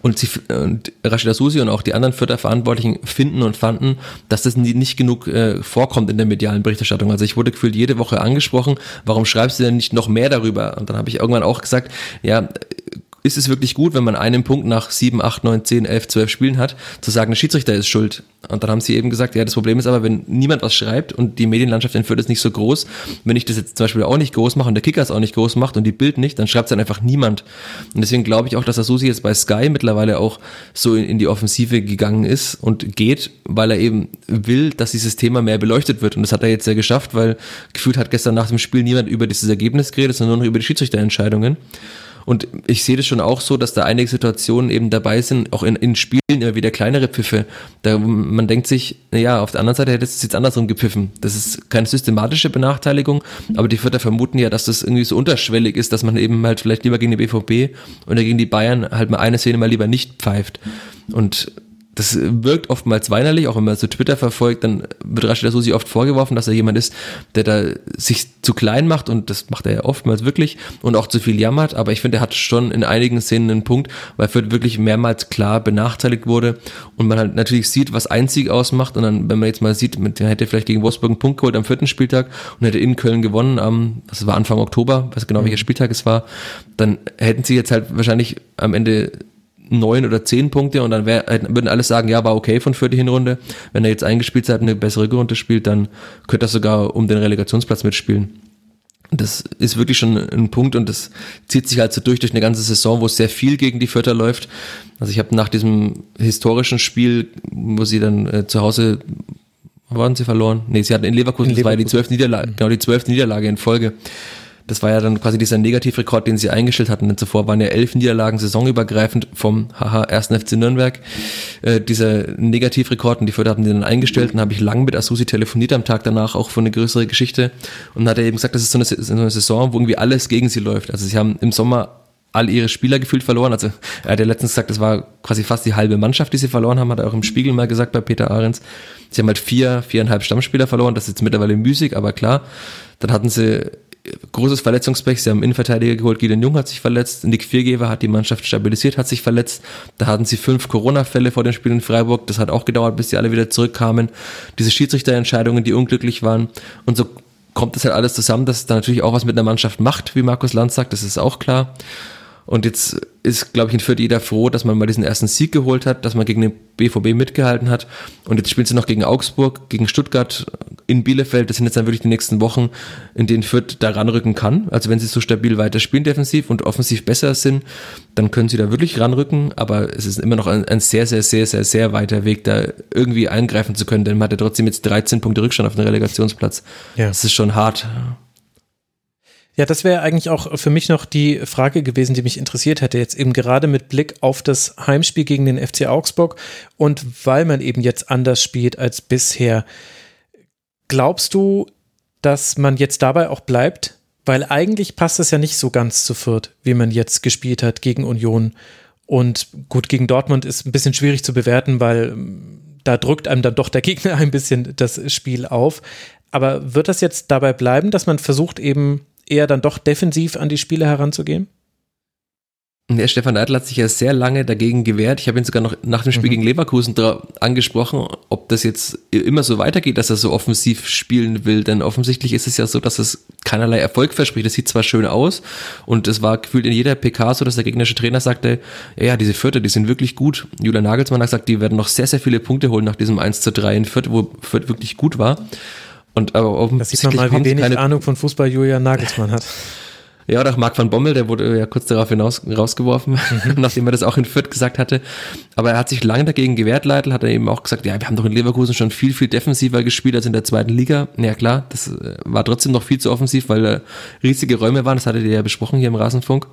Und, sie, und Rashida Susi und auch die anderen Fürther Verantwortlichen finden und fanden, dass das nicht genug äh, vorkommt in der medialen Berichterstattung. Also ich wurde gefühlt jede Woche angesprochen, warum schreibst du denn nicht noch mehr darüber? Und dann habe ich irgendwann auch gesagt, ja, ist es wirklich gut, wenn man einen Punkt nach 7, 8, 9, 10, 11, 12 Spielen hat, zu sagen, der Schiedsrichter ist schuld. Und dann haben sie eben gesagt, ja, das Problem ist aber, wenn niemand was schreibt und die Medienlandschaft in Fürth ist nicht so groß, wenn ich das jetzt zum Beispiel auch nicht groß mache und der Kicker es auch nicht groß macht und die Bild nicht, dann schreibt es dann einfach niemand. Und deswegen glaube ich auch, dass der Susi jetzt bei Sky mittlerweile auch so in, in die Offensive gegangen ist und geht, weil er eben will, dass dieses Thema mehr beleuchtet wird. Und das hat er jetzt ja geschafft, weil gefühlt hat gestern nach dem Spiel niemand über dieses Ergebnis geredet, sondern nur noch über die Schiedsrichterentscheidungen. Und ich sehe das schon auch so, dass da einige Situationen eben dabei sind, auch in, in Spielen immer wieder kleinere Pfiffe. Da man denkt sich, naja, auf der anderen Seite hätte es jetzt andersrum gepfiffen. Das ist keine systematische Benachteiligung, aber die Vierter vermuten ja, dass das irgendwie so unterschwellig ist, dass man eben halt vielleicht lieber gegen die BVB oder gegen die Bayern halt mal eine Szene mal lieber nicht pfeift. Und das wirkt oftmals weinerlich, auch wenn man so Twitter verfolgt, dann wird Rashida Susi oft vorgeworfen, dass er jemand ist, der da sich zu klein macht und das macht er ja oftmals wirklich und auch zu viel jammert, aber ich finde, er hat schon in einigen Szenen einen Punkt, weil Fürth wirklich mehrmals klar benachteiligt wurde und man halt natürlich sieht, was ein Sieg ausmacht. Und dann, wenn man jetzt mal sieht, man hätte vielleicht gegen Wolfsburg einen Punkt geholt am vierten Spieltag und hätte in Köln gewonnen am, das war Anfang Oktober, weiß genau welcher Spieltag es war, dann hätten sie jetzt halt wahrscheinlich am Ende neun oder zehn Punkte und dann wär, würden alle sagen, ja, war okay von für die Hinrunde. Wenn er jetzt eingespielt hat, eine bessere Runde spielt, dann könnte er sogar um den Relegationsplatz mitspielen. Das ist wirklich schon ein Punkt und das zieht sich halt so durch durch eine ganze Saison, wo es sehr viel gegen die Vierter läuft. Also ich habe nach diesem historischen Spiel, wo sie dann äh, zu Hause waren sie verloren? Nee, sie hatten in Leverkusen, in Leverkusen. das war die zwölfte Niederlage, genau die zwölfte Niederlage in Folge. Das war ja dann quasi dieser Negativrekord, den sie eingestellt hatten. Denn zuvor waren ja elf Niederlagen saisonübergreifend vom haha 1. FC Nürnberg. Äh, dieser Negativrekord und die Förder hatten den dann eingestellt. Und habe ich lang mit Asusi telefoniert am Tag danach, auch für eine größere Geschichte. Und dann hat er eben gesagt, das ist so eine, so eine Saison, wo irgendwie alles gegen sie läuft. Also sie haben im Sommer all ihre Spieler gefühlt verloren. Also er hat ja letztens gesagt, das war quasi fast die halbe Mannschaft, die sie verloren haben, hat er auch im Spiegel mal gesagt bei Peter Ahrens. Sie haben halt vier, viereinhalb Stammspieler verloren, das ist jetzt mittlerweile müßig, aber klar. Dann hatten sie großes Verletzungspech. Sie haben Innenverteidiger geholt, Gideon Jung hat sich verletzt, Nick Viergeber hat die Mannschaft stabilisiert, hat sich verletzt. Da hatten sie fünf Corona-Fälle vor dem Spiel in Freiburg. Das hat auch gedauert, bis die alle wieder zurückkamen. Diese Schiedsrichterentscheidungen, die unglücklich waren. Und so kommt das halt alles zusammen, dass es da natürlich auch was mit einer Mannschaft macht, wie Markus Land sagt, das ist auch klar. Und jetzt ist, glaube ich, in Fürth jeder froh, dass man mal diesen ersten Sieg geholt hat, dass man gegen den BVB mitgehalten hat. Und jetzt spielen sie noch gegen Augsburg, gegen Stuttgart, in Bielefeld. Das sind jetzt dann wirklich die nächsten Wochen, in denen Fürth da ranrücken kann. Also wenn sie so stabil weiter spielen defensiv und offensiv besser sind, dann können sie da wirklich ranrücken. Aber es ist immer noch ein, ein sehr, sehr, sehr, sehr, sehr weiter Weg, da irgendwie eingreifen zu können. Denn man hat ja trotzdem jetzt 13 Punkte Rückstand auf den Relegationsplatz. Ja. Das ist schon hart. Ja, das wäre eigentlich auch für mich noch die Frage gewesen, die mich interessiert hätte, jetzt eben gerade mit Blick auf das Heimspiel gegen den FC Augsburg und weil man eben jetzt anders spielt als bisher. Glaubst du, dass man jetzt dabei auch bleibt? Weil eigentlich passt es ja nicht so ganz zu Fürth, wie man jetzt gespielt hat gegen Union. Und gut, gegen Dortmund ist ein bisschen schwierig zu bewerten, weil ähm, da drückt einem dann doch der Gegner ein bisschen das Spiel auf. Aber wird das jetzt dabei bleiben, dass man versucht eben eher dann doch defensiv an die Spiele heranzugehen? Der Stefan Neidl hat sich ja sehr lange dagegen gewehrt. Ich habe ihn sogar noch nach dem Spiel mhm. gegen Leverkusen angesprochen, ob das jetzt immer so weitergeht, dass er so offensiv spielen will. Denn offensichtlich ist es ja so, dass es keinerlei Erfolg verspricht. Das sieht zwar schön aus und es war gefühlt in jeder PK so, dass der gegnerische Trainer sagte, ja, diese Vierter, die sind wirklich gut. Julian Nagelsmann hat gesagt, die werden noch sehr, sehr viele Punkte holen nach diesem 1 zu 3 in Fürth, wo Fürth wirklich gut war. Und aber offensichtlich das sieht man mal, wie wenig keine Ahnung von Fußball Julian Nagelsmann hat. Ja, oder auch Marc van Bommel, der wurde ja kurz darauf hinaus rausgeworfen, mhm. nachdem er das auch in Fürth gesagt hatte. Aber er hat sich lange dagegen gewehrt, Leitl, hat er eben auch gesagt, ja, wir haben doch in Leverkusen schon viel, viel defensiver gespielt als in der zweiten Liga. Ja klar, das äh, war trotzdem noch viel zu offensiv, weil da riesige Räume waren, das hattet ihr ja besprochen hier im Rasenfunk.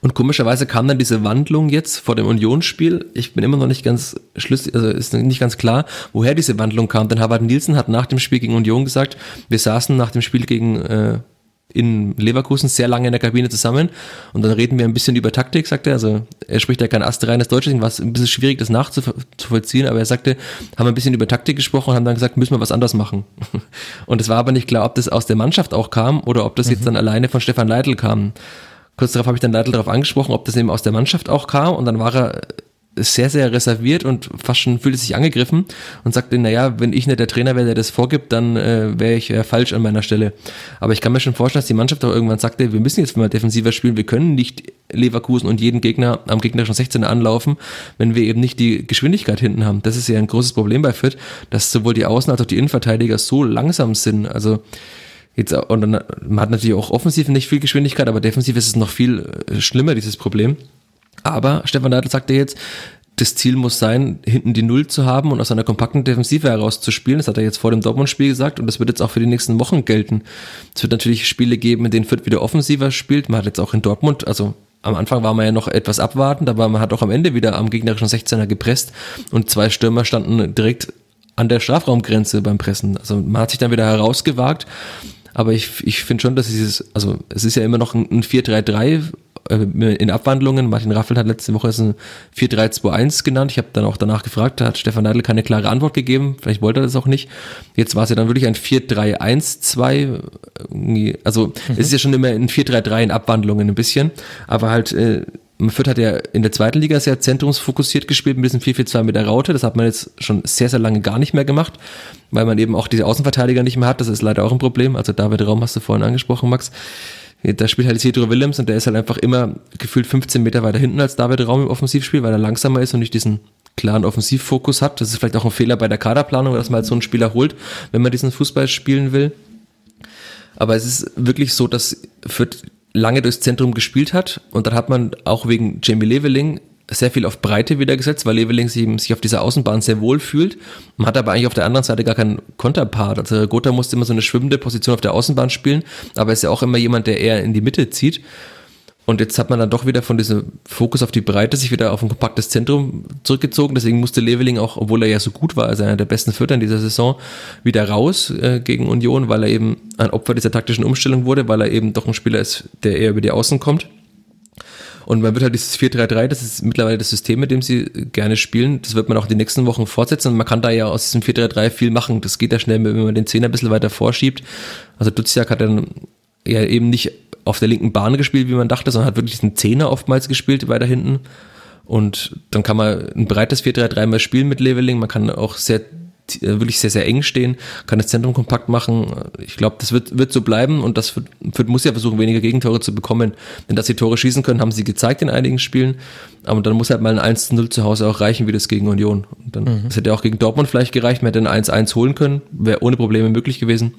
Und komischerweise kam dann diese Wandlung jetzt vor dem Unionsspiel. Ich bin immer noch nicht ganz schlüssig, also ist nicht ganz klar, woher diese Wandlung kam. Denn Harvard Nielsen hat nach dem Spiel gegen Union gesagt, wir saßen nach dem Spiel gegen äh, in Leverkusen sehr lange in der Kabine zusammen und dann reden wir ein bisschen über Taktik, sagt er. Also er spricht ja kein astreines Deutsch, deswegen war es ein bisschen schwierig, das nachzuvollziehen, aber er sagte, haben ein bisschen über Taktik gesprochen und haben dann gesagt, müssen wir was anders machen. Und es war aber nicht klar, ob das aus der Mannschaft auch kam oder ob das mhm. jetzt dann alleine von Stefan Leitl kam. Kurz darauf habe ich dann Leitl darauf angesprochen, ob das eben aus der Mannschaft auch kam und dann war er sehr, sehr reserviert und fast schon fühlte sich angegriffen und sagte, naja, wenn ich nicht der Trainer wäre, der das vorgibt, dann äh, wäre ich äh, falsch an meiner Stelle. Aber ich kann mir schon vorstellen, dass die Mannschaft auch irgendwann sagte, wir müssen jetzt mal defensiver spielen, wir können nicht Leverkusen und jeden Gegner am gegnerischen 16 anlaufen, wenn wir eben nicht die Geschwindigkeit hinten haben. Das ist ja ein großes Problem bei Fürth, dass sowohl die Außen- als auch die Innenverteidiger so langsam sind. Also Jetzt, und dann, man hat natürlich auch offensiv nicht viel Geschwindigkeit, aber defensiv ist es noch viel äh, schlimmer, dieses Problem. Aber Stefan Neidl sagte jetzt, das Ziel muss sein, hinten die Null zu haben und aus einer kompakten Defensive heraus zu spielen. Das hat er jetzt vor dem Dortmund-Spiel gesagt und das wird jetzt auch für die nächsten Wochen gelten. Es wird natürlich Spiele geben, in denen Fürth wieder offensiver spielt. Man hat jetzt auch in Dortmund, also am Anfang war man ja noch etwas abwartend, aber man hat auch am Ende wieder am gegnerischen 16er gepresst und zwei Stürmer standen direkt an der Strafraumgrenze beim Pressen. Also man hat sich dann wieder herausgewagt aber ich, ich finde schon, dass dieses, also es ist ja immer noch ein 4-3-3 äh, in Abwandlungen. Martin Raffel hat letzte Woche es ein 4-3-2-1 genannt. Ich habe dann auch danach gefragt, da hat Stefan Neidl keine klare Antwort gegeben. Vielleicht wollte er das auch nicht. Jetzt war es ja dann wirklich ein 4-3-1-2. Also mhm. es ist ja schon immer ein 4-3-3 in Abwandlungen ein bisschen. Aber halt äh, Fürth hat ja in der zweiten Liga sehr zentrumsfokussiert gespielt, ein bisschen 4-4-2 mit der Raute. Das hat man jetzt schon sehr, sehr lange gar nicht mehr gemacht, weil man eben auch diese Außenverteidiger nicht mehr hat. Das ist leider auch ein Problem. Also David Raum hast du vorhin angesprochen, Max. Da spielt halt Cedro Willems und der ist halt einfach immer gefühlt 15 Meter weiter hinten als David Raum im Offensivspiel, weil er langsamer ist und nicht diesen klaren Offensivfokus hat. Das ist vielleicht auch ein Fehler bei der Kaderplanung, dass man halt so einen Spieler holt, wenn man diesen Fußball spielen will. Aber es ist wirklich so, dass Fürth lange durchs Zentrum gespielt hat und dann hat man auch wegen Jamie Leveling sehr viel auf Breite wieder gesetzt, weil Leveling sich, sich auf dieser Außenbahn sehr wohl fühlt. Man hat aber eigentlich auf der anderen Seite gar keinen Konterpart. Also Gotha musste immer so eine schwimmende Position auf der Außenbahn spielen, aber ist ja auch immer jemand, der eher in die Mitte zieht. Und jetzt hat man dann doch wieder von diesem Fokus auf die Breite sich wieder auf ein kompaktes Zentrum zurückgezogen. Deswegen musste Leveling auch, obwohl er ja so gut war, also einer der besten Vierter in dieser Saison, wieder raus äh, gegen Union, weil er eben ein Opfer dieser taktischen Umstellung wurde, weil er eben doch ein Spieler ist, der eher über die Außen kommt. Und man wird halt dieses 4-3-3, das ist mittlerweile das System, mit dem sie gerne spielen. Das wird man auch die nächsten Wochen fortsetzen. Und man kann da ja aus diesem 4-3-3 viel machen. Das geht ja schnell, wenn man den Zehner ein bisschen weiter vorschiebt. Also Duziak hat dann ja eben nicht auf der linken Bahn gespielt, wie man dachte, sondern hat wirklich diesen Zehner oftmals gespielt weiter hinten. Und dann kann man ein breites 4-3-3 mal spielen mit Leveling. Man kann auch sehr äh, wirklich sehr, sehr eng stehen, kann das Zentrum kompakt machen. Ich glaube, das wird, wird so bleiben und das wird, wird, muss ja versuchen, weniger Gegentore zu bekommen. Denn dass sie Tore schießen können, haben sie gezeigt in einigen Spielen. Aber dann muss halt mal ein 1-0 zu Hause auch reichen, wie das gegen Union. Und dann, mhm. Das hätte auch gegen Dortmund vielleicht gereicht, man hätte ein 1-1 holen können, wäre ohne Probleme möglich gewesen.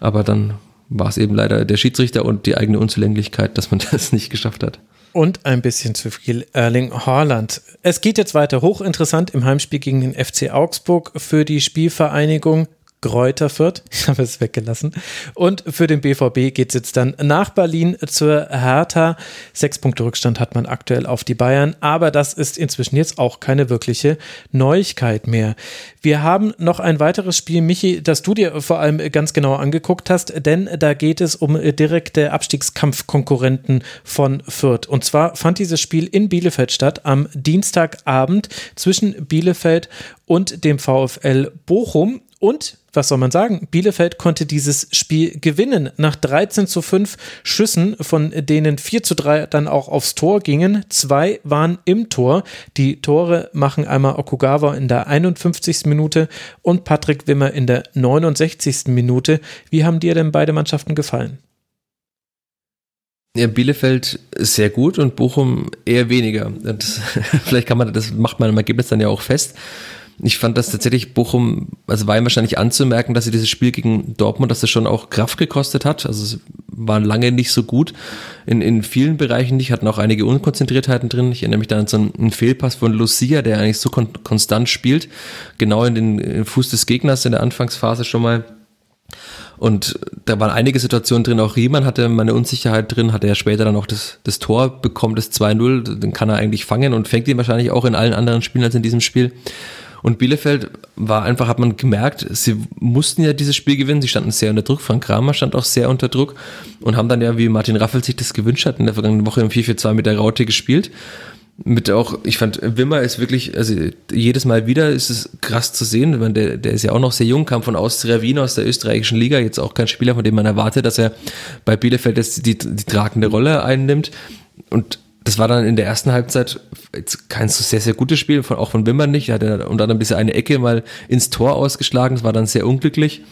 Aber dann war es eben leider der Schiedsrichter und die eigene Unzulänglichkeit, dass man das nicht geschafft hat. Und ein bisschen zu viel Erling Haaland. Es geht jetzt weiter hochinteressant im Heimspiel gegen den FC Augsburg für die Spielvereinigung. Gräuter Fürth, ich habe es weggelassen. Und für den BVB geht es jetzt dann nach Berlin zur Hertha. Sechs Punkte Rückstand hat man aktuell auf die Bayern, aber das ist inzwischen jetzt auch keine wirkliche Neuigkeit mehr. Wir haben noch ein weiteres Spiel, Michi, das du dir vor allem ganz genau angeguckt hast, denn da geht es um direkte Abstiegskampfkonkurrenten von Fürth. Und zwar fand dieses Spiel in Bielefeld statt am Dienstagabend zwischen Bielefeld und dem VfL Bochum. Und was soll man sagen? Bielefeld konnte dieses Spiel gewinnen. Nach 13 zu 5 Schüssen, von denen 4 zu 3 dann auch aufs Tor gingen. Zwei waren im Tor. Die Tore machen einmal Okugawa in der 51. Minute und Patrick Wimmer in der 69. Minute. Wie haben dir denn beide Mannschaften gefallen? Ja, Bielefeld sehr gut und Bochum eher weniger. Das, vielleicht kann man, das macht man im Ergebnis dann ja auch fest. Ich fand das tatsächlich Bochum, also war ihm wahrscheinlich anzumerken, dass sie dieses Spiel gegen Dortmund, dass das schon auch Kraft gekostet hat. Also es waren lange nicht so gut. In, in vielen Bereichen nicht, hatten auch einige Unkonzentriertheiten drin. Ich erinnere mich dann an so einen Fehlpass von Lucia, der eigentlich so kon konstant spielt. Genau in den, in Fuß des Gegners in der Anfangsphase schon mal. Und da waren einige Situationen drin, auch Riemann hatte meine Unsicherheit drin, hatte ja später dann auch das, das Tor bekommen, das 2-0, den kann er eigentlich fangen und fängt ihn wahrscheinlich auch in allen anderen Spielen als in diesem Spiel. Und Bielefeld war einfach, hat man gemerkt, sie mussten ja dieses Spiel gewinnen. Sie standen sehr unter Druck. Frank Kramer stand auch sehr unter Druck und haben dann ja, wie Martin Raffel sich das gewünscht hat, in der vergangenen Woche im 4-4-2 mit der Raute gespielt. Mit auch, ich fand, Wimmer ist wirklich, also jedes Mal wieder ist es krass zu sehen. Meine, der, der ist ja auch noch sehr jung, kam von Austria Wien aus der österreichischen Liga, jetzt auch kein Spieler, von dem man erwartet, dass er bei Bielefeld jetzt die, die tragende Rolle einnimmt. Und das war dann in der ersten Halbzeit kein so sehr, sehr gutes Spiel, von, auch von Wimmer nicht. Er hat unter anderem bisschen eine Ecke mal ins Tor ausgeschlagen, das war dann sehr unglücklich.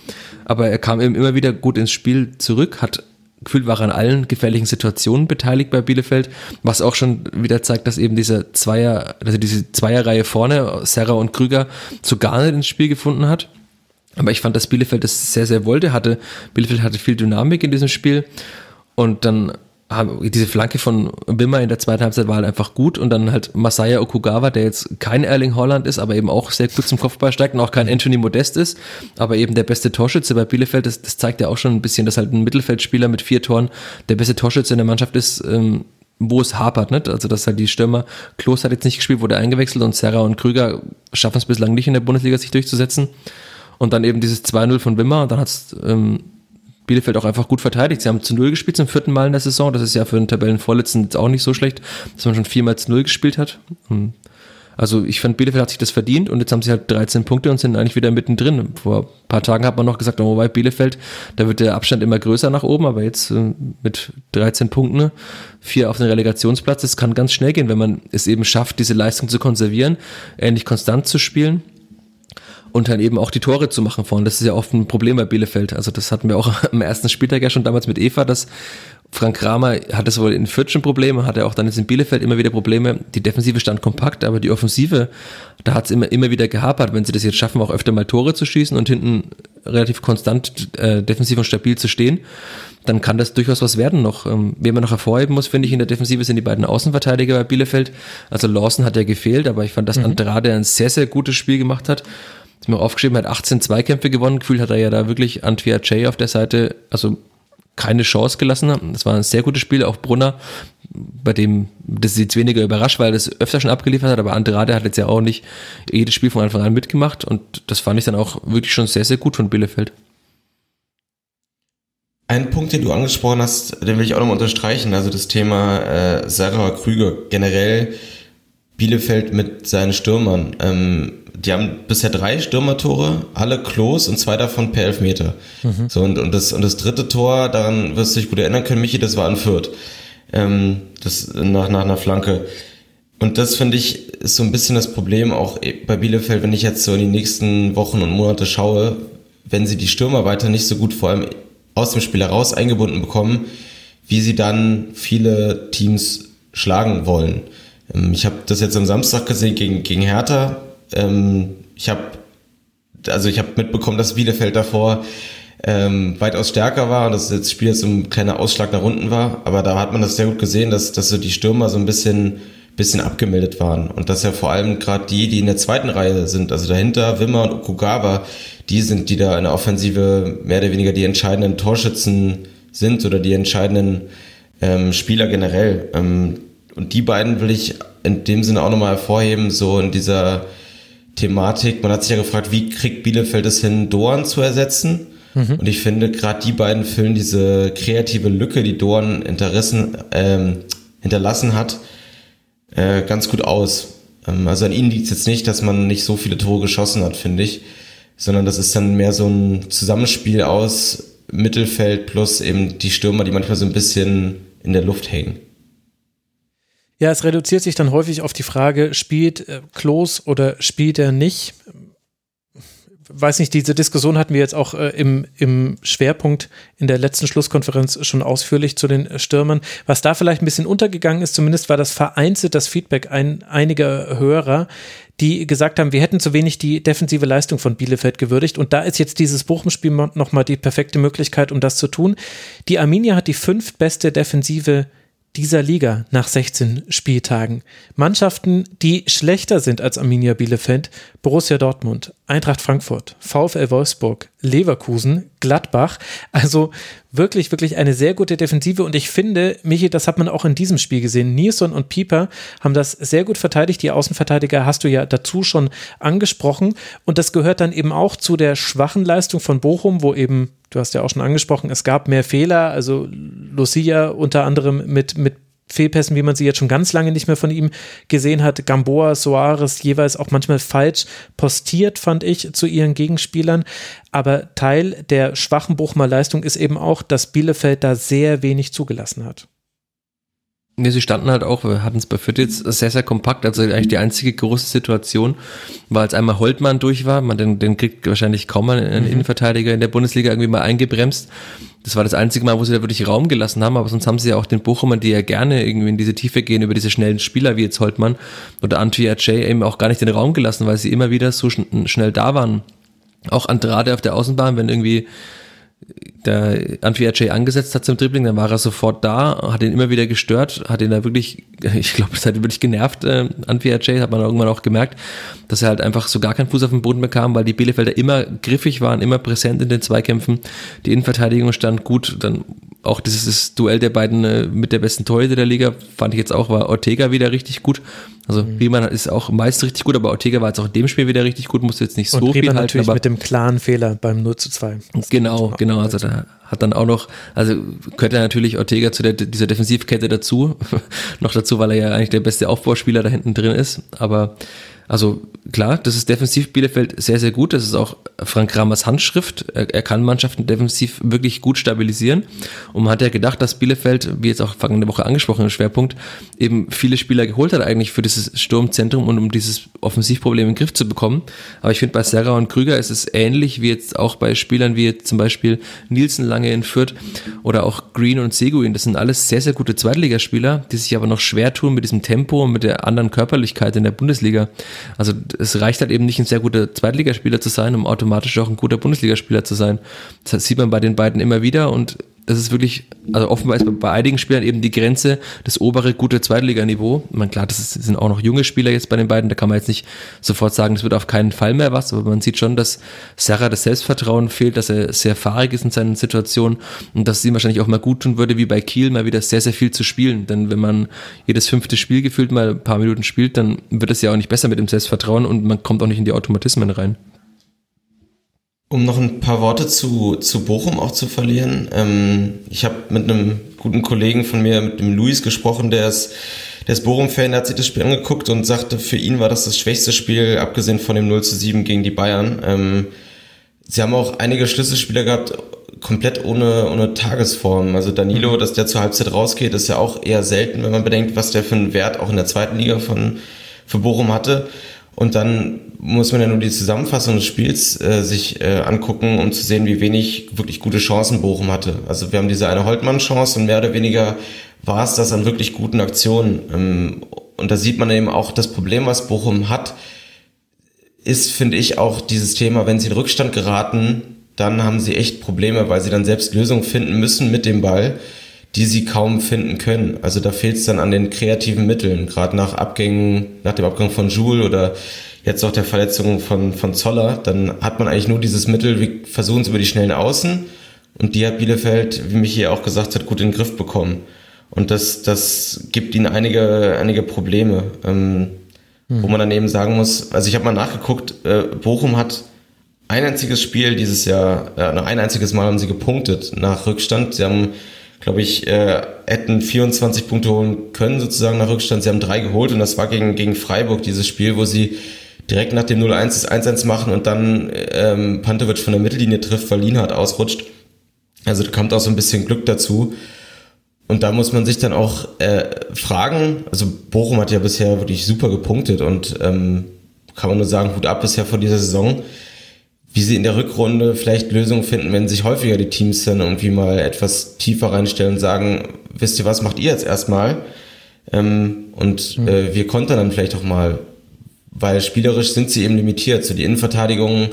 Aber er kam eben immer wieder gut ins Spiel zurück, hat gefühlt war er an allen gefährlichen Situationen beteiligt bei Bielefeld, was auch schon wieder zeigt, dass eben diese Zweier, also diese Zweierreihe vorne, Serra und Krüger, so gar nicht ins Spiel gefunden hat. Aber ich fand, dass Bielefeld das sehr, sehr wollte, hatte, Bielefeld hatte viel Dynamik in diesem Spiel und dann diese Flanke von Wimmer in der zweiten Halbzeit war halt einfach gut und dann halt Masaya Okugawa, der jetzt kein Erling Holland ist, aber eben auch sehr gut zum Kopfball steigt und auch kein Anthony Modest ist, aber eben der beste Torschütze bei Bielefeld, das, das zeigt ja auch schon ein bisschen, dass halt ein Mittelfeldspieler mit vier Toren der beste Torschütze in der Mannschaft ist, ähm, wo es hapert, nicht? Also, dass halt die Stürmer, Klos hat jetzt nicht gespielt, wurde eingewechselt und Serra und Krüger schaffen es bislang nicht in der Bundesliga, sich durchzusetzen. Und dann eben dieses 2-0 von Wimmer und dann hat es ähm, Bielefeld auch einfach gut verteidigt. Sie haben zu Null gespielt zum vierten Mal in der Saison. Das ist ja für einen Tabellenvorletzten jetzt auch nicht so schlecht, dass man schon viermal zu Null gespielt hat. Hm. Also ich fand, Bielefeld hat sich das verdient und jetzt haben sie halt 13 Punkte und sind eigentlich wieder mittendrin. Vor ein paar Tagen hat man noch gesagt, oh, wobei Bielefeld, da wird der Abstand immer größer nach oben, aber jetzt äh, mit 13 Punkten, vier auf den Relegationsplatz, das kann ganz schnell gehen, wenn man es eben schafft, diese Leistung zu konservieren, ähnlich konstant zu spielen und dann eben auch die Tore zu machen vorne. Das ist ja oft ein Problem bei Bielefeld. Also das hatten wir auch am ersten Spieltag ja schon damals mit Eva, dass Frank Kramer hatte sowohl in Fürth schon Probleme, hatte auch dann jetzt in Bielefeld immer wieder Probleme. Die Defensive stand kompakt, aber die Offensive, da hat es immer, immer wieder gehapert. Wenn sie das jetzt schaffen, auch öfter mal Tore zu schießen und hinten relativ konstant äh, defensiv und stabil zu stehen, dann kann das durchaus was werden noch. Ähm, wen man noch hervorheben muss, finde ich, in der Defensive sind die beiden Außenverteidiger bei Bielefeld. Also Lawson hat ja gefehlt, aber ich fand, dass mhm. Andrade ein sehr, sehr gutes Spiel gemacht hat ist mir aufgeschrieben, hat 18 Zweikämpfe gewonnen. Gefühlt hat er ja da wirklich Antwia Jay auf der Seite, also keine Chance gelassen. Das war ein sehr gutes Spiel, auch Brunner, bei dem das ist jetzt weniger überrascht, weil er das öfter schon abgeliefert hat, aber Andrade hat jetzt ja auch nicht jedes Spiel von Anfang an mitgemacht und das fand ich dann auch wirklich schon sehr, sehr gut von Bielefeld. Ein Punkt, den du angesprochen hast, den will ich auch nochmal unterstreichen, also das Thema äh, Sarah Krüger, generell Bielefeld mit seinen Stürmern. Ähm, die haben bisher drei Stürmertore, alle Klos und zwei davon per Elfmeter. Mhm. So, und, und, das, und das dritte Tor, daran wirst du dich gut erinnern können, Michi, das war an Fürth. Ähm, das nach, nach einer Flanke. Und das finde ich ist so ein bisschen das Problem auch bei Bielefeld, wenn ich jetzt so in die nächsten Wochen und Monate schaue, wenn sie die Stürmer weiter nicht so gut vor allem aus dem Spiel heraus eingebunden bekommen, wie sie dann viele Teams schlagen wollen. Ähm, ich habe das jetzt am Samstag gesehen gegen, gegen Hertha. Ähm, ich habe also ich habe mitbekommen, dass Bielefeld davor ähm, weitaus stärker war und dass das Spiel jetzt so ein kleiner Ausschlag nach unten war. Aber da hat man das sehr gut gesehen, dass, dass so die Stürmer so ein bisschen, bisschen abgemeldet waren. Und dass ja vor allem gerade die, die in der zweiten Reihe sind, also dahinter Wimmer und Okugawa, die sind, die da in der Offensive mehr oder weniger die entscheidenden Torschützen sind oder die entscheidenden ähm, Spieler generell. Ähm, und die beiden will ich in dem Sinne auch nochmal hervorheben, so in dieser Thematik. Man hat sich ja gefragt, wie kriegt Bielefeld es hin, Dorn zu ersetzen? Mhm. Und ich finde, gerade die beiden füllen diese kreative Lücke, die Dorn Interessen, ähm, hinterlassen hat, äh, ganz gut aus. Ähm, also an ihnen liegt es jetzt nicht, dass man nicht so viele Tore geschossen hat, finde ich, sondern das ist dann mehr so ein Zusammenspiel aus Mittelfeld plus eben die Stürmer, die manchmal so ein bisschen in der Luft hängen. Ja, es reduziert sich dann häufig auf die Frage, spielt äh, Klos oder spielt er nicht? weiß nicht, diese Diskussion hatten wir jetzt auch äh, im, im Schwerpunkt in der letzten Schlusskonferenz schon ausführlich zu den Stürmern. Was da vielleicht ein bisschen untergegangen ist, zumindest war das vereinzelt das Feedback ein, einiger Hörer, die gesagt haben, wir hätten zu wenig die defensive Leistung von Bielefeld gewürdigt. Und da ist jetzt dieses Bochum-Spiel nochmal die perfekte Möglichkeit, um das zu tun. Die Arminia hat die fünftbeste Defensive dieser Liga nach 16 Spieltagen. Mannschaften, die schlechter sind als Arminia Bielefeld, Borussia Dortmund, Eintracht Frankfurt, VfL Wolfsburg, Leverkusen, Gladbach. Also wirklich, wirklich eine sehr gute Defensive. Und ich finde, Michi, das hat man auch in diesem Spiel gesehen. Nilsson und Pieper haben das sehr gut verteidigt. Die Außenverteidiger hast du ja dazu schon angesprochen. Und das gehört dann eben auch zu der schwachen Leistung von Bochum, wo eben du hast ja auch schon angesprochen, es gab mehr Fehler, also Lucia unter anderem mit, mit Fehlpässen, wie man sie jetzt schon ganz lange nicht mehr von ihm gesehen hat. Gamboa, Soares jeweils auch manchmal falsch postiert, fand ich, zu ihren Gegenspielern. Aber Teil der schwachen Bochumer Leistung ist eben auch, dass Bielefeld da sehr wenig zugelassen hat. Nee, sie standen halt auch, wir hatten es bei Fürth jetzt sehr, sehr kompakt. Also eigentlich die einzige große Situation war, als einmal Holtmann durch war. Man, den, den kriegt wahrscheinlich kaum mal ein mhm. Innenverteidiger in der Bundesliga irgendwie mal eingebremst. Das war das einzige Mal, wo sie da wirklich Raum gelassen haben, aber sonst haben sie ja auch den Bochumern, die ja gerne irgendwie in diese Tiefe gehen, über diese schnellen Spieler wie jetzt Holtmann oder Antwi Ajay eben auch gar nicht den Raum gelassen, weil sie immer wieder so schn schnell da waren. Auch Andrade auf der Außenbahn, wenn irgendwie der Antwi Ajay angesetzt hat zum Dribbling, dann war er sofort da, hat ihn immer wieder gestört, hat ihn da wirklich, ich glaube, es hat ihn wirklich genervt, äh, Antwi Ajay, hat man irgendwann auch gemerkt, dass er halt einfach so gar keinen Fuß auf den Boden bekam, weil die Bielefelder immer griffig waren, immer präsent in den Zweikämpfen, die Innenverteidigung stand gut, dann auch dieses Duell der beiden äh, mit der besten Torhüter der Liga, fand ich jetzt auch, war Ortega wieder richtig gut, also mhm. Riemann ist auch meist richtig gut, aber Ortega war jetzt auch in dem Spiel wieder richtig gut, musste jetzt nicht so Und viel Riemann halten. natürlich aber mit dem klaren Fehler beim 0 zu 2. Genau, genau, also da hat dann auch noch, also gehört er natürlich Ortega zu der, dieser Defensivkette dazu, noch dazu, weil er ja eigentlich der beste Aufbauspieler da hinten drin ist, aber also klar, das ist defensiv Bielefeld sehr, sehr gut. Das ist auch Frank Ramers Handschrift. Er, er, kann Mannschaften defensiv wirklich gut stabilisieren. Und man hat ja gedacht, dass Bielefeld, wie jetzt auch vergangene Woche angesprochen, im Schwerpunkt, eben viele Spieler geholt hat eigentlich für dieses Sturmzentrum und um dieses Offensivproblem in den Griff zu bekommen. Aber ich finde, bei Serra und Krüger ist es ähnlich wie jetzt auch bei Spielern wie zum Beispiel Nielsen lange in Fürth oder auch Green und Seguin. Das sind alles sehr, sehr gute Zweitligaspieler, die sich aber noch schwer tun mit diesem Tempo und mit der anderen Körperlichkeit in der Bundesliga. Also es reicht halt eben nicht, ein sehr guter Zweitligaspieler zu sein, um automatisch auch ein guter Bundesligaspieler zu sein. Das sieht man bei den beiden immer wieder und das ist wirklich, also offenbar ist bei einigen Spielern eben die Grenze das obere gute Zweitliganiveau. Man klar, das ist, sind auch noch junge Spieler jetzt bei den beiden, da kann man jetzt nicht sofort sagen, das wird auf keinen Fall mehr was, aber man sieht schon, dass Sarah das Selbstvertrauen fehlt, dass er sehr fahrig ist in seinen Situationen und dass es ihm wahrscheinlich auch mal gut tun würde, wie bei Kiel, mal wieder sehr, sehr viel zu spielen. Denn wenn man jedes fünfte Spiel gefühlt mal ein paar Minuten spielt, dann wird es ja auch nicht besser mit dem Selbstvertrauen und man kommt auch nicht in die Automatismen rein. Um noch ein paar Worte zu, zu Bochum auch zu verlieren. Ähm, ich habe mit einem guten Kollegen von mir, mit dem Luis, gesprochen, der ist, der ist Bochum-Fan, der hat sich das Spiel angeguckt und sagte, für ihn war das das schwächste Spiel, abgesehen von dem 0 zu 7 gegen die Bayern. Ähm, sie haben auch einige Schlüsselspieler gehabt, komplett ohne, ohne Tagesform. Also Danilo, dass der zur Halbzeit rausgeht, ist ja auch eher selten, wenn man bedenkt, was der für einen Wert auch in der zweiten Liga von, für Bochum hatte. Und dann muss man ja nur die Zusammenfassung des Spiels äh, sich äh, angucken, um zu sehen, wie wenig wirklich gute Chancen Bochum hatte. Also wir haben diese eine Holtmann-Chance und mehr oder weniger war es das an wirklich guten Aktionen. Ähm, und da sieht man eben auch das Problem, was Bochum hat, ist, finde ich, auch dieses Thema, wenn sie in Rückstand geraten, dann haben sie echt Probleme, weil sie dann selbst Lösungen finden müssen mit dem Ball, die sie kaum finden können. Also da fehlt es dann an den kreativen Mitteln, gerade nach Abgängen, nach dem Abgang von Joule oder jetzt auch der Verletzung von, von Zoller, dann hat man eigentlich nur dieses Mittel, wir versuchen es über die schnellen Außen und die hat Bielefeld, wie mich hier auch gesagt hat, gut in den Griff bekommen. Und das, das gibt ihnen einige, einige Probleme. Ähm, wo man dann eben sagen muss, also ich habe mal nachgeguckt, äh, Bochum hat ein einziges Spiel dieses Jahr, äh, ein einziges Mal haben sie gepunktet nach Rückstand. Sie haben, glaube ich, äh, hätten 24 Punkte holen können sozusagen nach Rückstand. Sie haben drei geholt und das war gegen, gegen Freiburg dieses Spiel, wo sie direkt nach dem 0-1 das 1-1 machen und dann ähm, Pantovic von der Mittellinie trifft, weil Lienhardt ausrutscht. Also da kommt auch so ein bisschen Glück dazu. Und da muss man sich dann auch äh, fragen, also Bochum hat ja bisher wirklich super gepunktet und ähm, kann man nur sagen, Hut ab bisher vor dieser Saison, wie sie in der Rückrunde vielleicht Lösungen finden, wenn sich häufiger die Teams dann irgendwie mal etwas tiefer reinstellen und sagen, wisst ihr was, macht ihr jetzt erstmal? Ähm, und mhm. äh, wir kontern dann vielleicht auch mal, weil spielerisch sind sie eben limitiert. So die Innenverteidigung,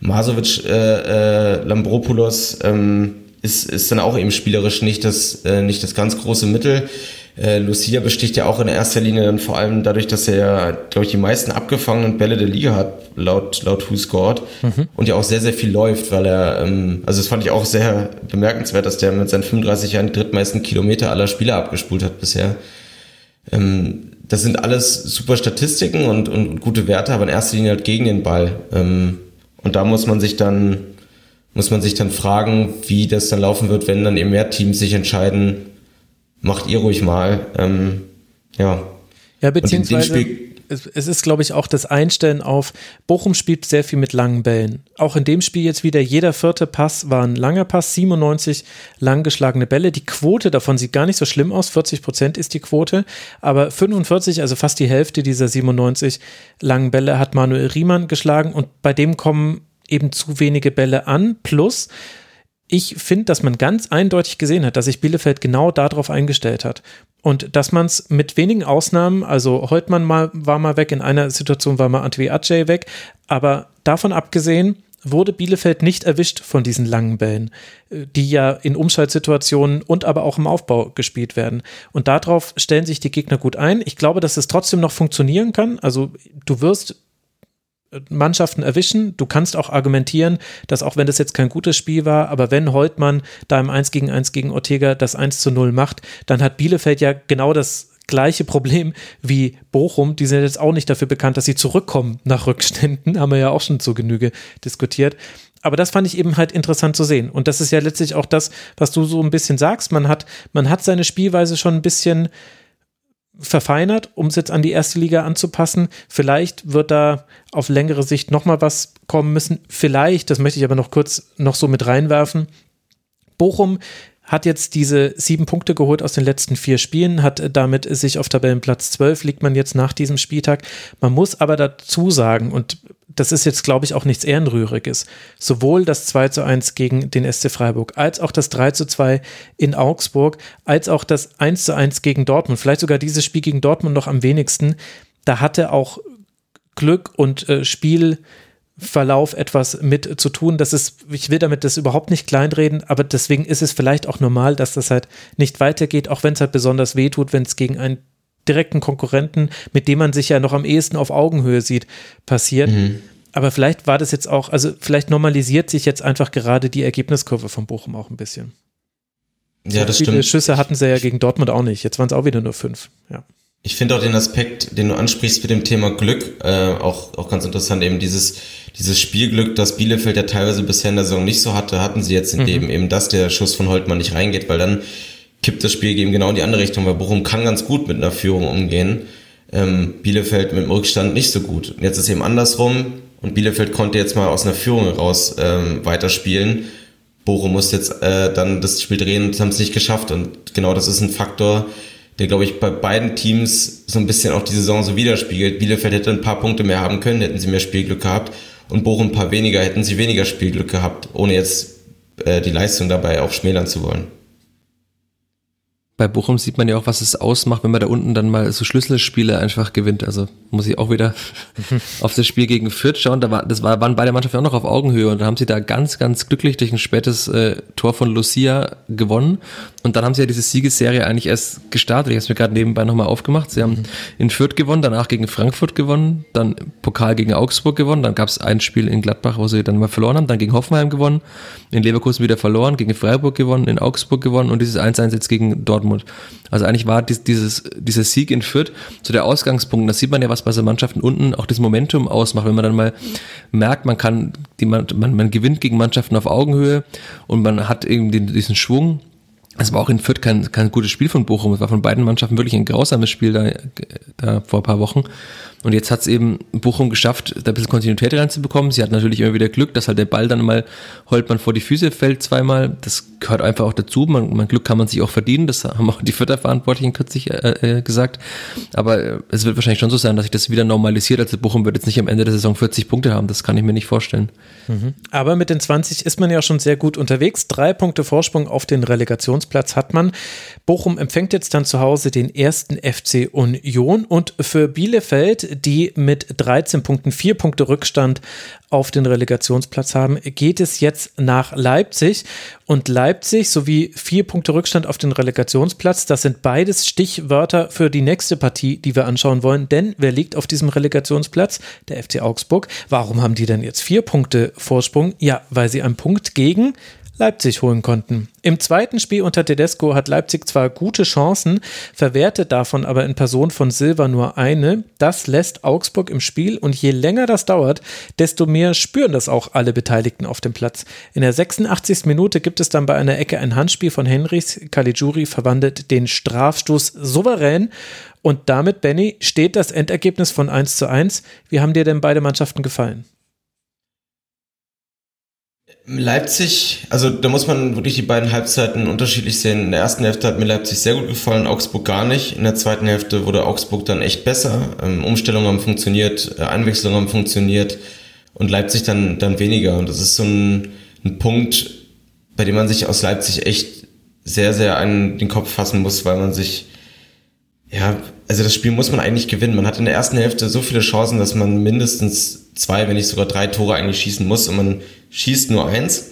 Masovic, äh, äh, Lambropoulos, ähm, ist, ist dann auch eben spielerisch nicht das, äh, nicht das ganz große Mittel. Äh, Lucia besticht ja auch in erster Linie dann vor allem dadurch, dass er ja, glaube ich, die meisten abgefangenen Bälle der Liga hat, laut, laut Who Scored. Mhm. Und ja auch sehr, sehr viel läuft, weil er, ähm, also das fand ich auch sehr bemerkenswert, dass der mit seinen 35 Jahren die drittmeisten Kilometer aller Spieler abgespult hat bisher. Ähm, das sind alles super Statistiken und, und gute Werte, aber in erster Linie halt gegen den Ball. Ähm, und da muss man sich dann muss man sich dann fragen, wie das dann laufen wird, wenn dann eben mehr Teams sich entscheiden, macht ihr ruhig mal. Ähm, ja. Ja, beziehungsweise es, es ist, glaube ich, auch das Einstellen auf, Bochum spielt sehr viel mit langen Bällen. Auch in dem Spiel jetzt wieder, jeder vierte Pass war ein langer Pass, 97 lang geschlagene Bälle. Die Quote davon sieht gar nicht so schlimm aus, 40 Prozent ist die Quote, aber 45, also fast die Hälfte dieser 97 langen Bälle hat Manuel Riemann geschlagen und bei dem kommen eben zu wenige Bälle an. Plus, ich finde, dass man ganz eindeutig gesehen hat, dass sich Bielefeld genau darauf eingestellt hat. Und dass man es mit wenigen Ausnahmen, also Holtmann mal, war mal weg, in einer Situation war mal Antwi Ajay weg, aber davon abgesehen, wurde Bielefeld nicht erwischt von diesen langen Bällen, die ja in Umschaltsituationen und aber auch im Aufbau gespielt werden. Und darauf stellen sich die Gegner gut ein. Ich glaube, dass es trotzdem noch funktionieren kann. Also du wirst Mannschaften erwischen. Du kannst auch argumentieren, dass auch wenn das jetzt kein gutes Spiel war, aber wenn Holtmann da im 1 gegen 1 gegen Ortega das 1 zu 0 macht, dann hat Bielefeld ja genau das gleiche Problem wie Bochum. Die sind jetzt auch nicht dafür bekannt, dass sie zurückkommen nach Rückständen. Haben wir ja auch schon zur Genüge diskutiert. Aber das fand ich eben halt interessant zu sehen. Und das ist ja letztlich auch das, was du so ein bisschen sagst. Man hat, man hat seine Spielweise schon ein bisschen verfeinert, um es jetzt an die erste Liga anzupassen. Vielleicht wird da auf längere Sicht nochmal was kommen müssen. Vielleicht, das möchte ich aber noch kurz noch so mit reinwerfen. Bochum hat jetzt diese sieben Punkte geholt aus den letzten vier Spielen, hat damit sich auf Tabellenplatz 12, liegt man jetzt nach diesem Spieltag. Man muss aber dazu sagen, und das ist jetzt, glaube ich, auch nichts Ehrenrühriges. Sowohl das 2 zu 1 gegen den SC Freiburg, als auch das 3 zu 2 in Augsburg, als auch das 1 zu 1 gegen Dortmund, vielleicht sogar dieses Spiel gegen Dortmund noch am wenigsten. Da hatte auch Glück und äh, Spielverlauf etwas mit zu tun. Das ist, ich will damit das überhaupt nicht kleinreden, aber deswegen ist es vielleicht auch normal, dass das halt nicht weitergeht, auch wenn es halt besonders weh tut, wenn es gegen ein direkten Konkurrenten, mit dem man sich ja noch am ehesten auf Augenhöhe sieht, passiert. Mhm. Aber vielleicht war das jetzt auch, also vielleicht normalisiert sich jetzt einfach gerade die Ergebniskurve von Bochum auch ein bisschen. Ja, das viele stimmt. Schüsse hatten sie ja gegen Dortmund auch nicht. Jetzt waren es auch wieder nur fünf. Ja. Ich finde auch den Aspekt, den du ansprichst mit dem Thema Glück, äh, auch, auch ganz interessant. Eben dieses, dieses Spielglück, das Bielefeld ja teilweise bisher in der Saison nicht so hatte, hatten sie jetzt in mhm. dem eben, dass der Schuss von Holtmann nicht reingeht, weil dann kippt das Spiel eben genau in die andere Richtung, weil Bochum kann ganz gut mit einer Führung umgehen. Ähm, Bielefeld mit dem Rückstand nicht so gut. Und jetzt ist eben andersrum und Bielefeld konnte jetzt mal aus einer Führung heraus ähm, weiterspielen Bochum muss jetzt äh, dann das Spiel drehen und haben es nicht geschafft. Und genau das ist ein Faktor, der, glaube ich, bei beiden Teams so ein bisschen auch die Saison so widerspiegelt. Bielefeld hätte ein paar Punkte mehr haben können, hätten sie mehr Spielglück gehabt. Und Bochum ein paar weniger, hätten sie weniger Spielglück gehabt, ohne jetzt äh, die Leistung dabei auch schmälern zu wollen bei Bochum sieht man ja auch, was es ausmacht, wenn man da unten dann mal so Schlüsselspiele einfach gewinnt. Also muss ich auch wieder auf das Spiel gegen Fürth schauen. Da war, das war, waren beide Mannschaften auch noch auf Augenhöhe und da haben sie da ganz, ganz glücklich durch ein spätes äh, Tor von Lucia gewonnen. Und dann haben sie ja diese Siegesserie eigentlich erst gestartet. Ich habe es mir gerade nebenbei nochmal aufgemacht. Sie haben mhm. in Fürth gewonnen, danach gegen Frankfurt gewonnen, dann Pokal gegen Augsburg gewonnen, dann gab es ein Spiel in Gladbach, wo sie dann mal verloren haben, dann gegen Hoffenheim gewonnen, in Leverkusen wieder verloren, gegen Freiburg gewonnen, in Augsburg gewonnen und dieses 1-1 jetzt gegen Dortmund Dortmund. Also eigentlich war dieses, dieser Sieg in Fürth so der Ausgangspunkt. Da sieht man ja, was bei so Mannschaften unten auch das Momentum ausmacht, wenn man dann mal merkt, man kann, die, man, man, man gewinnt gegen Mannschaften auf Augenhöhe und man hat irgendwie diesen Schwung. Es war auch in Fürth kein, kein gutes Spiel von Bochum. Es war von beiden Mannschaften wirklich ein grausames Spiel da, da vor ein paar Wochen. Und jetzt hat es eben Bochum geschafft, da ein bisschen Kontinuität reinzubekommen. Sie hat natürlich immer wieder Glück, dass halt der Ball dann mal Holtmann vor die Füße fällt zweimal. Das gehört einfach auch dazu. Man, man Glück kann man sich auch verdienen. Das haben auch die Vierter-Verantwortlichen kürzlich äh, äh, gesagt. Aber äh, es wird wahrscheinlich schon so sein, dass sich das wieder normalisiert. Also Bochum wird jetzt nicht am Ende der Saison 40 Punkte haben. Das kann ich mir nicht vorstellen. Mhm. Aber mit den 20 ist man ja schon sehr gut unterwegs. Drei Punkte Vorsprung auf den Relegationsplatz hat man. Bochum empfängt jetzt dann zu Hause den ersten FC Union und für Bielefeld die mit 13 Punkten, 4 Punkte Rückstand auf den Relegationsplatz haben, geht es jetzt nach Leipzig. Und Leipzig sowie vier Punkte Rückstand auf den Relegationsplatz, das sind beides Stichwörter für die nächste Partie, die wir anschauen wollen. Denn wer liegt auf diesem Relegationsplatz? Der FC Augsburg. Warum haben die denn jetzt vier Punkte Vorsprung? Ja, weil sie einen Punkt gegen Leipzig holen konnten. Im zweiten Spiel unter Tedesco hat Leipzig zwar gute Chancen, verwertet davon aber in Person von Silva nur eine. Das lässt Augsburg im Spiel und je länger das dauert, desto mehr spüren das auch alle Beteiligten auf dem Platz. In der 86. Minute gibt es dann bei einer Ecke ein Handspiel von Henrichs. Caligiuri verwandelt den Strafstoß souverän und damit, Benny, steht das Endergebnis von 1 zu 1. Wie haben dir denn beide Mannschaften gefallen? Leipzig, also da muss man wirklich die beiden Halbzeiten unterschiedlich sehen. In der ersten Hälfte hat mir Leipzig sehr gut gefallen, Augsburg gar nicht. In der zweiten Hälfte wurde Augsburg dann echt besser. Ähm, Umstellungen haben funktioniert, äh, Einwechslungen haben funktioniert und Leipzig dann, dann weniger. Und das ist so ein, ein Punkt, bei dem man sich aus Leipzig echt sehr, sehr an den Kopf fassen muss, weil man sich, ja, also das Spiel muss man eigentlich gewinnen. Man hat in der ersten Hälfte so viele Chancen, dass man mindestens zwei, wenn nicht sogar drei Tore eigentlich schießen muss und man schießt nur eins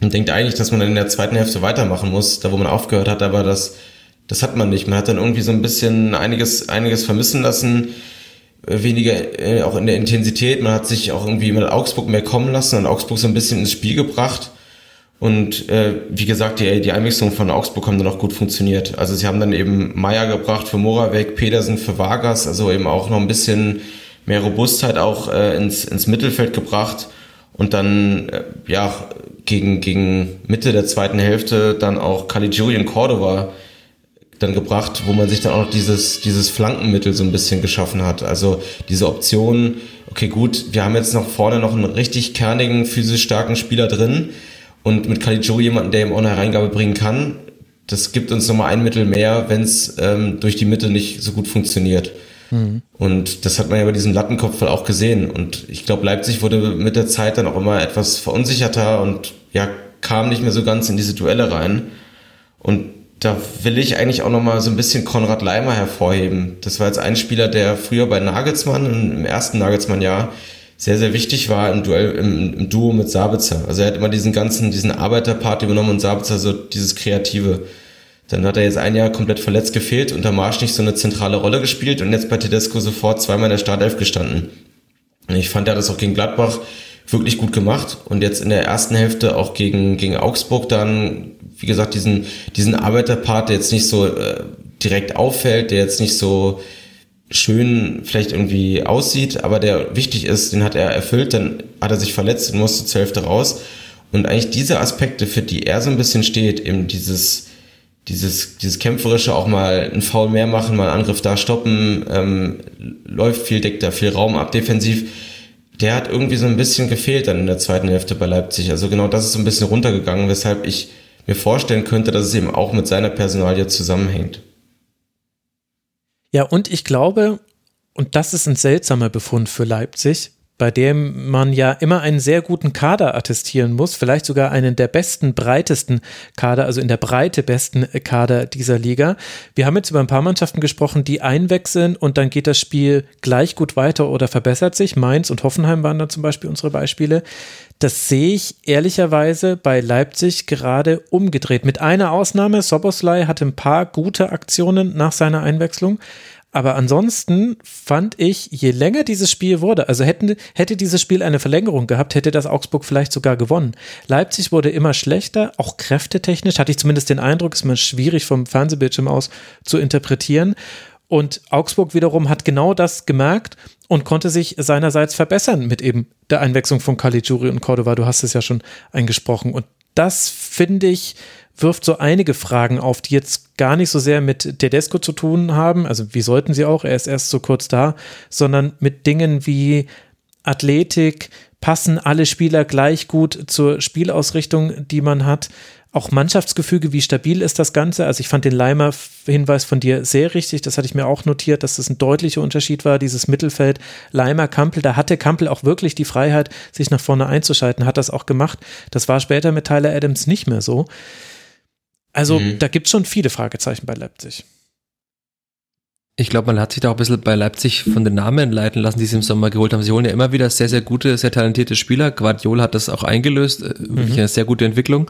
und denkt eigentlich, dass man dann in der zweiten Hälfte weitermachen muss, da wo man aufgehört hat, aber das, das hat man nicht. Man hat dann irgendwie so ein bisschen einiges, einiges vermissen lassen, äh, weniger äh, auch in der Intensität. Man hat sich auch irgendwie mit Augsburg mehr kommen lassen und Augsburg so ein bisschen ins Spiel gebracht. Und äh, wie gesagt, die, die Einwechslung von Augsburg haben dann auch gut funktioniert. Also sie haben dann eben Meier gebracht für Moravec, Pedersen für Vargas, also eben auch noch ein bisschen mehr Robustheit auch äh, ins, ins Mittelfeld gebracht und dann äh, ja gegen, gegen Mitte der zweiten Hälfte dann auch Caligiuri Cordova dann gebracht, wo man sich dann auch noch dieses, dieses Flankenmittel so ein bisschen geschaffen hat. Also diese Option, okay gut, wir haben jetzt noch vorne noch einen richtig kernigen, physisch starken Spieler drin und mit Caligiuri jemanden, der ihm auch eine Hereingabe bringen kann. Das gibt uns nochmal ein Mittel mehr, wenn es ähm, durch die Mitte nicht so gut funktioniert. Und das hat man ja bei diesem Lattenkopfball auch gesehen. Und ich glaube, Leipzig wurde mit der Zeit dann auch immer etwas verunsicherter und ja, kam nicht mehr so ganz in diese Duelle rein. Und da will ich eigentlich auch nochmal so ein bisschen Konrad Leimer hervorheben. Das war jetzt ein Spieler, der früher bei Nagelsmann, im ersten Nagelsmann-Jahr, sehr, sehr wichtig war im Duell, im, im, Duo mit Sabitzer. Also er hat immer diesen ganzen, diesen Arbeiterpart übernommen und Sabitzer so dieses Kreative. Dann hat er jetzt ein Jahr komplett verletzt gefehlt, unter Marsch nicht so eine zentrale Rolle gespielt und jetzt bei Tedesco sofort zweimal in der Startelf gestanden. Und ich fand, er hat das auch gegen Gladbach wirklich gut gemacht und jetzt in der ersten Hälfte auch gegen, gegen Augsburg dann, wie gesagt, diesen, diesen Arbeiterpart, der jetzt nicht so äh, direkt auffällt, der jetzt nicht so schön vielleicht irgendwie aussieht, aber der wichtig ist, den hat er erfüllt, dann hat er sich verletzt und musste zur Hälfte raus. Und eigentlich diese Aspekte, für die er so ein bisschen steht, eben dieses, dieses, dieses kämpferische auch mal einen Foul mehr machen, mal einen Angriff da stoppen, ähm, läuft viel, deckt da viel Raum ab defensiv. der hat irgendwie so ein bisschen gefehlt dann in der zweiten Hälfte bei Leipzig. Also genau das ist so ein bisschen runtergegangen, weshalb ich mir vorstellen könnte, dass es eben auch mit seiner Personalie zusammenhängt. Ja, und ich glaube, und das ist ein seltsamer Befund für Leipzig, bei dem man ja immer einen sehr guten Kader attestieren muss, vielleicht sogar einen der besten, breitesten Kader, also in der Breite besten Kader dieser Liga. Wir haben jetzt über ein paar Mannschaften gesprochen, die einwechseln und dann geht das Spiel gleich gut weiter oder verbessert sich. Mainz und Hoffenheim waren da zum Beispiel unsere Beispiele. Das sehe ich ehrlicherweise bei Leipzig gerade umgedreht. Mit einer Ausnahme, Soboslai hatte ein paar gute Aktionen nach seiner Einwechslung. Aber ansonsten fand ich, je länger dieses Spiel wurde, also hätten, hätte dieses Spiel eine Verlängerung gehabt, hätte das Augsburg vielleicht sogar gewonnen. Leipzig wurde immer schlechter, auch kräftetechnisch, hatte ich zumindest den Eindruck, ist man schwierig vom Fernsehbildschirm aus zu interpretieren. Und Augsburg wiederum hat genau das gemerkt und konnte sich seinerseits verbessern mit eben der Einwechslung von Caligiuri und Cordova. Du hast es ja schon eingesprochen. Und das finde ich wirft so einige Fragen auf, die jetzt gar nicht so sehr mit Tedesco zu tun haben, also wie sollten sie auch, er ist erst so kurz da, sondern mit Dingen wie Athletik, passen alle Spieler gleich gut zur Spielausrichtung, die man hat. Auch Mannschaftsgefüge, wie stabil ist das Ganze? Also ich fand den Leimer-Hinweis von dir sehr richtig, das hatte ich mir auch notiert, dass das ein deutlicher Unterschied war, dieses Mittelfeld Leimer-Kampel, da hatte Kampel auch wirklich die Freiheit, sich nach vorne einzuschalten, hat das auch gemacht. Das war später mit Tyler Adams nicht mehr so. Also mhm. da gibt es schon viele Fragezeichen bei Leipzig. Ich glaube, man hat sich da auch ein bisschen bei Leipzig von den Namen leiten lassen, die sie im Sommer geholt haben. Sie holen ja immer wieder sehr, sehr gute, sehr talentierte Spieler. Guardiola hat das auch eingelöst. Äh, wirklich mhm. eine sehr gute Entwicklung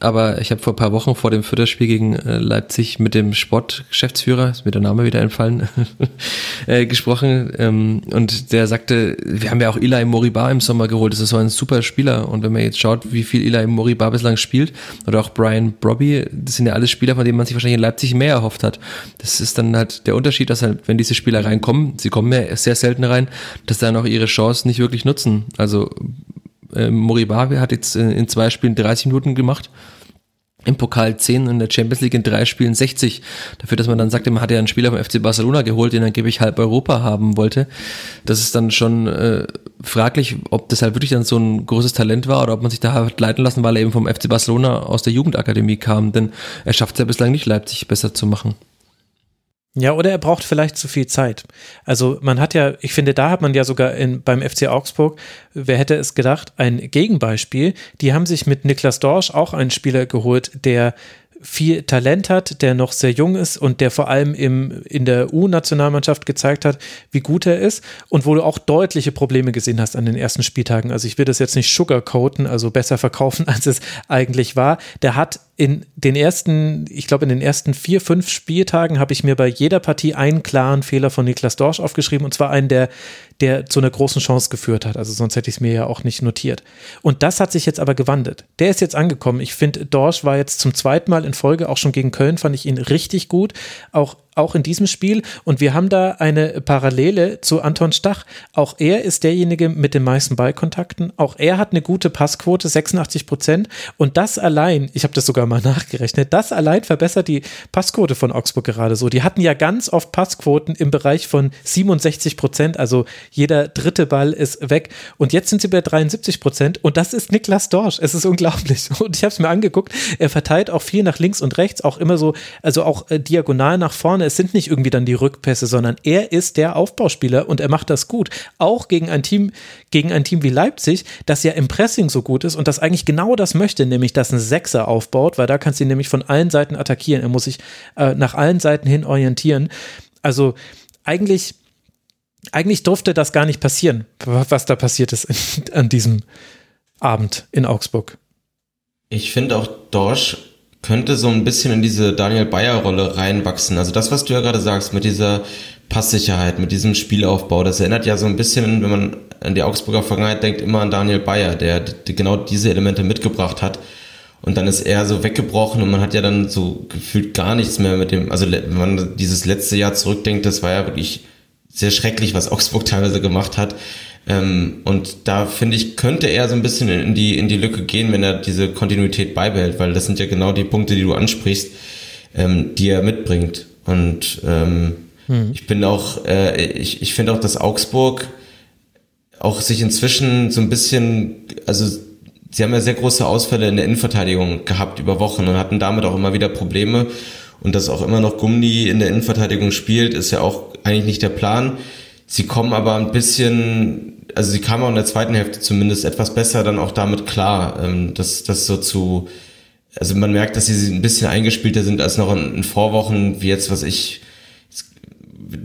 aber ich habe vor ein paar Wochen vor dem Viertelspiel gegen äh, Leipzig mit dem Sportgeschäftsführer, ist mir der Name wieder entfallen, äh, gesprochen ähm, und der sagte, wir haben ja auch Eli Moriba im Sommer geholt, das ist so ein super Spieler und wenn man jetzt schaut, wie viel Eli Moriba bislang spielt oder auch Brian Brobby, das sind ja alles Spieler, von denen man sich wahrscheinlich in Leipzig mehr erhofft hat. Das ist dann halt der Unterschied, dass halt, wenn diese Spieler reinkommen, sie kommen ja sehr selten rein, dass dann auch ihre Chance nicht wirklich nutzen. Also äh, Moriba hat jetzt in, in zwei Spielen 30 Minuten gemacht im Pokal 10 und in der Champions League in drei Spielen 60. Dafür, dass man dann sagte, man hatte ja einen Spieler vom FC Barcelona geholt, den angeblich halb Europa haben wollte. Das ist dann schon äh, fraglich, ob das halt wirklich dann so ein großes Talent war oder ob man sich da hat leiten lassen, weil er eben vom FC Barcelona aus der Jugendakademie kam. Denn er schafft es ja bislang nicht, Leipzig besser zu machen. Ja, oder er braucht vielleicht zu viel Zeit. Also man hat ja, ich finde, da hat man ja sogar in, beim FC Augsburg, wer hätte es gedacht, ein Gegenbeispiel. Die haben sich mit Niklas Dorsch auch einen Spieler geholt, der viel Talent hat, der noch sehr jung ist und der vor allem im, in der U-Nationalmannschaft gezeigt hat, wie gut er ist und wo du auch deutliche Probleme gesehen hast an den ersten Spieltagen. Also ich will das jetzt nicht sugarcoaten, also besser verkaufen, als es eigentlich war. Der hat in den ersten, ich glaube, in den ersten vier, fünf Spieltagen habe ich mir bei jeder Partie einen klaren Fehler von Niklas Dorsch aufgeschrieben und zwar einen, der, der zu einer großen Chance geführt hat. Also sonst hätte ich es mir ja auch nicht notiert. Und das hat sich jetzt aber gewandelt. Der ist jetzt angekommen. Ich finde, Dorsch war jetzt zum zweiten Mal in Folge, auch schon gegen Köln fand ich ihn richtig gut. Auch auch in diesem Spiel. Und wir haben da eine Parallele zu Anton Stach. Auch er ist derjenige mit den meisten Ballkontakten. Auch er hat eine gute Passquote, 86 Prozent. Und das allein, ich habe das sogar mal nachgerechnet, das allein verbessert die Passquote von Augsburg gerade so. Die hatten ja ganz oft Passquoten im Bereich von 67 Prozent. Also jeder dritte Ball ist weg. Und jetzt sind sie bei 73 Prozent. Und das ist Niklas Dorsch. Es ist unglaublich. Und ich habe es mir angeguckt. Er verteilt auch viel nach links und rechts, auch immer so, also auch äh, diagonal nach vorne es sind nicht irgendwie dann die Rückpässe, sondern er ist der Aufbauspieler und er macht das gut. Auch gegen ein Team, gegen ein Team wie Leipzig, das ja im Pressing so gut ist und das eigentlich genau das möchte, nämlich dass ein Sechser aufbaut, weil da kannst du ihn nämlich von allen Seiten attackieren. Er muss sich äh, nach allen Seiten hin orientieren. Also eigentlich, eigentlich durfte das gar nicht passieren, was da passiert ist an diesem Abend in Augsburg. Ich finde auch Dorsch könnte so ein bisschen in diese Daniel Bayer-Rolle reinwachsen. Also das, was du ja gerade sagst, mit dieser Passsicherheit, mit diesem Spielaufbau, das erinnert ja so ein bisschen, wenn man an die Augsburger Vergangenheit denkt, immer an Daniel Bayer, der, genau diese Elemente mitgebracht hat. Und dann ist er so weggebrochen und man hat ja dann so gefühlt gar nichts mehr mit dem, also wenn man dieses letzte Jahr zurückdenkt, das war ja wirklich sehr schrecklich, was Augsburg teilweise gemacht hat. Ähm, und da finde ich, könnte er so ein bisschen in die, in die Lücke gehen, wenn er diese Kontinuität beibehält, weil das sind ja genau die Punkte, die du ansprichst, ähm, die er mitbringt. Und ähm, hm. ich bin auch, äh, ich, ich finde auch, dass Augsburg auch sich inzwischen so ein bisschen, also sie haben ja sehr große Ausfälle in der Innenverteidigung gehabt über Wochen und hatten damit auch immer wieder Probleme. Und dass auch immer noch Gummi in der Innenverteidigung spielt, ist ja auch eigentlich nicht der Plan. Sie kommen aber ein bisschen, also sie kamen auch in der zweiten Hälfte zumindest etwas besser dann auch damit klar, ähm, dass das so zu, also man merkt, dass sie ein bisschen eingespielter sind als noch in, in Vorwochen, wie jetzt, was ich,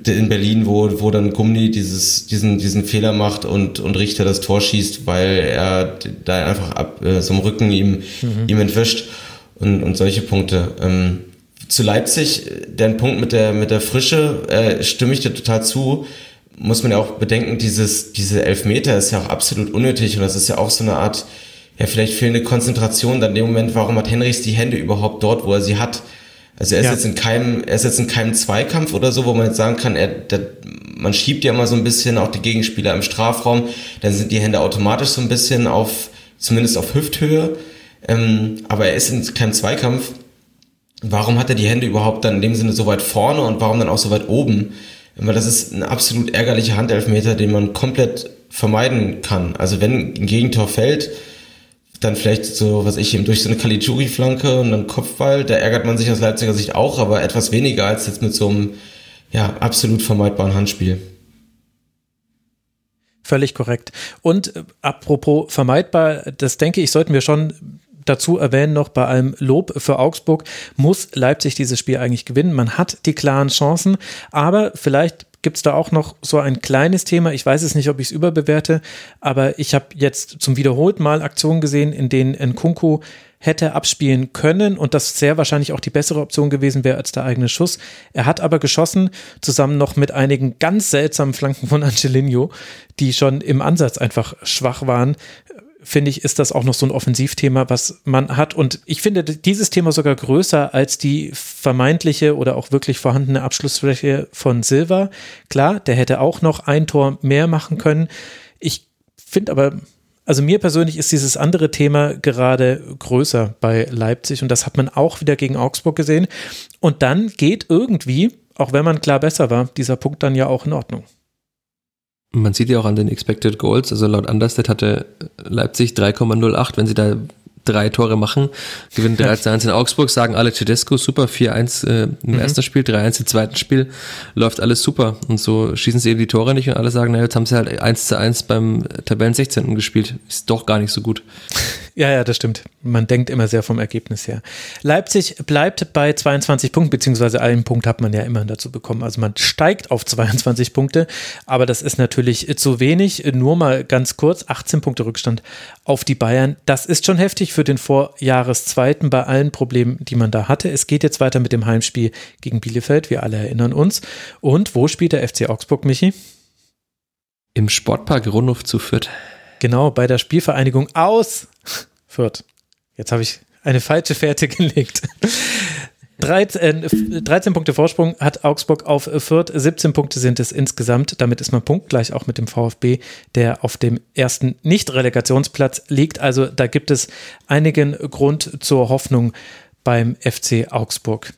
in Berlin, wo, wo dann Gummi dieses, diesen, diesen Fehler macht und, und Richter das Tor schießt, weil er da einfach ab, äh, so im Rücken ihm, mhm. ihm entwischt und, und solche Punkte. Ähm, zu Leipzig, den Punkt mit der, mit der Frische, äh, stimme ich dir total zu. Muss man ja auch bedenken, dieses, diese Elfmeter ist ja auch absolut unnötig und das ist ja auch so eine Art, ja, vielleicht fehlende Konzentration dann in dem Moment, warum hat Henrichs die Hände überhaupt dort, wo er sie hat? Also er ist ja. jetzt in keinem, er ist jetzt in keinem Zweikampf oder so, wo man jetzt sagen kann, er, der, man schiebt ja immer so ein bisschen auch die Gegenspieler im Strafraum, dann sind die Hände automatisch so ein bisschen auf, zumindest auf Hüfthöhe. Ähm, aber er ist in keinem Zweikampf. Warum hat er die Hände überhaupt dann in dem Sinne so weit vorne und warum dann auch so weit oben? Weil das ist ein absolut ärgerlicher Handelfmeter, den man komplett vermeiden kann. Also wenn ein Gegentor fällt, dann vielleicht so, was ich eben durch so eine Caligiuri-Flanke und dann Kopfball, da ärgert man sich aus Leipziger Sicht auch, aber etwas weniger als jetzt mit so einem ja, absolut vermeidbaren Handspiel. Völlig korrekt. Und äh, apropos vermeidbar, das denke ich, sollten wir schon dazu erwähnen noch bei allem Lob für Augsburg, muss Leipzig dieses Spiel eigentlich gewinnen. Man hat die klaren Chancen, aber vielleicht gibt es da auch noch so ein kleines Thema. Ich weiß es nicht, ob ich es überbewerte, aber ich habe jetzt zum wiederholten Mal Aktionen gesehen, in denen Nkunku hätte abspielen können und das sehr wahrscheinlich auch die bessere Option gewesen wäre als der eigene Schuss. Er hat aber geschossen, zusammen noch mit einigen ganz seltsamen Flanken von Angelino, die schon im Ansatz einfach schwach waren finde ich, ist das auch noch so ein Offensivthema, was man hat. Und ich finde dieses Thema sogar größer als die vermeintliche oder auch wirklich vorhandene Abschlussfläche von Silva. Klar, der hätte auch noch ein Tor mehr machen können. Ich finde aber, also mir persönlich ist dieses andere Thema gerade größer bei Leipzig und das hat man auch wieder gegen Augsburg gesehen. Und dann geht irgendwie, auch wenn man klar besser war, dieser Punkt dann ja auch in Ordnung. Man sieht ja auch an den Expected Goals, also laut Understat hatte Leipzig 3,08, wenn sie da drei Tore machen, gewinnen 3-1 in Augsburg, sagen alle Tedesco, super, 4-1 äh, im mhm. ersten Spiel, 3-1 im zweiten Spiel, läuft alles super. Und so schießen sie eben die Tore nicht und alle sagen, na, jetzt haben sie halt 1 1 beim Tabellen 16. gespielt. Ist doch gar nicht so gut. Ja, ja, das stimmt. Man denkt immer sehr vom Ergebnis her. Leipzig bleibt bei 22 Punkten, beziehungsweise einen Punkt hat man ja immer dazu bekommen. Also man steigt auf 22 Punkte, aber das ist natürlich zu wenig. Nur mal ganz kurz, 18 Punkte Rückstand auf die Bayern. Das ist schon heftig für den Vorjahreszweiten bei allen Problemen, die man da hatte. Es geht jetzt weiter mit dem Heimspiel gegen Bielefeld, wir alle erinnern uns. Und wo spielt der FC Augsburg, Michi? Im Sportpark Rundhof zu Fürth. Genau, bei der Spielvereinigung aus Fürth. Jetzt habe ich eine falsche Fährte gelegt. 13, äh, 13, Punkte Vorsprung hat Augsburg auf Fürth, 17 Punkte sind es insgesamt. Damit ist man punktgleich auch mit dem VfB, der auf dem ersten Nicht-Relegationsplatz liegt. Also da gibt es einigen Grund zur Hoffnung beim FC Augsburg.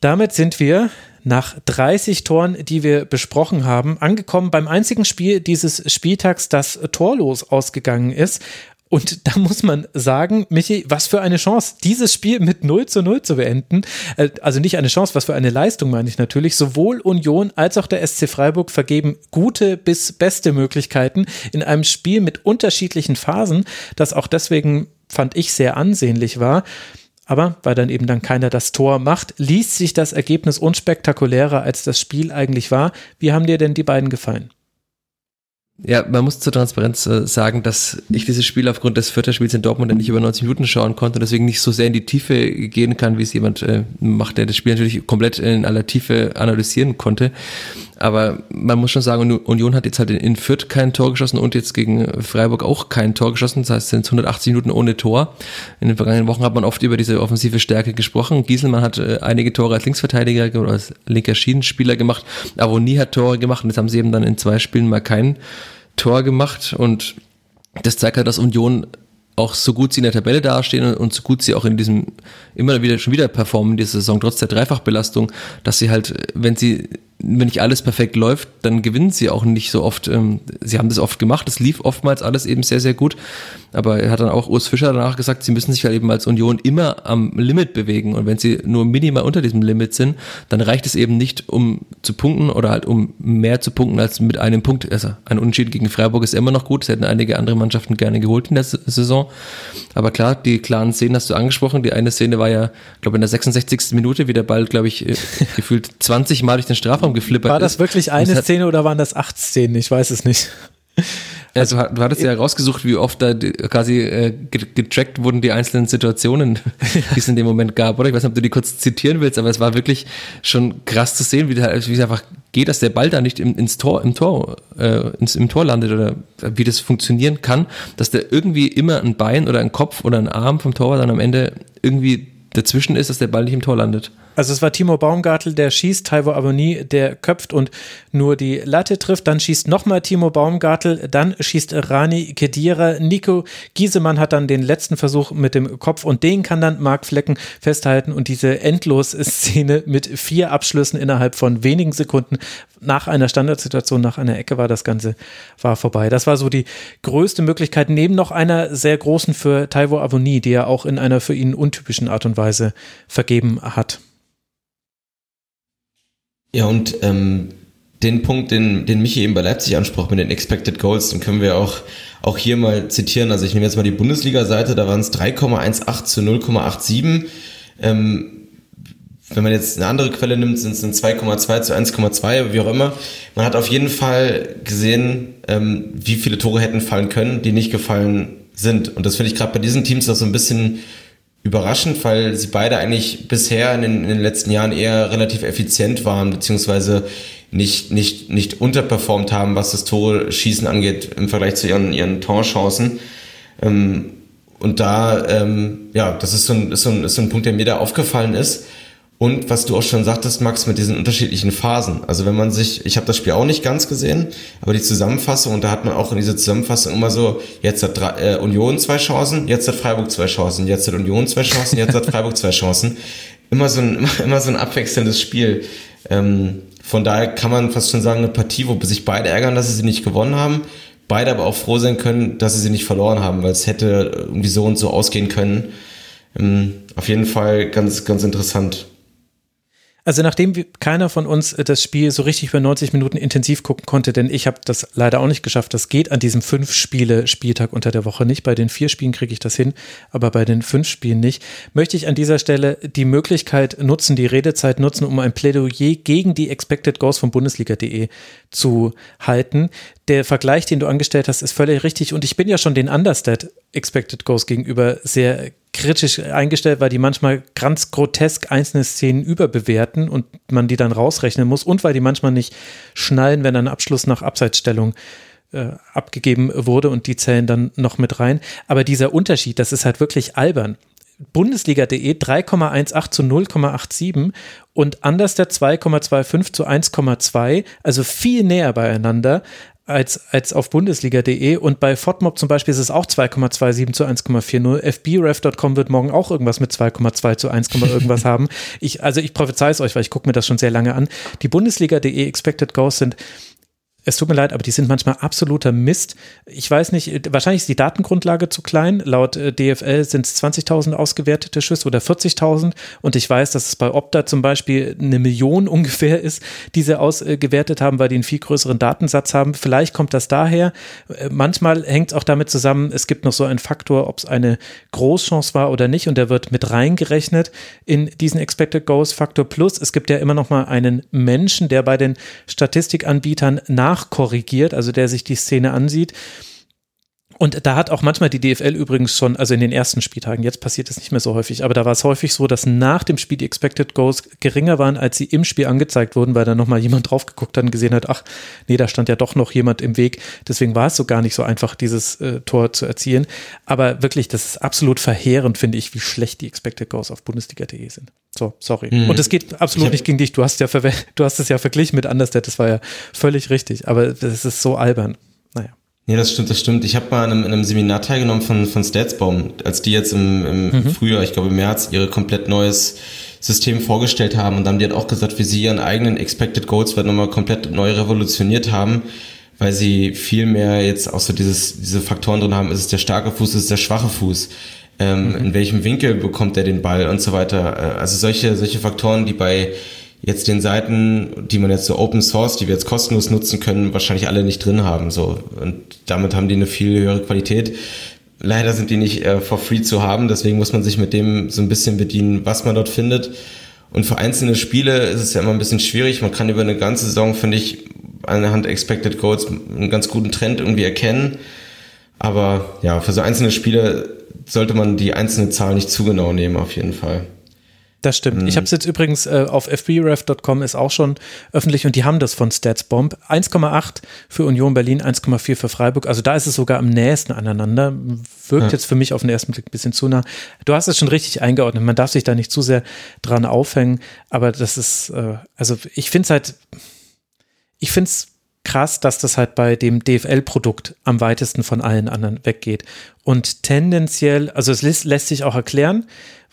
Damit sind wir nach 30 Toren, die wir besprochen haben, angekommen beim einzigen Spiel dieses Spieltags, das torlos ausgegangen ist. Und da muss man sagen, Michi, was für eine Chance, dieses Spiel mit 0 zu 0 zu beenden. Äh, also nicht eine Chance, was für eine Leistung meine ich natürlich. Sowohl Union als auch der SC Freiburg vergeben gute bis beste Möglichkeiten in einem Spiel mit unterschiedlichen Phasen, das auch deswegen, fand ich, sehr ansehnlich war. Aber weil dann eben dann keiner das Tor macht, liest sich das Ergebnis unspektakulärer, als das Spiel eigentlich war. Wie haben dir denn die beiden gefallen? Ja, man muss zur Transparenz äh, sagen, dass ich dieses Spiel aufgrund des Viertelspiels in Dortmund nicht über 90 Minuten schauen konnte und deswegen nicht so sehr in die Tiefe gehen kann, wie es jemand äh, macht, der das Spiel natürlich komplett in aller Tiefe analysieren konnte. Aber man muss schon sagen, Union hat jetzt halt in Fürth kein Tor geschossen und jetzt gegen Freiburg auch kein Tor geschossen. Das heißt, sind 180 Minuten ohne Tor. In den vergangenen Wochen hat man oft über diese offensive Stärke gesprochen. Gieselmann hat äh, einige Tore als Linksverteidiger oder als linker Schienenspieler gemacht. Avoni hat Tore gemacht und jetzt haben sie eben dann in zwei Spielen mal kein Tor gemacht. Und das zeigt halt, dass Union auch so gut sie in der Tabelle dastehen und so gut sie auch in diesem immer wieder schon wieder performen in dieser Saison, trotz der Dreifachbelastung, dass sie halt, wenn sie wenn nicht alles perfekt läuft, dann gewinnen sie auch nicht so oft. Ähm, sie haben das oft gemacht, es lief oftmals alles eben sehr, sehr gut. Aber er hat dann auch Urs Fischer danach gesagt, sie müssen sich halt eben als Union immer am Limit bewegen. Und wenn sie nur minimal unter diesem Limit sind, dann reicht es eben nicht, um zu punkten oder halt um mehr zu punkten als mit einem Punkt. Also ein Unentschieden gegen Freiburg ist immer noch gut. Das hätten einige andere Mannschaften gerne geholt in der Saison. Aber klar, die klaren Szenen hast du angesprochen. Die eine Szene war ja, glaube in der 66. Minute, wie der Ball, glaube ich, äh, gefühlt 20 Mal durch den Strafraum geflippert War das wirklich eine Szene oder waren das acht Szenen? Ich weiß es nicht. Also du hattest ja rausgesucht, wie oft da quasi äh, getrackt wurden die einzelnen Situationen, die es in dem Moment gab, oder? Ich weiß nicht, ob du die kurz zitieren willst, aber es war wirklich schon krass zu sehen, wie, wie es einfach geht, dass der Ball da nicht im, ins Tor, im Tor, äh, ins, im Tor landet oder wie das funktionieren kann, dass der irgendwie immer ein Bein oder ein Kopf oder ein Arm vom Torwart dann am Ende irgendwie dazwischen ist, dass der Ball nicht im Tor landet. Also es war Timo Baumgartel, der schießt, Taiwo Aboni, der köpft und nur die Latte trifft. Dann schießt nochmal Timo Baumgartel, dann schießt Rani Kedira. Nico Giesemann hat dann den letzten Versuch mit dem Kopf und den kann dann Marc Flecken festhalten. Und diese Endlos-Szene mit vier Abschlüssen innerhalb von wenigen Sekunden nach einer Standardsituation, nach einer Ecke war das Ganze war vorbei. Das war so die größte Möglichkeit, neben noch einer sehr großen für Taiwo Avoni, die er auch in einer für ihn untypischen Art und Weise vergeben hat. Ja, und ähm, den Punkt, den, den Michi eben bei Leipzig ansprach mit den Expected Goals, den können wir auch, auch hier mal zitieren. Also ich nehme jetzt mal die Bundesliga-Seite, da waren es 3,18 zu 0,87. Ähm, wenn man jetzt eine andere Quelle nimmt, sind es 2,2 zu 1,2, wie auch immer. Man hat auf jeden Fall gesehen, ähm, wie viele Tore hätten fallen können, die nicht gefallen sind. Und das finde ich gerade bei diesen Teams auch so ein bisschen überraschend, weil sie beide eigentlich bisher in den, in den, letzten Jahren eher relativ effizient waren, beziehungsweise nicht, nicht, nicht unterperformt haben, was das Tore schießen angeht im Vergleich zu ihren, ihren Torchancen. Ähm, und da, ähm, ja, das ist so, ein, ist, so ein, ist so ein Punkt, der mir da aufgefallen ist. Und was du auch schon sagtest, Max, mit diesen unterschiedlichen Phasen. Also wenn man sich, ich habe das Spiel auch nicht ganz gesehen, aber die Zusammenfassung, und da hat man auch in dieser Zusammenfassung immer so, jetzt hat äh, Union zwei Chancen, jetzt hat Freiburg zwei Chancen, jetzt hat Union zwei Chancen, jetzt hat Freiburg zwei Chancen. Immer so ein, immer, immer so ein abwechselndes Spiel. Ähm, von daher kann man fast schon sagen, eine Partie, wo sich beide ärgern, dass sie sie nicht gewonnen haben, beide aber auch froh sein können, dass sie sie nicht verloren haben, weil es hätte irgendwie so und so ausgehen können. Ähm, auf jeden Fall ganz, ganz interessant. Also nachdem keiner von uns das Spiel so richtig über 90 Minuten intensiv gucken konnte, denn ich habe das leider auch nicht geschafft, das geht an diesem fünf Spiele Spieltag unter der Woche nicht. Bei den vier Spielen kriege ich das hin, aber bei den fünf Spielen nicht. Möchte ich an dieser Stelle die Möglichkeit nutzen, die Redezeit nutzen, um ein Plädoyer gegen die Expected Goals von Bundesliga.de zu halten. Der Vergleich, den du angestellt hast, ist völlig richtig und ich bin ja schon den Understat Expected Goals gegenüber sehr kritisch eingestellt, weil die manchmal ganz grotesk einzelne Szenen überbewerten und man die dann rausrechnen muss und weil die manchmal nicht schnallen, wenn ein Abschluss nach Abseitsstellung äh, abgegeben wurde und die zählen dann noch mit rein. Aber dieser Unterschied, das ist halt wirklich albern. Bundesliga.de 3,18 zu 0,87 und Understat 2,25 zu 1,2, also viel näher beieinander als, als auf Bundesliga.de und bei FODMOB zum Beispiel ist es auch 2,27 zu 1,40. FBref.com wird morgen auch irgendwas mit 2,2 zu 1, irgendwas haben. Ich, also ich prophezei es euch, weil ich gucke mir das schon sehr lange an. Die Bundesliga.de Expected Goals sind es tut mir leid, aber die sind manchmal absoluter Mist. Ich weiß nicht, wahrscheinlich ist die Datengrundlage zu klein. Laut äh, DFL sind es 20.000 ausgewertete Schüsse oder 40.000. Und ich weiß, dass es bei Opta zum Beispiel eine Million ungefähr ist, die sie ausgewertet haben, weil die einen viel größeren Datensatz haben. Vielleicht kommt das daher. Äh, manchmal hängt es auch damit zusammen, es gibt noch so einen Faktor, ob es eine Großchance war oder nicht. Und der wird mit reingerechnet in diesen Expected Goals Faktor Plus. Es gibt ja immer noch mal einen Menschen, der bei den Statistikanbietern nach nachkorrigiert, also der sich die Szene ansieht. Und da hat auch manchmal die DFL übrigens schon, also in den ersten Spieltagen, jetzt passiert es nicht mehr so häufig, aber da war es häufig so, dass nach dem Spiel die Expected Goals geringer waren, als sie im Spiel angezeigt wurden, weil da nochmal jemand drauf geguckt hat und gesehen hat, ach, nee, da stand ja doch noch jemand im Weg. Deswegen war es so gar nicht so einfach, dieses äh, Tor zu erzielen. Aber wirklich, das ist absolut verheerend, finde ich, wie schlecht die Expected Goals auf Bundesliga.de sind. So, sorry. Mhm. Und es geht absolut nicht gegen dich. Du hast ja du hast es ja verglichen mit Anderstet, das war ja völlig richtig. Aber das ist so albern. Nee, das stimmt, das stimmt. Ich habe mal in einem, in einem, Seminar teilgenommen von, von Statsbaum, als die jetzt im, im mhm. Frühjahr, ich glaube im März, ihre komplett neues System vorgestellt haben und dann haben die halt auch gesagt, wie sie ihren eigenen Expected Goals nochmal komplett neu revolutioniert haben, weil sie viel mehr jetzt auch so dieses, diese Faktoren drin haben, ist es der starke Fuß, ist es der schwache Fuß, ähm, mhm. in welchem Winkel bekommt er den Ball und so weiter. Äh, also solche, solche Faktoren, die bei jetzt den Seiten, die man jetzt so Open Source, die wir jetzt kostenlos nutzen können, wahrscheinlich alle nicht drin haben. So und damit haben die eine viel höhere Qualität. Leider sind die nicht äh, for free zu haben, deswegen muss man sich mit dem so ein bisschen bedienen, was man dort findet. Und für einzelne Spiele ist es ja immer ein bisschen schwierig. Man kann über eine ganze Saison, finde ich, anhand Expected Goals einen ganz guten Trend irgendwie erkennen. Aber ja, für so einzelne Spiele sollte man die einzelne Zahl nicht zu genau nehmen, auf jeden Fall. Das stimmt. Mhm. Ich habe es jetzt übrigens äh, auf fbref.com ist auch schon öffentlich und die haben das von Statsbomb. 1,8 für Union Berlin, 1,4 für Freiburg. Also da ist es sogar am nächsten aneinander. Wirkt ja. jetzt für mich auf den ersten Blick ein bisschen zu nah. Du hast es schon richtig eingeordnet. Man darf sich da nicht zu sehr dran aufhängen. Aber das ist, äh, also ich finde es halt, ich finde es krass, dass das halt bei dem DFL-Produkt am weitesten von allen anderen weggeht. Und tendenziell, also es lässt, lässt sich auch erklären,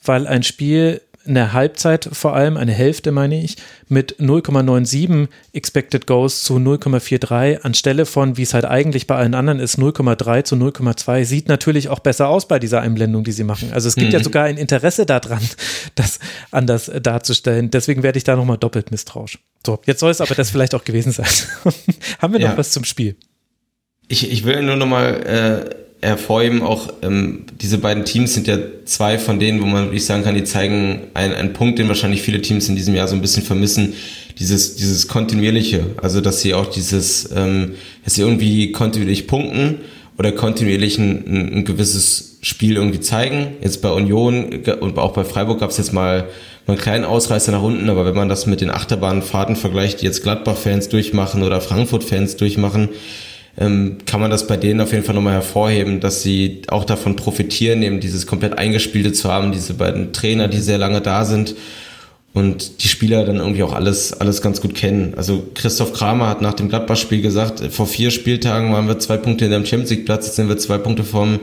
weil ein Spiel eine Halbzeit vor allem, eine Hälfte meine ich, mit 0,97 Expected Goals zu 0,43 anstelle von, wie es halt eigentlich bei allen anderen ist, 0,3 zu 0,2, sieht natürlich auch besser aus bei dieser Einblendung, die sie machen. Also es gibt mhm. ja sogar ein Interesse daran, das anders darzustellen. Deswegen werde ich da nochmal doppelt misstrauisch. So, jetzt soll es aber das vielleicht auch gewesen sein. Haben wir noch ja. was zum Spiel? Ich, ich will nur nochmal äh hervorheben, auch ähm, diese beiden Teams sind ja zwei von denen, wo man wirklich sagen kann, die zeigen einen, einen Punkt, den wahrscheinlich viele Teams in diesem Jahr so ein bisschen vermissen, dieses, dieses kontinuierliche, also dass sie auch dieses, ähm, dass sie irgendwie kontinuierlich punkten oder kontinuierlich ein, ein, ein gewisses Spiel irgendwie zeigen. Jetzt bei Union und auch bei Freiburg gab es jetzt mal, mal einen kleinen Ausreißer nach unten, aber wenn man das mit den Achterbahnfahrten vergleicht, die jetzt Gladbach-Fans durchmachen oder Frankfurt-Fans durchmachen, ähm, kann man das bei denen auf jeden Fall nochmal hervorheben, dass sie auch davon profitieren, eben dieses komplett eingespielte zu haben, diese beiden Trainer, die sehr lange da sind und die Spieler dann irgendwie auch alles, alles ganz gut kennen. Also Christoph Kramer hat nach dem Gladbach-Spiel gesagt, vor vier Spieltagen waren wir zwei Punkte in dem Champions League-Platz, jetzt sind wir zwei Punkte vom,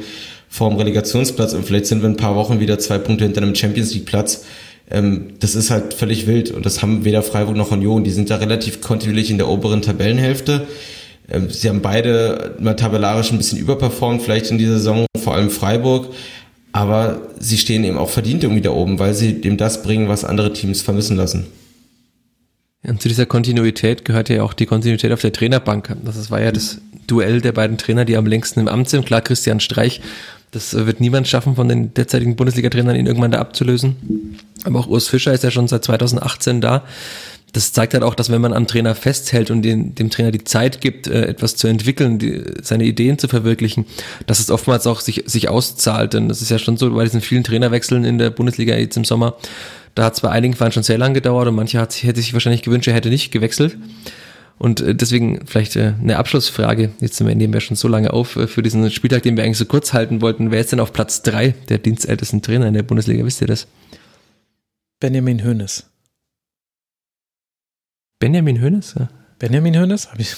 vom Relegationsplatz und vielleicht sind wir in ein paar Wochen wieder zwei Punkte hinter einem Champions League-Platz. Ähm, das ist halt völlig wild und das haben weder Freiburg noch Union. Die sind da relativ kontinuierlich in der oberen Tabellenhälfte. Ähm, sie haben beide mal tabellarisch ein bisschen überperformt, vielleicht in dieser Saison, vor allem Freiburg. Aber sie stehen eben auch verdient irgendwie da oben, weil sie dem das bringen, was andere Teams vermissen lassen. Und zu dieser Kontinuität gehört ja auch die Kontinuität auf der Trainerbank. Das war ja das Duell der beiden Trainer, die am längsten im Amt sind. Klar, Christian Streich, das wird niemand schaffen, von den derzeitigen Bundesliga-Trainern ihn irgendwann da abzulösen. Aber auch Urs Fischer ist ja schon seit 2018 da das zeigt halt auch, dass wenn man am Trainer festhält und den, dem Trainer die Zeit gibt, äh, etwas zu entwickeln, die, seine Ideen zu verwirklichen, dass es oftmals auch sich, sich auszahlt. Denn das ist ja schon so bei diesen vielen Trainerwechseln in der Bundesliga jetzt im Sommer. Da hat es bei einigen Vereinen schon sehr lang gedauert und manche hat, hätte sich wahrscheinlich gewünscht, er hätte nicht gewechselt. Und äh, deswegen vielleicht äh, eine Abschlussfrage. Jetzt nehmen wir schon so lange auf für diesen Spieltag, den wir eigentlich so kurz halten wollten. Wer ist denn auf Platz drei der dienstältesten Trainer in der Bundesliga? Wisst ihr das? Benjamin Hönes. Benjamin Hönes? Ja. Benjamin Hönes? Hab ich.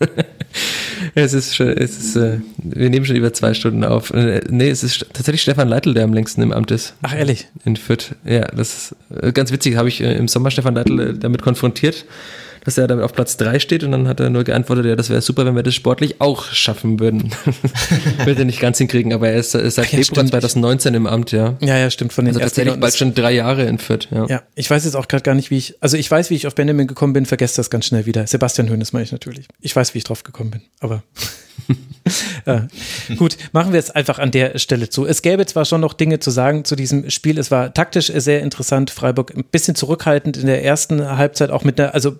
es ist schon, es ist, äh, wir nehmen schon über zwei Stunden auf. Äh, nee, es ist tatsächlich Stefan Leitl, der am längsten im Amt ist. Ach, ehrlich? In Fürth. Ja, das ist äh, ganz witzig, habe ich äh, im Sommer Stefan Leitl äh, damit konfrontiert dass er damit auf Platz 3 steht und dann hat er nur geantwortet, ja, das wäre super, wenn wir das sportlich auch schaffen würden. Wird er nicht ganz hinkriegen, aber er ist, ist seit ja, Februar 2019 im Amt, ja. Ja, ja, stimmt. Von den also tatsächlich bald schon drei Jahre in Fürth, ja. Ja, ich weiß jetzt auch gerade gar nicht, wie ich, also ich weiß, wie ich auf Benjamin gekommen bin, vergesse das ganz schnell wieder. Sebastian Höhnes meine ich natürlich. Ich weiß, wie ich drauf gekommen bin, aber äh, gut, machen wir es einfach an der Stelle zu. Es gäbe zwar schon noch Dinge zu sagen zu diesem Spiel. Es war taktisch sehr interessant. Freiburg ein bisschen zurückhaltend in der ersten Halbzeit, auch mit einer, also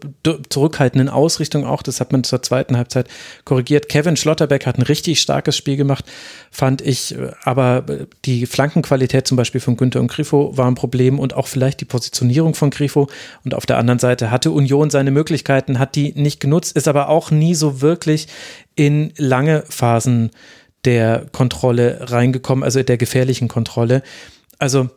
zurückhaltenden Ausrichtung auch. Das hat man zur zweiten Halbzeit korrigiert. Kevin Schlotterbeck hat ein richtig starkes Spiel gemacht, fand ich. Aber die Flankenqualität zum Beispiel von Günther und Grifo war ein Problem und auch vielleicht die Positionierung von Grifo. Und auf der anderen Seite hatte Union seine Möglichkeiten, hat die nicht genutzt, ist aber auch nie so wirklich in lange Phasen der Kontrolle reingekommen, also der gefährlichen Kontrolle. Also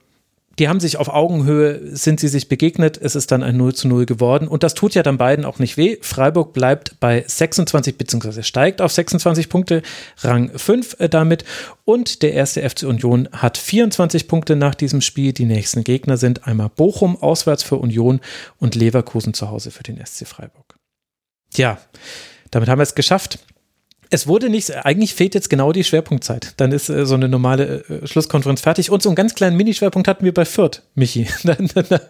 die haben sich auf Augenhöhe, sind sie sich begegnet, es ist dann ein 0 zu 0 geworden und das tut ja dann beiden auch nicht weh. Freiburg bleibt bei 26 beziehungsweise steigt auf 26 Punkte, Rang 5 äh, damit und der erste FC Union hat 24 Punkte nach diesem Spiel. Die nächsten Gegner sind einmal Bochum auswärts für Union und Leverkusen zu Hause für den SC Freiburg. Ja, damit haben wir es geschafft es wurde nicht, eigentlich fehlt jetzt genau die Schwerpunktzeit. Dann ist äh, so eine normale äh, Schlusskonferenz fertig. Und so einen ganz kleinen Minischwerpunkt hatten wir bei Fürth, Michi. da, da,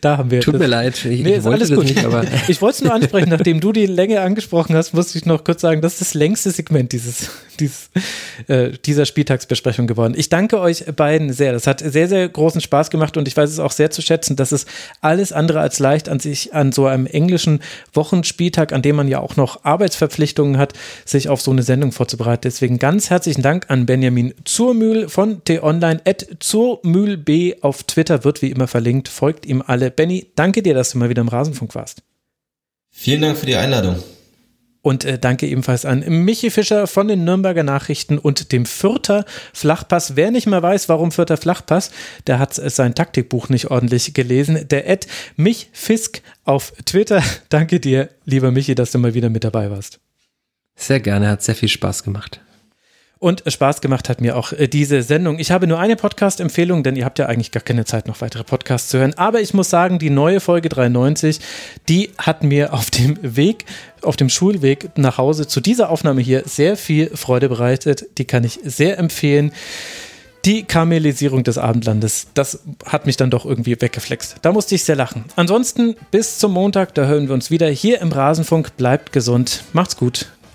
da, haben wir. Tut das, mir leid, ich, nee, ich wollte alles gut. Nicht, aber ich wollte es nur ansprechen, nachdem du die Länge angesprochen hast, musste ich noch kurz sagen, das ist das längste Segment dieses, dieses, äh, dieser Spieltagsbesprechung geworden. Ich danke euch beiden sehr. Das hat sehr, sehr großen Spaß gemacht und ich weiß es auch sehr zu schätzen, dass es alles andere als leicht an sich, an so einem englischen Wochenspieltag, an dem man ja auch noch Arbeitsverpflichtungen hat, sich auf so eine Sendung vorzubereiten. Deswegen ganz herzlichen Dank an Benjamin Zurmühl von T-Online. Zurmühlb auf Twitter wird wie immer verlinkt. Folgt ihm alle. Benny, danke dir, dass du mal wieder im Rasenfunk warst. Vielen Dank für die Einladung. Und äh, danke ebenfalls an Michi Fischer von den Nürnberger Nachrichten und dem Fürther Flachpass. Wer nicht mehr weiß, warum Fürther Flachpass, der hat sein Taktikbuch nicht ordentlich gelesen. Der Ed Mich Fisk auf Twitter. Danke dir, lieber Michi, dass du mal wieder mit dabei warst. Sehr gerne, hat sehr viel Spaß gemacht. Und Spaß gemacht hat mir auch äh, diese Sendung. Ich habe nur eine Podcast-Empfehlung, denn ihr habt ja eigentlich gar keine Zeit, noch weitere Podcasts zu hören. Aber ich muss sagen, die neue Folge 93, die hat mir auf dem Weg, auf dem Schulweg nach Hause zu dieser Aufnahme hier sehr viel Freude bereitet. Die kann ich sehr empfehlen. Die Karamellisierung des Abendlandes, das hat mich dann doch irgendwie weggeflext. Da musste ich sehr lachen. Ansonsten bis zum Montag, da hören wir uns wieder hier im Rasenfunk. Bleibt gesund, macht's gut.